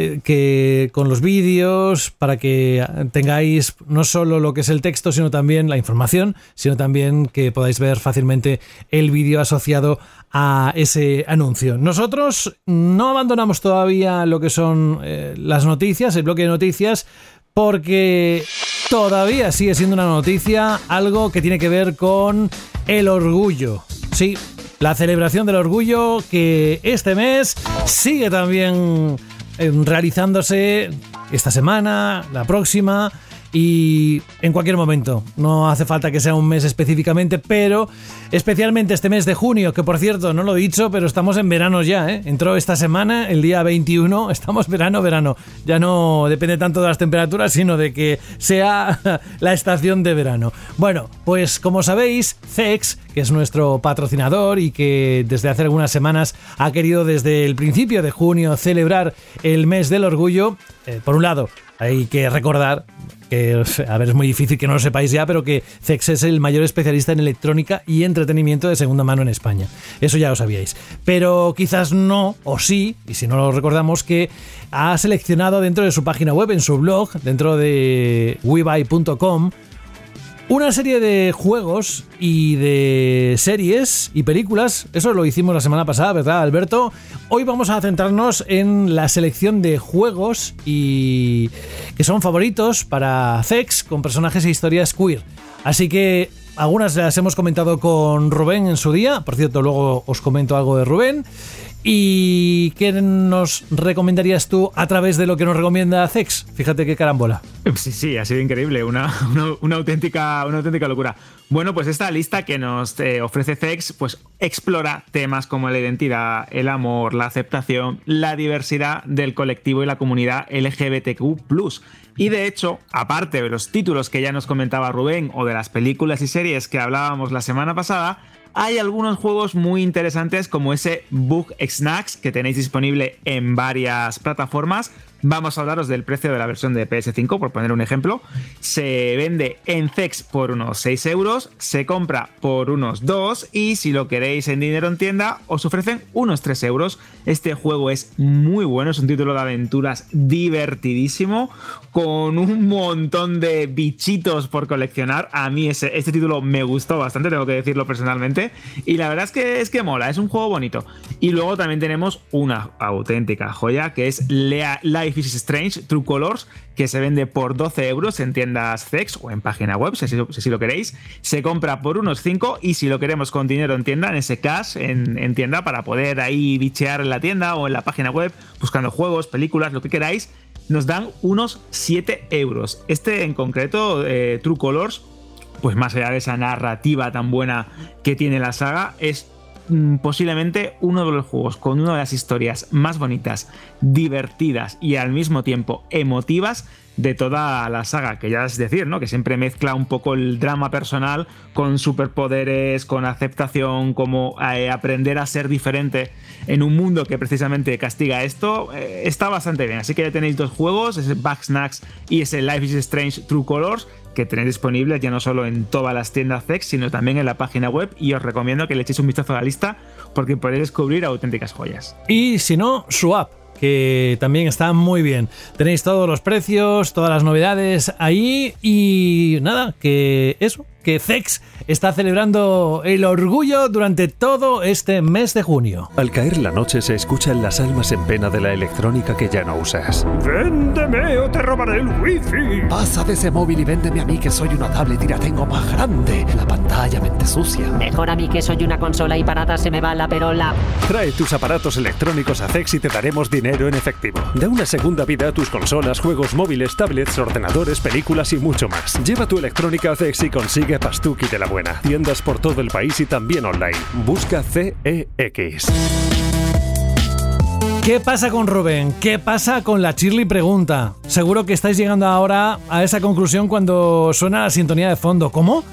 Eh, que con los vídeos para que tengáis no solo lo que es el texto sino también la información sino también que podáis ver fácilmente el vídeo asociado a ese anuncio nosotros no abandonamos todavía lo que son eh, las noticias el bloque de noticias porque todavía sigue siendo una noticia algo que tiene que ver con el orgullo. Sí, la celebración del orgullo que este mes sigue también realizándose esta semana, la próxima y en cualquier momento. No hace falta que sea un mes específicamente, pero especialmente este mes de junio, que por cierto, no lo he dicho, pero estamos en verano ya, ¿eh? Entró esta semana, el día 21, *laughs* estamos verano, verano. Ya no depende tanto de las temperaturas, sino de que sea *laughs* la estación de verano. Bueno, pues como sabéis, CEX, que es nuestro patrocinador y que desde hace algunas semanas ha querido desde el principio de junio celebrar el mes del orgullo, eh, por un lado, hay que recordar que, a ver, es muy difícil que no lo sepáis ya, pero que CEX es el mayor especialista en electrónica y entretenimiento de segunda mano en España. Eso ya lo sabíais. Pero quizás no, o sí, y si no lo recordamos, que ha seleccionado dentro de su página web, en su blog, dentro de webuy.com, una serie de juegos y de series y películas. Eso lo hicimos la semana pasada, ¿verdad, Alberto? Hoy vamos a centrarnos en la selección de juegos y que son favoritos para Zex con personajes e historias queer. Así que algunas las hemos comentado con Rubén en su día. Por cierto, luego os comento algo de Rubén. ¿Y qué nos recomendarías tú a través de lo que nos recomienda Zex? Fíjate qué carambola. Sí, sí, ha sido increíble, una *laughs* auténtica, una auténtica locura. Bueno, pues esta lista que nos eh, ofrece CEX, pues explora temas como la identidad, el amor, la aceptación, la diversidad del colectivo y la comunidad LGBTQ+. Y de hecho, aparte de los títulos que ya nos comentaba Rubén o de las películas y series que hablábamos la semana pasada, hay algunos juegos muy interesantes como ese Book Snacks que tenéis disponible en varias plataformas. Vamos a hablaros del precio de la versión de PS5, por poner un ejemplo. Se vende en CEX por unos 6 euros, se compra por unos 2 y si lo queréis en dinero en tienda os ofrecen unos 3 euros. Este juego es muy bueno, es un título de aventuras divertidísimo, con un montón de bichitos por coleccionar. A mí ese, este título me gustó bastante, tengo que decirlo personalmente. Y la verdad es que, es que mola, es un juego bonito. Y luego también tenemos una auténtica joya que es Lea Life Life is Strange True Colors, que se vende por 12 euros en tiendas Zex o en página web, si, lo queréis. Se compra por unos 5 y si lo queremos con dinero en tienda, en ese cash, en, tienda, para poder ahí bichear en la tienda o en la página web, buscando juegos, películas, lo que queráis, nos dan unos 7 euros. Este en concreto, eh, True Colors, pues más allá de esa narrativa tan buena que tiene la saga, es posiblemente uno de los juegos con una de las historias más bonitas, divertidas y al mismo tiempo emotivas de toda la saga, que ya es decir, ¿no? Que siempre mezcla un poco el drama personal con superpoderes, con aceptación, como eh, aprender a ser diferente en un mundo que precisamente castiga esto, eh, está bastante bien. Así que ya tenéis dos juegos, ese Back Snacks y ese Life is Strange True Colors, que tenéis disponibles ya no solo en todas las tiendas Zex, sino también en la página web y os recomiendo que le echéis un vistazo a la lista porque podéis descubrir auténticas joyas. Y si no, Swap que también está muy bien. Tenéis todos los precios, todas las novedades ahí y nada, que eso, que Zex está celebrando el orgullo durante todo este mes de junio. Al caer la noche se escuchan las almas en pena de la electrónica que ya no usas. ¡Véndeme o te robaré el wifi! Pasa de ese móvil y véndeme a mí que soy una tablet y la tengo más grande. La pantalla mente sucia. Mejor a mí que soy una consola y para nada se me va la perola. Trae tus aparatos electrónicos a Zex y te daremos dinero en efectivo. Da una segunda vida a tus consolas, juegos móviles, tablets, ordenadores, películas y mucho más. Lleva tu electrónica a Zex y consigue Pastuki de la Buena. Tiendas por todo el país y también online. Busca CEX. ¿Qué pasa con Rubén? ¿Qué pasa con la Chirly pregunta? Seguro que estáis llegando ahora a esa conclusión cuando suena la sintonía de fondo. ¿Cómo?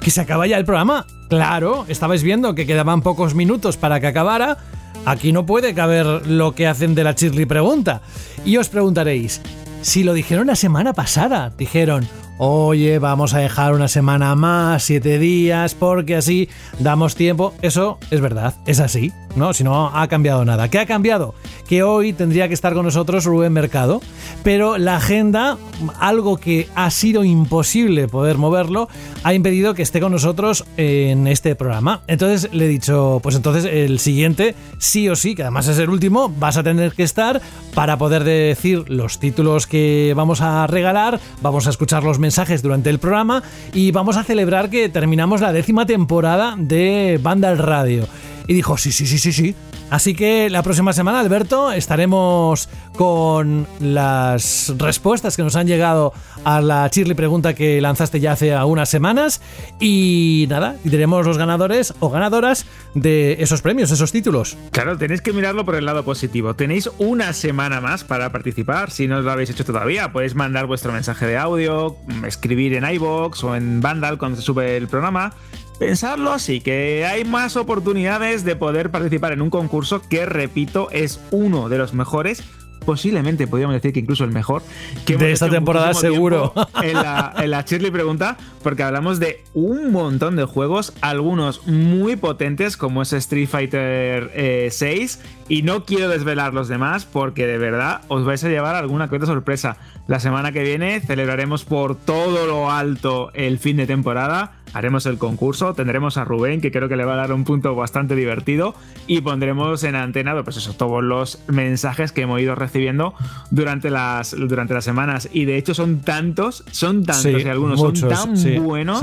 ¿Que se acaba ya el programa? Claro, estabais viendo que quedaban pocos minutos para que acabara. Aquí no puede caber lo que hacen de la Chirly pregunta. Y os preguntaréis, si lo dijeron la semana pasada, dijeron, oye, vamos a dejar una semana más, siete días, porque así damos tiempo. Eso es verdad, es así, ¿no? Si no ha cambiado nada. ¿Qué ha cambiado? Que hoy tendría que estar con nosotros Rubén Mercado, pero la agenda, algo que ha sido imposible poder moverlo, ha impedido que esté con nosotros en este programa. Entonces le he dicho, pues entonces el siguiente, sí o sí, que además es el último, vas a tener que estar para poder decir los títulos que vamos a regalar, vamos a escuchar los mensajes durante el programa y vamos a celebrar que terminamos la décima temporada de Banda al Radio. Y dijo, sí, sí, sí, sí, sí. Así que la próxima semana, Alberto, estaremos con las respuestas que nos han llegado a la Chirly pregunta que lanzaste ya hace unas semanas. Y nada, y tenemos los ganadores o ganadoras de esos premios, esos títulos. Claro, tenéis que mirarlo por el lado positivo. Tenéis una semana más para participar. Si no lo habéis hecho todavía, podéis mandar vuestro mensaje de audio, escribir en iBox o en Vandal cuando se sube el programa pensarlo así, que hay más oportunidades de poder participar en un concurso que, repito, es uno de los mejores posiblemente podríamos decir que incluso el mejor que de esta temporada seguro. *laughs* En la, en la Shirley pregunta porque hablamos de un montón de juegos algunos muy potentes como es Street Fighter 6 eh, y no quiero desvelar los demás porque de verdad os vais a llevar alguna que sorpresa la semana que viene celebraremos por todo lo alto el fin de temporada haremos el concurso, tendremos a Rubén, que creo que le va a dar un punto bastante divertido, y pondremos en antena pues eso, todos los mensajes que hemos ido recibiendo durante las, durante las semanas. Y de hecho son tantos, son tantos y algunos son tan buenos.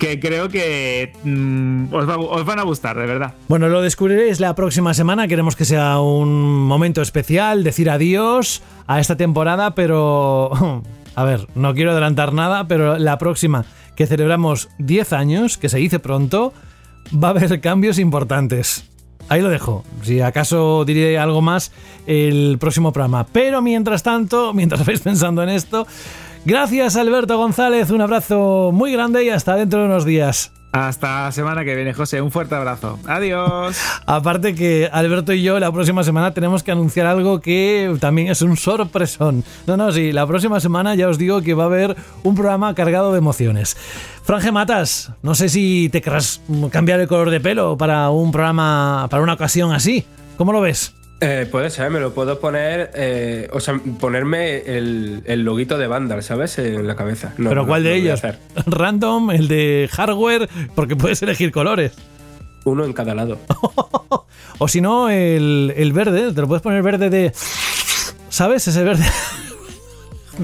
Que creo que mm, os, van a gustar, de verdad. Bueno, lo descubriréis la próxima semana. Queremos que sea un momento especial, decir adiós a esta temporada, pero... *laughs* A ver, no quiero adelantar nada, pero la próxima que celebramos 10 años, que se dice pronto, va a haber cambios importantes. Ahí lo dejo. Si acaso diré algo más el próximo programa. Pero mientras tanto, mientras *laughs* vais pensando en esto, gracias Alberto González, un abrazo muy grande y hasta dentro de unos días. Hasta la semana que viene, José. Un fuerte abrazo. Adiós. Aparte que Alberto y yo la próxima semana tenemos que anunciar algo que también es un sorpresón. No, no, sí, la próxima semana ya os digo que va a haber un programa cargado de emociones. Franje Matas, no sé si te querrás cambiar el color de pelo para un programa, para una ocasión así. ¿Cómo lo ves? Eh, puede ser, me lo puedo poner, eh, o sea, ponerme el, el loguito de Vandal, ¿sabes? En la cabeza. No, ¿Pero no, cuál no de a ellos? *laughs* ¿Random? ¿El de hardware? Porque puedes elegir colores. Uno en cada lado. *laughs* O si no, el, el verde, te lo puedes poner verde de... ¿Sabes? Ese verde... *laughs*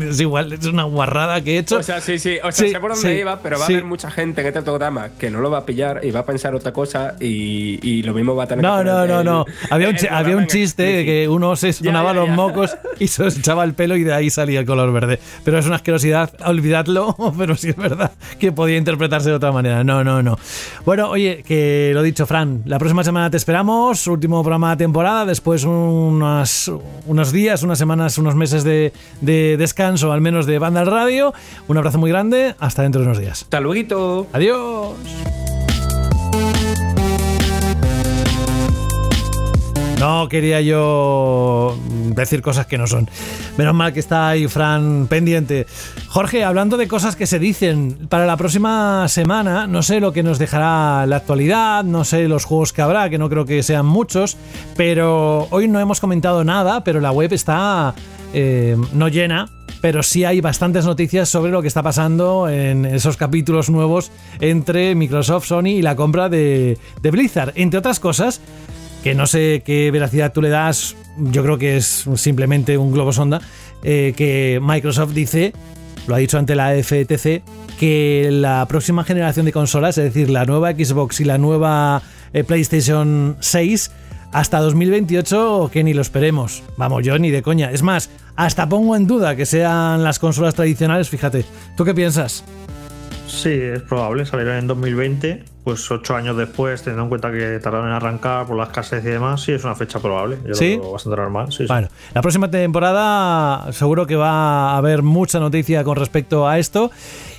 *laughs* Es igual, es una guarrada que he hecho. O sea, sí, sí, o sea, Sí, sé por dónde sí, iba, pero va sí. a haber mucha gente en este programa que no lo va a pillar y va a pensar otra cosa y, y lo mismo va a tener No, que no, no, el- no. Había un, había un chiste que uno se sonaba los mocos y se os echaba el pelo y de ahí salía el color verde. Pero es una asquerosidad, olvidadlo, *laughs* pero sí es verdad que podía interpretarse de otra manera. No, no, no. Bueno, oye, que lo dicho, Fran, la próxima semana te esperamos, último programa de temporada, después unas, unos días, unas semanas, unos meses de, de descanso, al menos de banda al radio. Un abrazo muy grande, hasta dentro de unos días. Hasta luego. Adiós. No quería yo decir cosas que no son. Menos mal que está ahí Fran pendiente. Jorge, hablando de cosas que se dicen, para la próxima semana no sé lo que nos dejará la actualidad, no sé los juegos que habrá, que no creo que sean muchos, pero hoy no hemos comentado nada, pero la web está eh, no llena, pero sí hay bastantes noticias sobre lo que está pasando en esos capítulos nuevos entre Microsoft, Sony y la compra de, Blizzard. Entre otras cosas, que no sé qué veracidad tú le das, yo creo que es simplemente un globo sonda, eh, que Microsoft dice, lo ha dicho ante la FTC, que la próxima generación de consolas, es decir, la nueva Xbox y la nueva eh, PlayStation 6, hasta 2028 que ni lo esperemos. Vamos, yo ni de coña. Es más, hasta pongo en duda que sean las consolas tradicionales, fíjate. ¿Tú qué piensas? Sí, es probable, salieron en 2020, pues ocho años después, teniendo en cuenta que tardaron en arrancar por la escasez y demás, sí es una fecha probable. Yo ¿Sí? lo veo bastante normal. Sí, sí. Bueno, la próxima temporada seguro que va a haber mucha noticia con respecto a esto.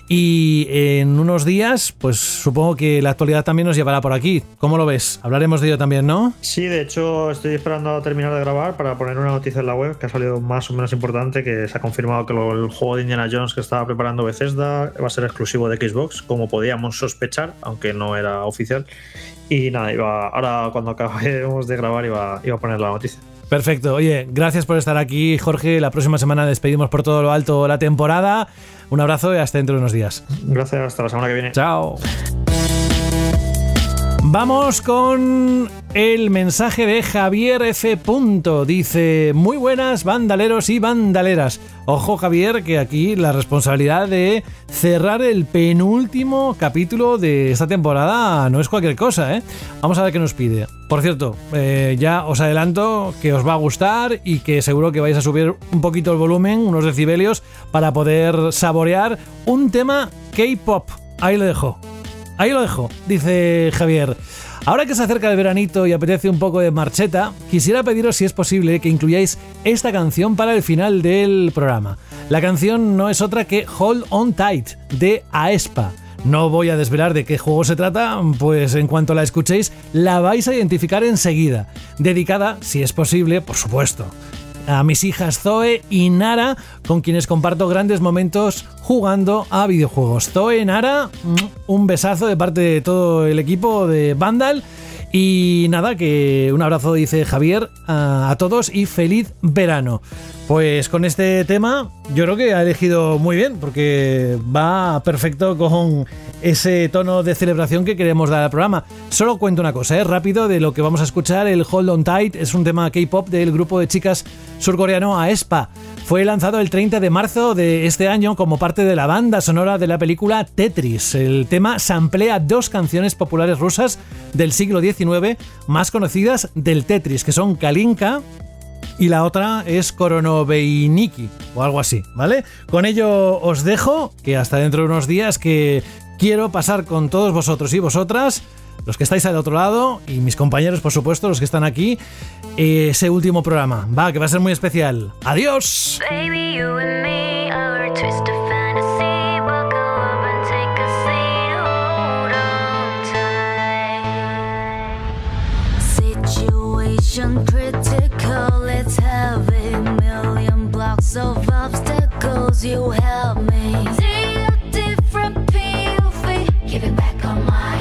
Y en unos días, pues supongo que la actualidad también nos llevará por aquí. ¿Cómo lo ves? Hablaremos de ello también, ¿no? Sí, de hecho estoy esperando a terminar de grabar para poner una noticia en la web que ha salido más o menos importante, que se ha confirmado que lo- el juego de Indiana Jones que estaba preparando Bethesda va a ser exclusivo de Xbox, como podíamos sospechar, aunque no era oficial. Y nada, iba, ahora cuando acabemos de grabar iba, iba a poner la noticia. Perfecto. Oye, gracias por estar aquí, Jorge. La próxima semana despedimos por todo lo alto la temporada. Un abrazo y hasta dentro de unos días. Gracias, hasta la semana que viene. Chao. Vamos con el mensaje de Javier F. Dice, muy buenas bandaleros y bandaleras. Ojo Javier, que aquí la responsabilidad de cerrar el penúltimo capítulo de esta temporada no es cualquier cosa, ¿eh? Vamos a ver qué nos pide. Por cierto, eh, ya os adelanto que os va a gustar y que seguro que vais a subir un poquito el volumen, unos decibelios, para poder saborear un tema K-pop. Ahí lo dejo. Ahí lo dejo, dice Javier. Ahora que se acerca el veranito y apetece un poco de marcheta, quisiera pediros si es posible que incluyáis esta canción para el final del programa. La canción no es otra que Hold On Tight de Aespa. No voy a desvelar de qué juego se trata, pues en cuanto la escuchéis la vais a identificar enseguida. Dedicada, si es posible, por supuesto, a mis hijas Zoe y Nara, con quienes comparto grandes momentos jugando a videojuegos. Zoe, Nara, un besazo de parte de todo el equipo de Vandal. Y nada, que un abrazo, dice Javier, a, todos y feliz verano. Pues con este tema yo creo que ha elegido muy bien, porque va perfecto con ese tono de celebración que queremos dar al programa. Solo cuento una cosa, rápido de lo que vamos a escuchar. El Hold On Tight es un tema K-pop del grupo de chicas surcoreano Aespa. Fue lanzado el 30 de marzo de este año como parte de la banda sonora de la película Tetris. El tema samplea dos canciones populares rusas del siglo XIX más conocidas del Tetris, que son Kalinka y la otra es Koronoveiniki o algo así, ¿vale? Con ello os dejo, que hasta dentro de unos días que quiero pasar con todos vosotros y vosotras, los que estáis al otro lado y mis compañeros, por supuesto, los que están aquí, ese último programa. Va, que va a ser muy especial. ¡Adiós! Baby, you and me, our twist of critical. It's heavy. Million blocks of obstacles. You help me. See a different POV. Give it back on my.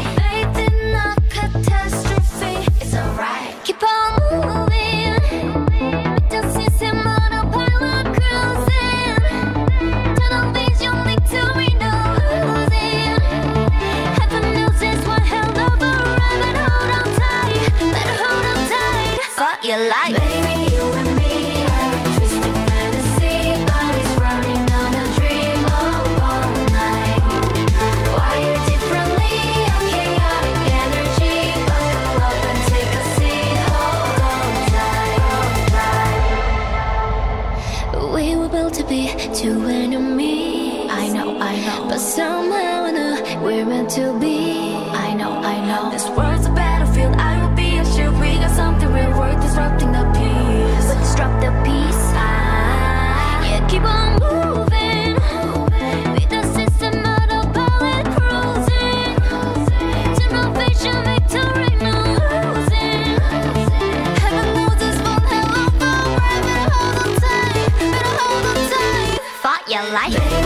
your life. Baby, you and me are a twisted fantasy, running dream of all night. Wired differently, chaotic energy. Up and take a seat, hold on tight. We were built to be two enemies. I know, I know. But somehow I know we're meant to be. like it.